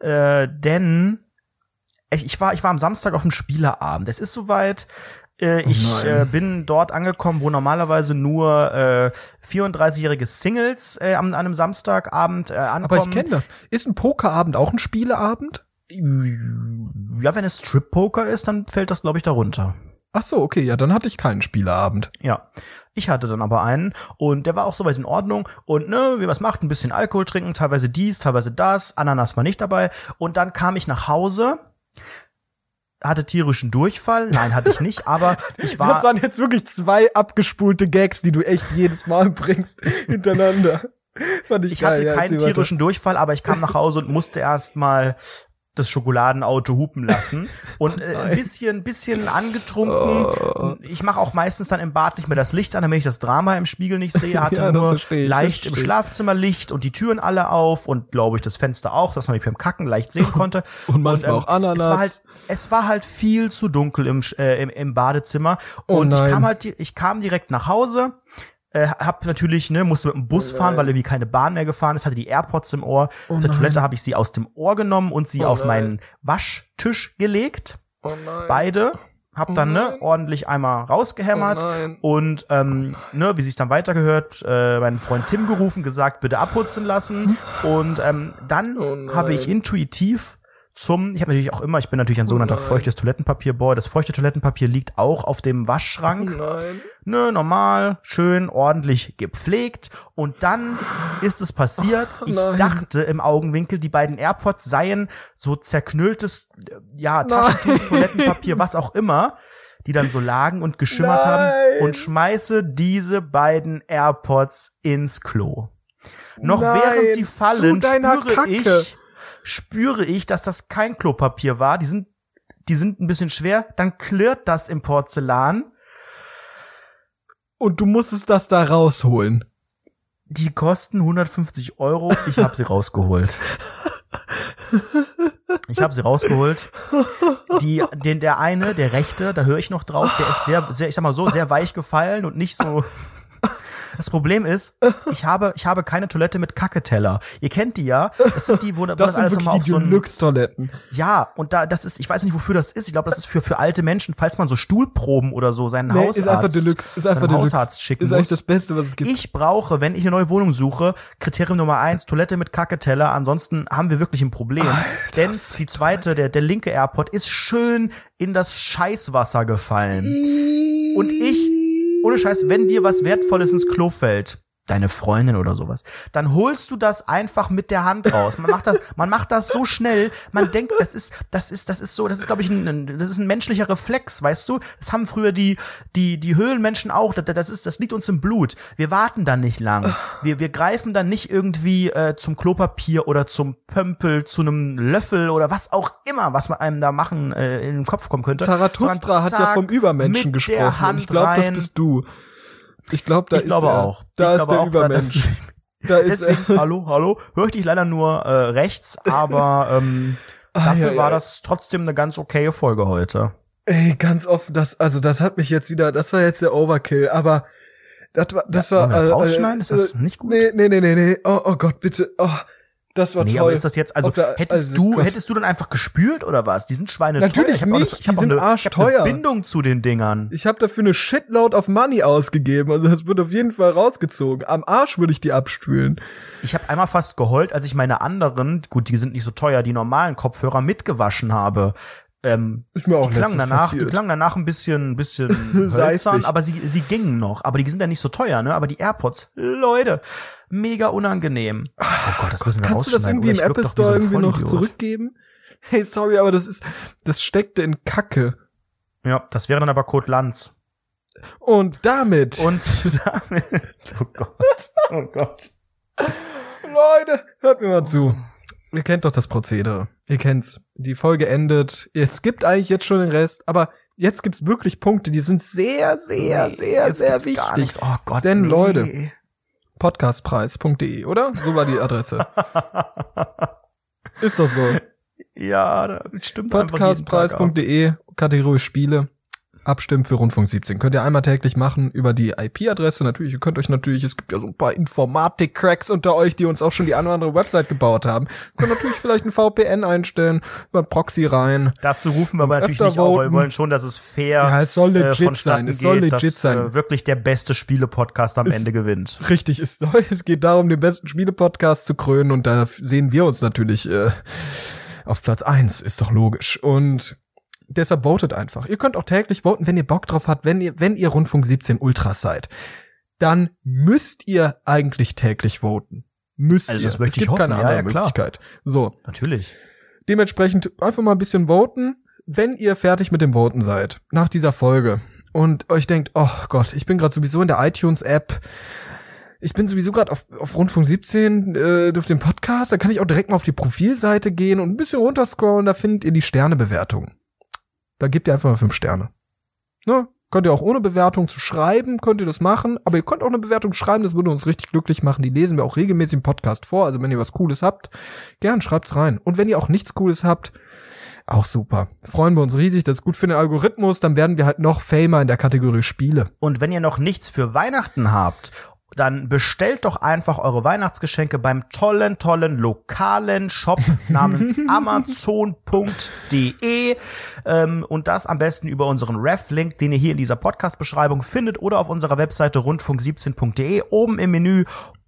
Speaker 1: äh, denn ich, ich war ich war am Samstag auf dem Spieleabend. Es ist soweit. Äh, ich
Speaker 2: Oh
Speaker 1: äh, bin dort angekommen, wo normalerweise nur äh, 34-jährige Singles äh, am, an einem Samstagabend äh, ankommen.
Speaker 2: Aber ich kenne das. Ist ein Pokerabend auch ein Spieleabend?
Speaker 1: Ja, wenn es Strip-Poker ist, dann fällt das, glaube ich, darunter.
Speaker 2: Ach so, okay, ja, dann hatte ich keinen Spieleabend.
Speaker 1: Ja, ich hatte dann aber einen und der war auch soweit in Ordnung und ne, wie man es macht, ein bisschen Alkohol trinken, teilweise dies, teilweise das, Ananas war nicht dabei und dann kam ich nach Hause, hatte tierischen Durchfall, nein, hatte ich nicht, aber ich war
Speaker 2: das waren jetzt wirklich zwei abgespulte Gags, die du echt jedes Mal bringst hintereinander. Fand ich,
Speaker 1: ich
Speaker 2: geil.
Speaker 1: hatte
Speaker 2: ja,
Speaker 1: keinen
Speaker 2: weiter.
Speaker 1: tierischen Durchfall, aber ich kam nach Hause und musste erst mal das Schokoladenauto hupen lassen [LAUGHS] und äh, ein bisschen bisschen angetrunken.
Speaker 2: Oh.
Speaker 1: Ich mache auch meistens dann im Bad nicht mehr das Licht an, damit ich das Drama im Spiegel nicht sehe. Hatte [LAUGHS]
Speaker 2: Ja,
Speaker 1: nur
Speaker 2: ich,
Speaker 1: leicht im
Speaker 2: ich.
Speaker 1: Schlafzimmer Licht und die Türen alle auf und glaube ich das Fenster auch, dass man mich beim Kacken leicht sehen [LAUGHS] konnte.
Speaker 2: Und manchmal auch Ananas.
Speaker 1: Es war halt es war halt viel zu dunkel im äh, im, im Badezimmer
Speaker 2: Oh
Speaker 1: und ich
Speaker 2: nein.
Speaker 1: kam halt ich kam direkt nach Hause äh, hab natürlich, ne, musste mit dem Bus fahren, weil irgendwie keine Bahn mehr gefahren ist, hatte die AirPods im Ohr. Auf der
Speaker 2: nein.
Speaker 1: Toilette habe ich sie aus dem Ohr genommen und sie
Speaker 2: Oh
Speaker 1: auf
Speaker 2: nein.
Speaker 1: meinen Waschtisch gelegt.
Speaker 2: Oh nein.
Speaker 1: Beide. Hab dann, ne,
Speaker 2: nein.
Speaker 1: ordentlich einmal rausgehämmert.
Speaker 2: Oh
Speaker 1: und ähm, ne, wie sich dann weitergehört, äh, meinen Freund Tim gerufen, gesagt, bitte abputzen lassen. [LAUGHS] Und ähm, dann
Speaker 2: Oh
Speaker 1: habe ich intuitiv zum, ich habe natürlich auch immer, ich bin natürlich ein sogenannter
Speaker 2: nein.
Speaker 1: feuchtes Toilettenpapier-Boy. Das feuchte Toilettenpapier liegt auch auf dem Waschschrank
Speaker 2: Nein.
Speaker 1: ne, normal, schön, ordentlich gepflegt. Und dann ist es passiert. Ich
Speaker 2: nein.
Speaker 1: dachte im Augenwinkel, die beiden AirPods seien so zerknülltes, ja, Taschentuch, Toilettenpapier, was auch immer, die dann so lagen und geschimmert
Speaker 2: Nein.
Speaker 1: haben und schmeiße diese beiden AirPods ins Klo. Noch
Speaker 2: Nein,
Speaker 1: während sie fallen, spüre
Speaker 2: Kacke.
Speaker 1: ich, spüre ich, dass das kein Klopapier war. Die sind, die sind ein bisschen schwer. Dann klirrt das im Porzellan.
Speaker 2: Und du musstest das da rausholen.
Speaker 1: Die kosten 150 Euro. Ich habe sie [LAUGHS] rausgeholt. Ich habe sie rausgeholt. Die, den, der eine, der rechte, da höre ich noch drauf, der ist sehr, sehr, ich sag mal so, sehr weich gefallen und nicht so. Das Problem ist, [LAUGHS] ich habe, ich habe keine Toilette mit Kacketeller. Ihr kennt die ja. Das sind die, wo, [LAUGHS] wo
Speaker 2: Das sind
Speaker 1: alles
Speaker 2: wirklich die
Speaker 1: so
Speaker 2: Deluxe-Toiletten.
Speaker 1: ja, und da, das ist, ich weiß nicht, wofür das ist. Ich glaube, das ist für, für alte Menschen, falls man so Stuhlproben oder so seinen
Speaker 2: Nee,
Speaker 1: Hausarzt,
Speaker 2: ist einfach Deluxe. Ist einfach Deluxe.
Speaker 1: Hausarzt schicken
Speaker 2: ist eigentlich das Beste, was es gibt.
Speaker 1: Ich brauche, wenn ich eine neue Wohnung suche, Kriterium Nummer eins, Toilette mit Kacketeller. Ansonsten haben wir wirklich ein Problem. denn die zweite, der, der linke Airport, ist schön in das Scheißwasser gefallen. Und ich, ohne Scheiß, wenn dir was Wertvolles ins Klo fällt, deine Freundin oder sowas, dann holst du das einfach mit der Hand raus. Man macht das, man macht das so schnell, man denkt, das ist, das ist, das ist so, das ist, glaube ich, ein, das ist ein menschlicher Reflex, weißt du? Das haben früher die, die, die Höhlenmenschen auch, das, das ist, das liegt uns im Blut. Wir warten dann nicht lang. Wir, wir greifen dann nicht irgendwie äh, zum Klopapier oder zum Pömpel, zu einem Löffel oder was auch immer, was man einem da machen äh, in den Kopf kommen könnte.
Speaker 2: Zarathustra hat ja vom Übermenschen gesprochen. ich glaube, das bist du. Ich glaube, da
Speaker 1: ich
Speaker 2: ist
Speaker 1: glaube
Speaker 2: er.
Speaker 1: auch.
Speaker 2: Da
Speaker 1: ich
Speaker 2: ist der
Speaker 1: auch,
Speaker 2: Übermensch.
Speaker 1: Da,
Speaker 2: Da ist er.
Speaker 1: Deswegen, [LAUGHS] hallo, hallo, höre ich dich leider nur äh, rechts, aber ähm, dafür
Speaker 2: Ah, ja,
Speaker 1: war
Speaker 2: ja.
Speaker 1: das trotzdem eine ganz okaye Folge heute.
Speaker 2: Ey, ganz offen, das, also das hat mich jetzt wieder, das war jetzt der Overkill, aber das war, das
Speaker 1: Ja,
Speaker 2: war.
Speaker 1: wir das
Speaker 2: äh,
Speaker 1: rausschneiden? Ist das
Speaker 2: äh,
Speaker 1: nicht gut?
Speaker 2: Nee, nee, nee, nee, nee. Oh, oh Gott, bitte. Oh, das war
Speaker 1: Nee,
Speaker 2: toll.
Speaker 1: aber ist das jetzt, also
Speaker 2: der-
Speaker 1: hättest
Speaker 2: also
Speaker 1: du,
Speaker 2: Gott.
Speaker 1: hättest du dann einfach gespült oder was? Die sind Schweine
Speaker 2: Natürlich
Speaker 1: teuer.
Speaker 2: Nicht,
Speaker 1: ich
Speaker 2: die sind
Speaker 1: eine,
Speaker 2: arschteuer.
Speaker 1: Ich hab eine Bindung zu den Dingern.
Speaker 2: Ich habe dafür eine Shitload of Money ausgegeben, also das wird auf jeden Fall rausgezogen. Am Arsch würde ich die abspülen.
Speaker 1: Ich habe einmal fast geheult, als ich meine anderen, gut, die sind nicht so teuer, die normalen Kopfhörer mitgewaschen habe. Ähm,
Speaker 2: Ist mir auch
Speaker 1: die
Speaker 2: letztens
Speaker 1: danach, die
Speaker 2: passiert.
Speaker 1: klangen danach ein bisschen, ein bisschen [LAUGHS] hölzern, aber sie, sie gingen noch. Aber die sind ja nicht so teuer, ne? Aber die AirPods, Leute, mega unangenehm. Oh Gott, das müssen wir
Speaker 2: Kannst du das irgendwie im Apple Store irgendwie noch zurückgeben? Hey, sorry, aber das ist, das steckte in Kacke.
Speaker 1: Ja, das wäre dann aber Code Lanz.
Speaker 2: Und damit,
Speaker 1: Und [LAUGHS] damit, oh Gott, oh Gott.
Speaker 2: Leute, hört mir mal zu. Ihr kennt doch das Prozedere. Ihr kennt's. Die Folge endet. Es gibt eigentlich jetzt schon den Rest, aber jetzt gibt's wirklich Punkte, die sind sehr, sehr, sehr,
Speaker 1: Jetzt
Speaker 2: sehr
Speaker 1: gar
Speaker 2: wichtig.
Speaker 1: Oh Gott,
Speaker 2: Denn
Speaker 1: nee.
Speaker 2: Leute, Podcastpreis.de, oder? So war die Adresse. [LAUGHS] Ist doch so.
Speaker 1: Ja, stimmt.
Speaker 2: Podcastpreis.de, Kategorie Spiele. Abstimmen für Rundfunk 17. Könnt ihr einmal täglich machen über die IP-Adresse. Natürlich, ihr könnt euch natürlich, es gibt ja so ein paar Informatik-Cracks unter euch, die uns auch schon die eine oder andere Website gebaut haben. Ihr könnt natürlich vielleicht ein VPN einstellen, über einen Proxy rein.
Speaker 1: Dazu rufen wir aber natürlich nicht auf, wir wollen schon, dass es fair
Speaker 2: Ja, es soll
Speaker 1: äh,
Speaker 2: legit
Speaker 1: vonstatten
Speaker 2: sein, es soll
Speaker 1: geht,
Speaker 2: legit
Speaker 1: dass,
Speaker 2: sein.
Speaker 1: Äh, wirklich der beste Spiele-Podcast am
Speaker 2: Es-
Speaker 1: Ende gewinnt.
Speaker 2: Richtig, es, soll, es geht darum, den besten Spiele-Podcast zu krönen und da sehen wir uns natürlich äh, auf Platz eins ist doch logisch. Und deshalb votet einfach. Ihr könnt auch täglich voten, wenn ihr Bock drauf habt, wenn ihr, wenn ihr Rundfunk 17 Ultras seid. Dann müsst ihr eigentlich täglich voten. Müsst
Speaker 1: Also
Speaker 2: ihr.
Speaker 1: das möchte
Speaker 2: es
Speaker 1: ich
Speaker 2: gibt
Speaker 1: hoffen.
Speaker 2: keine
Speaker 1: Ja,
Speaker 2: andere
Speaker 1: ja, klar.
Speaker 2: Möglichkeit. So.
Speaker 1: Natürlich.
Speaker 2: Dementsprechend einfach mal ein bisschen voten, wenn ihr fertig mit dem Voten seid, nach dieser Folge und euch denkt, oh Gott, ich bin gerade sowieso in der iTunes-App, ich bin sowieso gerade auf, auf Rundfunk 17 äh, auf dem Podcast, da kann ich auch direkt mal auf die Profilseite gehen und ein bisschen runterscrollen, da findet ihr die Sternebewertung. Da gebt ihr einfach mal fünf Sterne. Ne? Könnt ihr auch ohne Bewertung zu schreiben, könnt ihr das machen, aber ihr könnt auch eine Bewertung schreiben, das würde uns richtig glücklich machen. Die lesen wir auch regelmäßig im Podcast vor, also wenn ihr was Cooles habt, gern schreibt's rein. Und wenn ihr auch nichts Cooles habt, auch super. Freuen wir uns riesig, das ist gut für den Algorithmus, dann werden wir halt noch famer in der Kategorie Spiele.
Speaker 1: Und wenn ihr noch nichts für Weihnachten habt, dann bestellt doch einfach eure Weihnachtsgeschenke beim tollen, tollen lokalen Shop [LAUGHS] namens amazon.de ähm, und das am besten über unseren Ref-Link, den ihr hier in dieser Podcast-Beschreibung findet oder auf unserer Webseite rundfunk17.de oben im Menü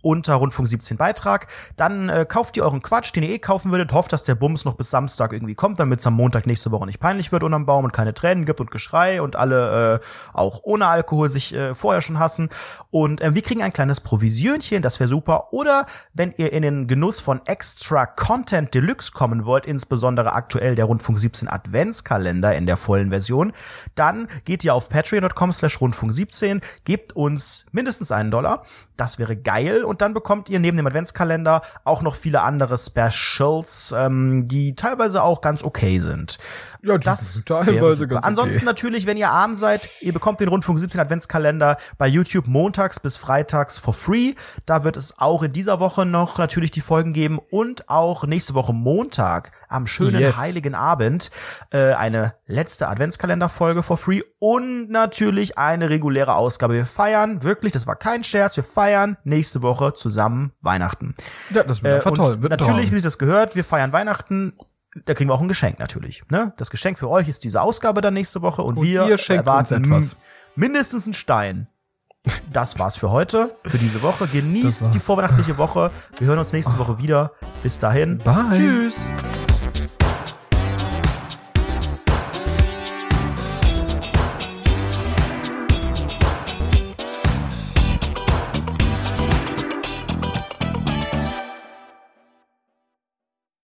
Speaker 1: unter Rundfunk 17 Beitrag. Dann äh, kauft ihr euren Quatsch, den ihr eh kaufen würdet, hofft, dass der Bums noch bis Samstag irgendwie kommt, damit es am Montag nächste Woche nicht peinlich wird unterm Baum und keine Tränen gibt und Geschrei und alle äh, auch ohne Alkohol sich äh, vorher schon hassen. Und äh, wir kriegen ein kleines Provisionchen, das wäre super. Oder wenn ihr in den Genuss von extra Content Deluxe kommen wollt, insbesondere aktuell der Rundfunk 17 Adventskalender in der vollen Version, dann geht ihr auf patreon.com slash rundfunk 17, gebt uns mindestens einen Dollar. Das wäre geil. Und dann bekommt ihr neben dem Adventskalender auch noch viele andere Specials, ähm, die teilweise auch ganz okay sind.
Speaker 2: Ja,
Speaker 1: Das
Speaker 2: teilweise ganz okay.
Speaker 1: Ansonsten natürlich, wenn ihr arm seid, ihr bekommt den Rundfunk 17 Adventskalender bei YouTube montags bis freitags for free. Da wird es auch in dieser Woche noch natürlich die Folgen geben und auch nächste Woche Montag am schönen
Speaker 2: Yes.
Speaker 1: heiligen Abend äh, eine letzte Adventskalenderfolge for free und natürlich eine reguläre Ausgabe. Wir feiern wirklich, das war kein Scherz, wir feiern nächste Woche zusammen Weihnachten.
Speaker 2: Ja, das wird
Speaker 1: Äh,
Speaker 2: einfach
Speaker 1: und
Speaker 2: toll. Wird
Speaker 1: natürlich, wie sich das gehört, wir feiern Weihnachten. Da kriegen wir auch ein Geschenk natürlich. Ne? Das Geschenk für euch ist diese Ausgabe dann nächste Woche und,
Speaker 2: Und
Speaker 1: wir erwarten
Speaker 2: etwas.
Speaker 1: mindestens einen Stein. Das war's für heute, für diese Woche. Genießt die vorweihnachtliche Woche. Wir hören uns nächste Woche wieder. Bis dahin.
Speaker 2: Bye.
Speaker 1: Tschüss.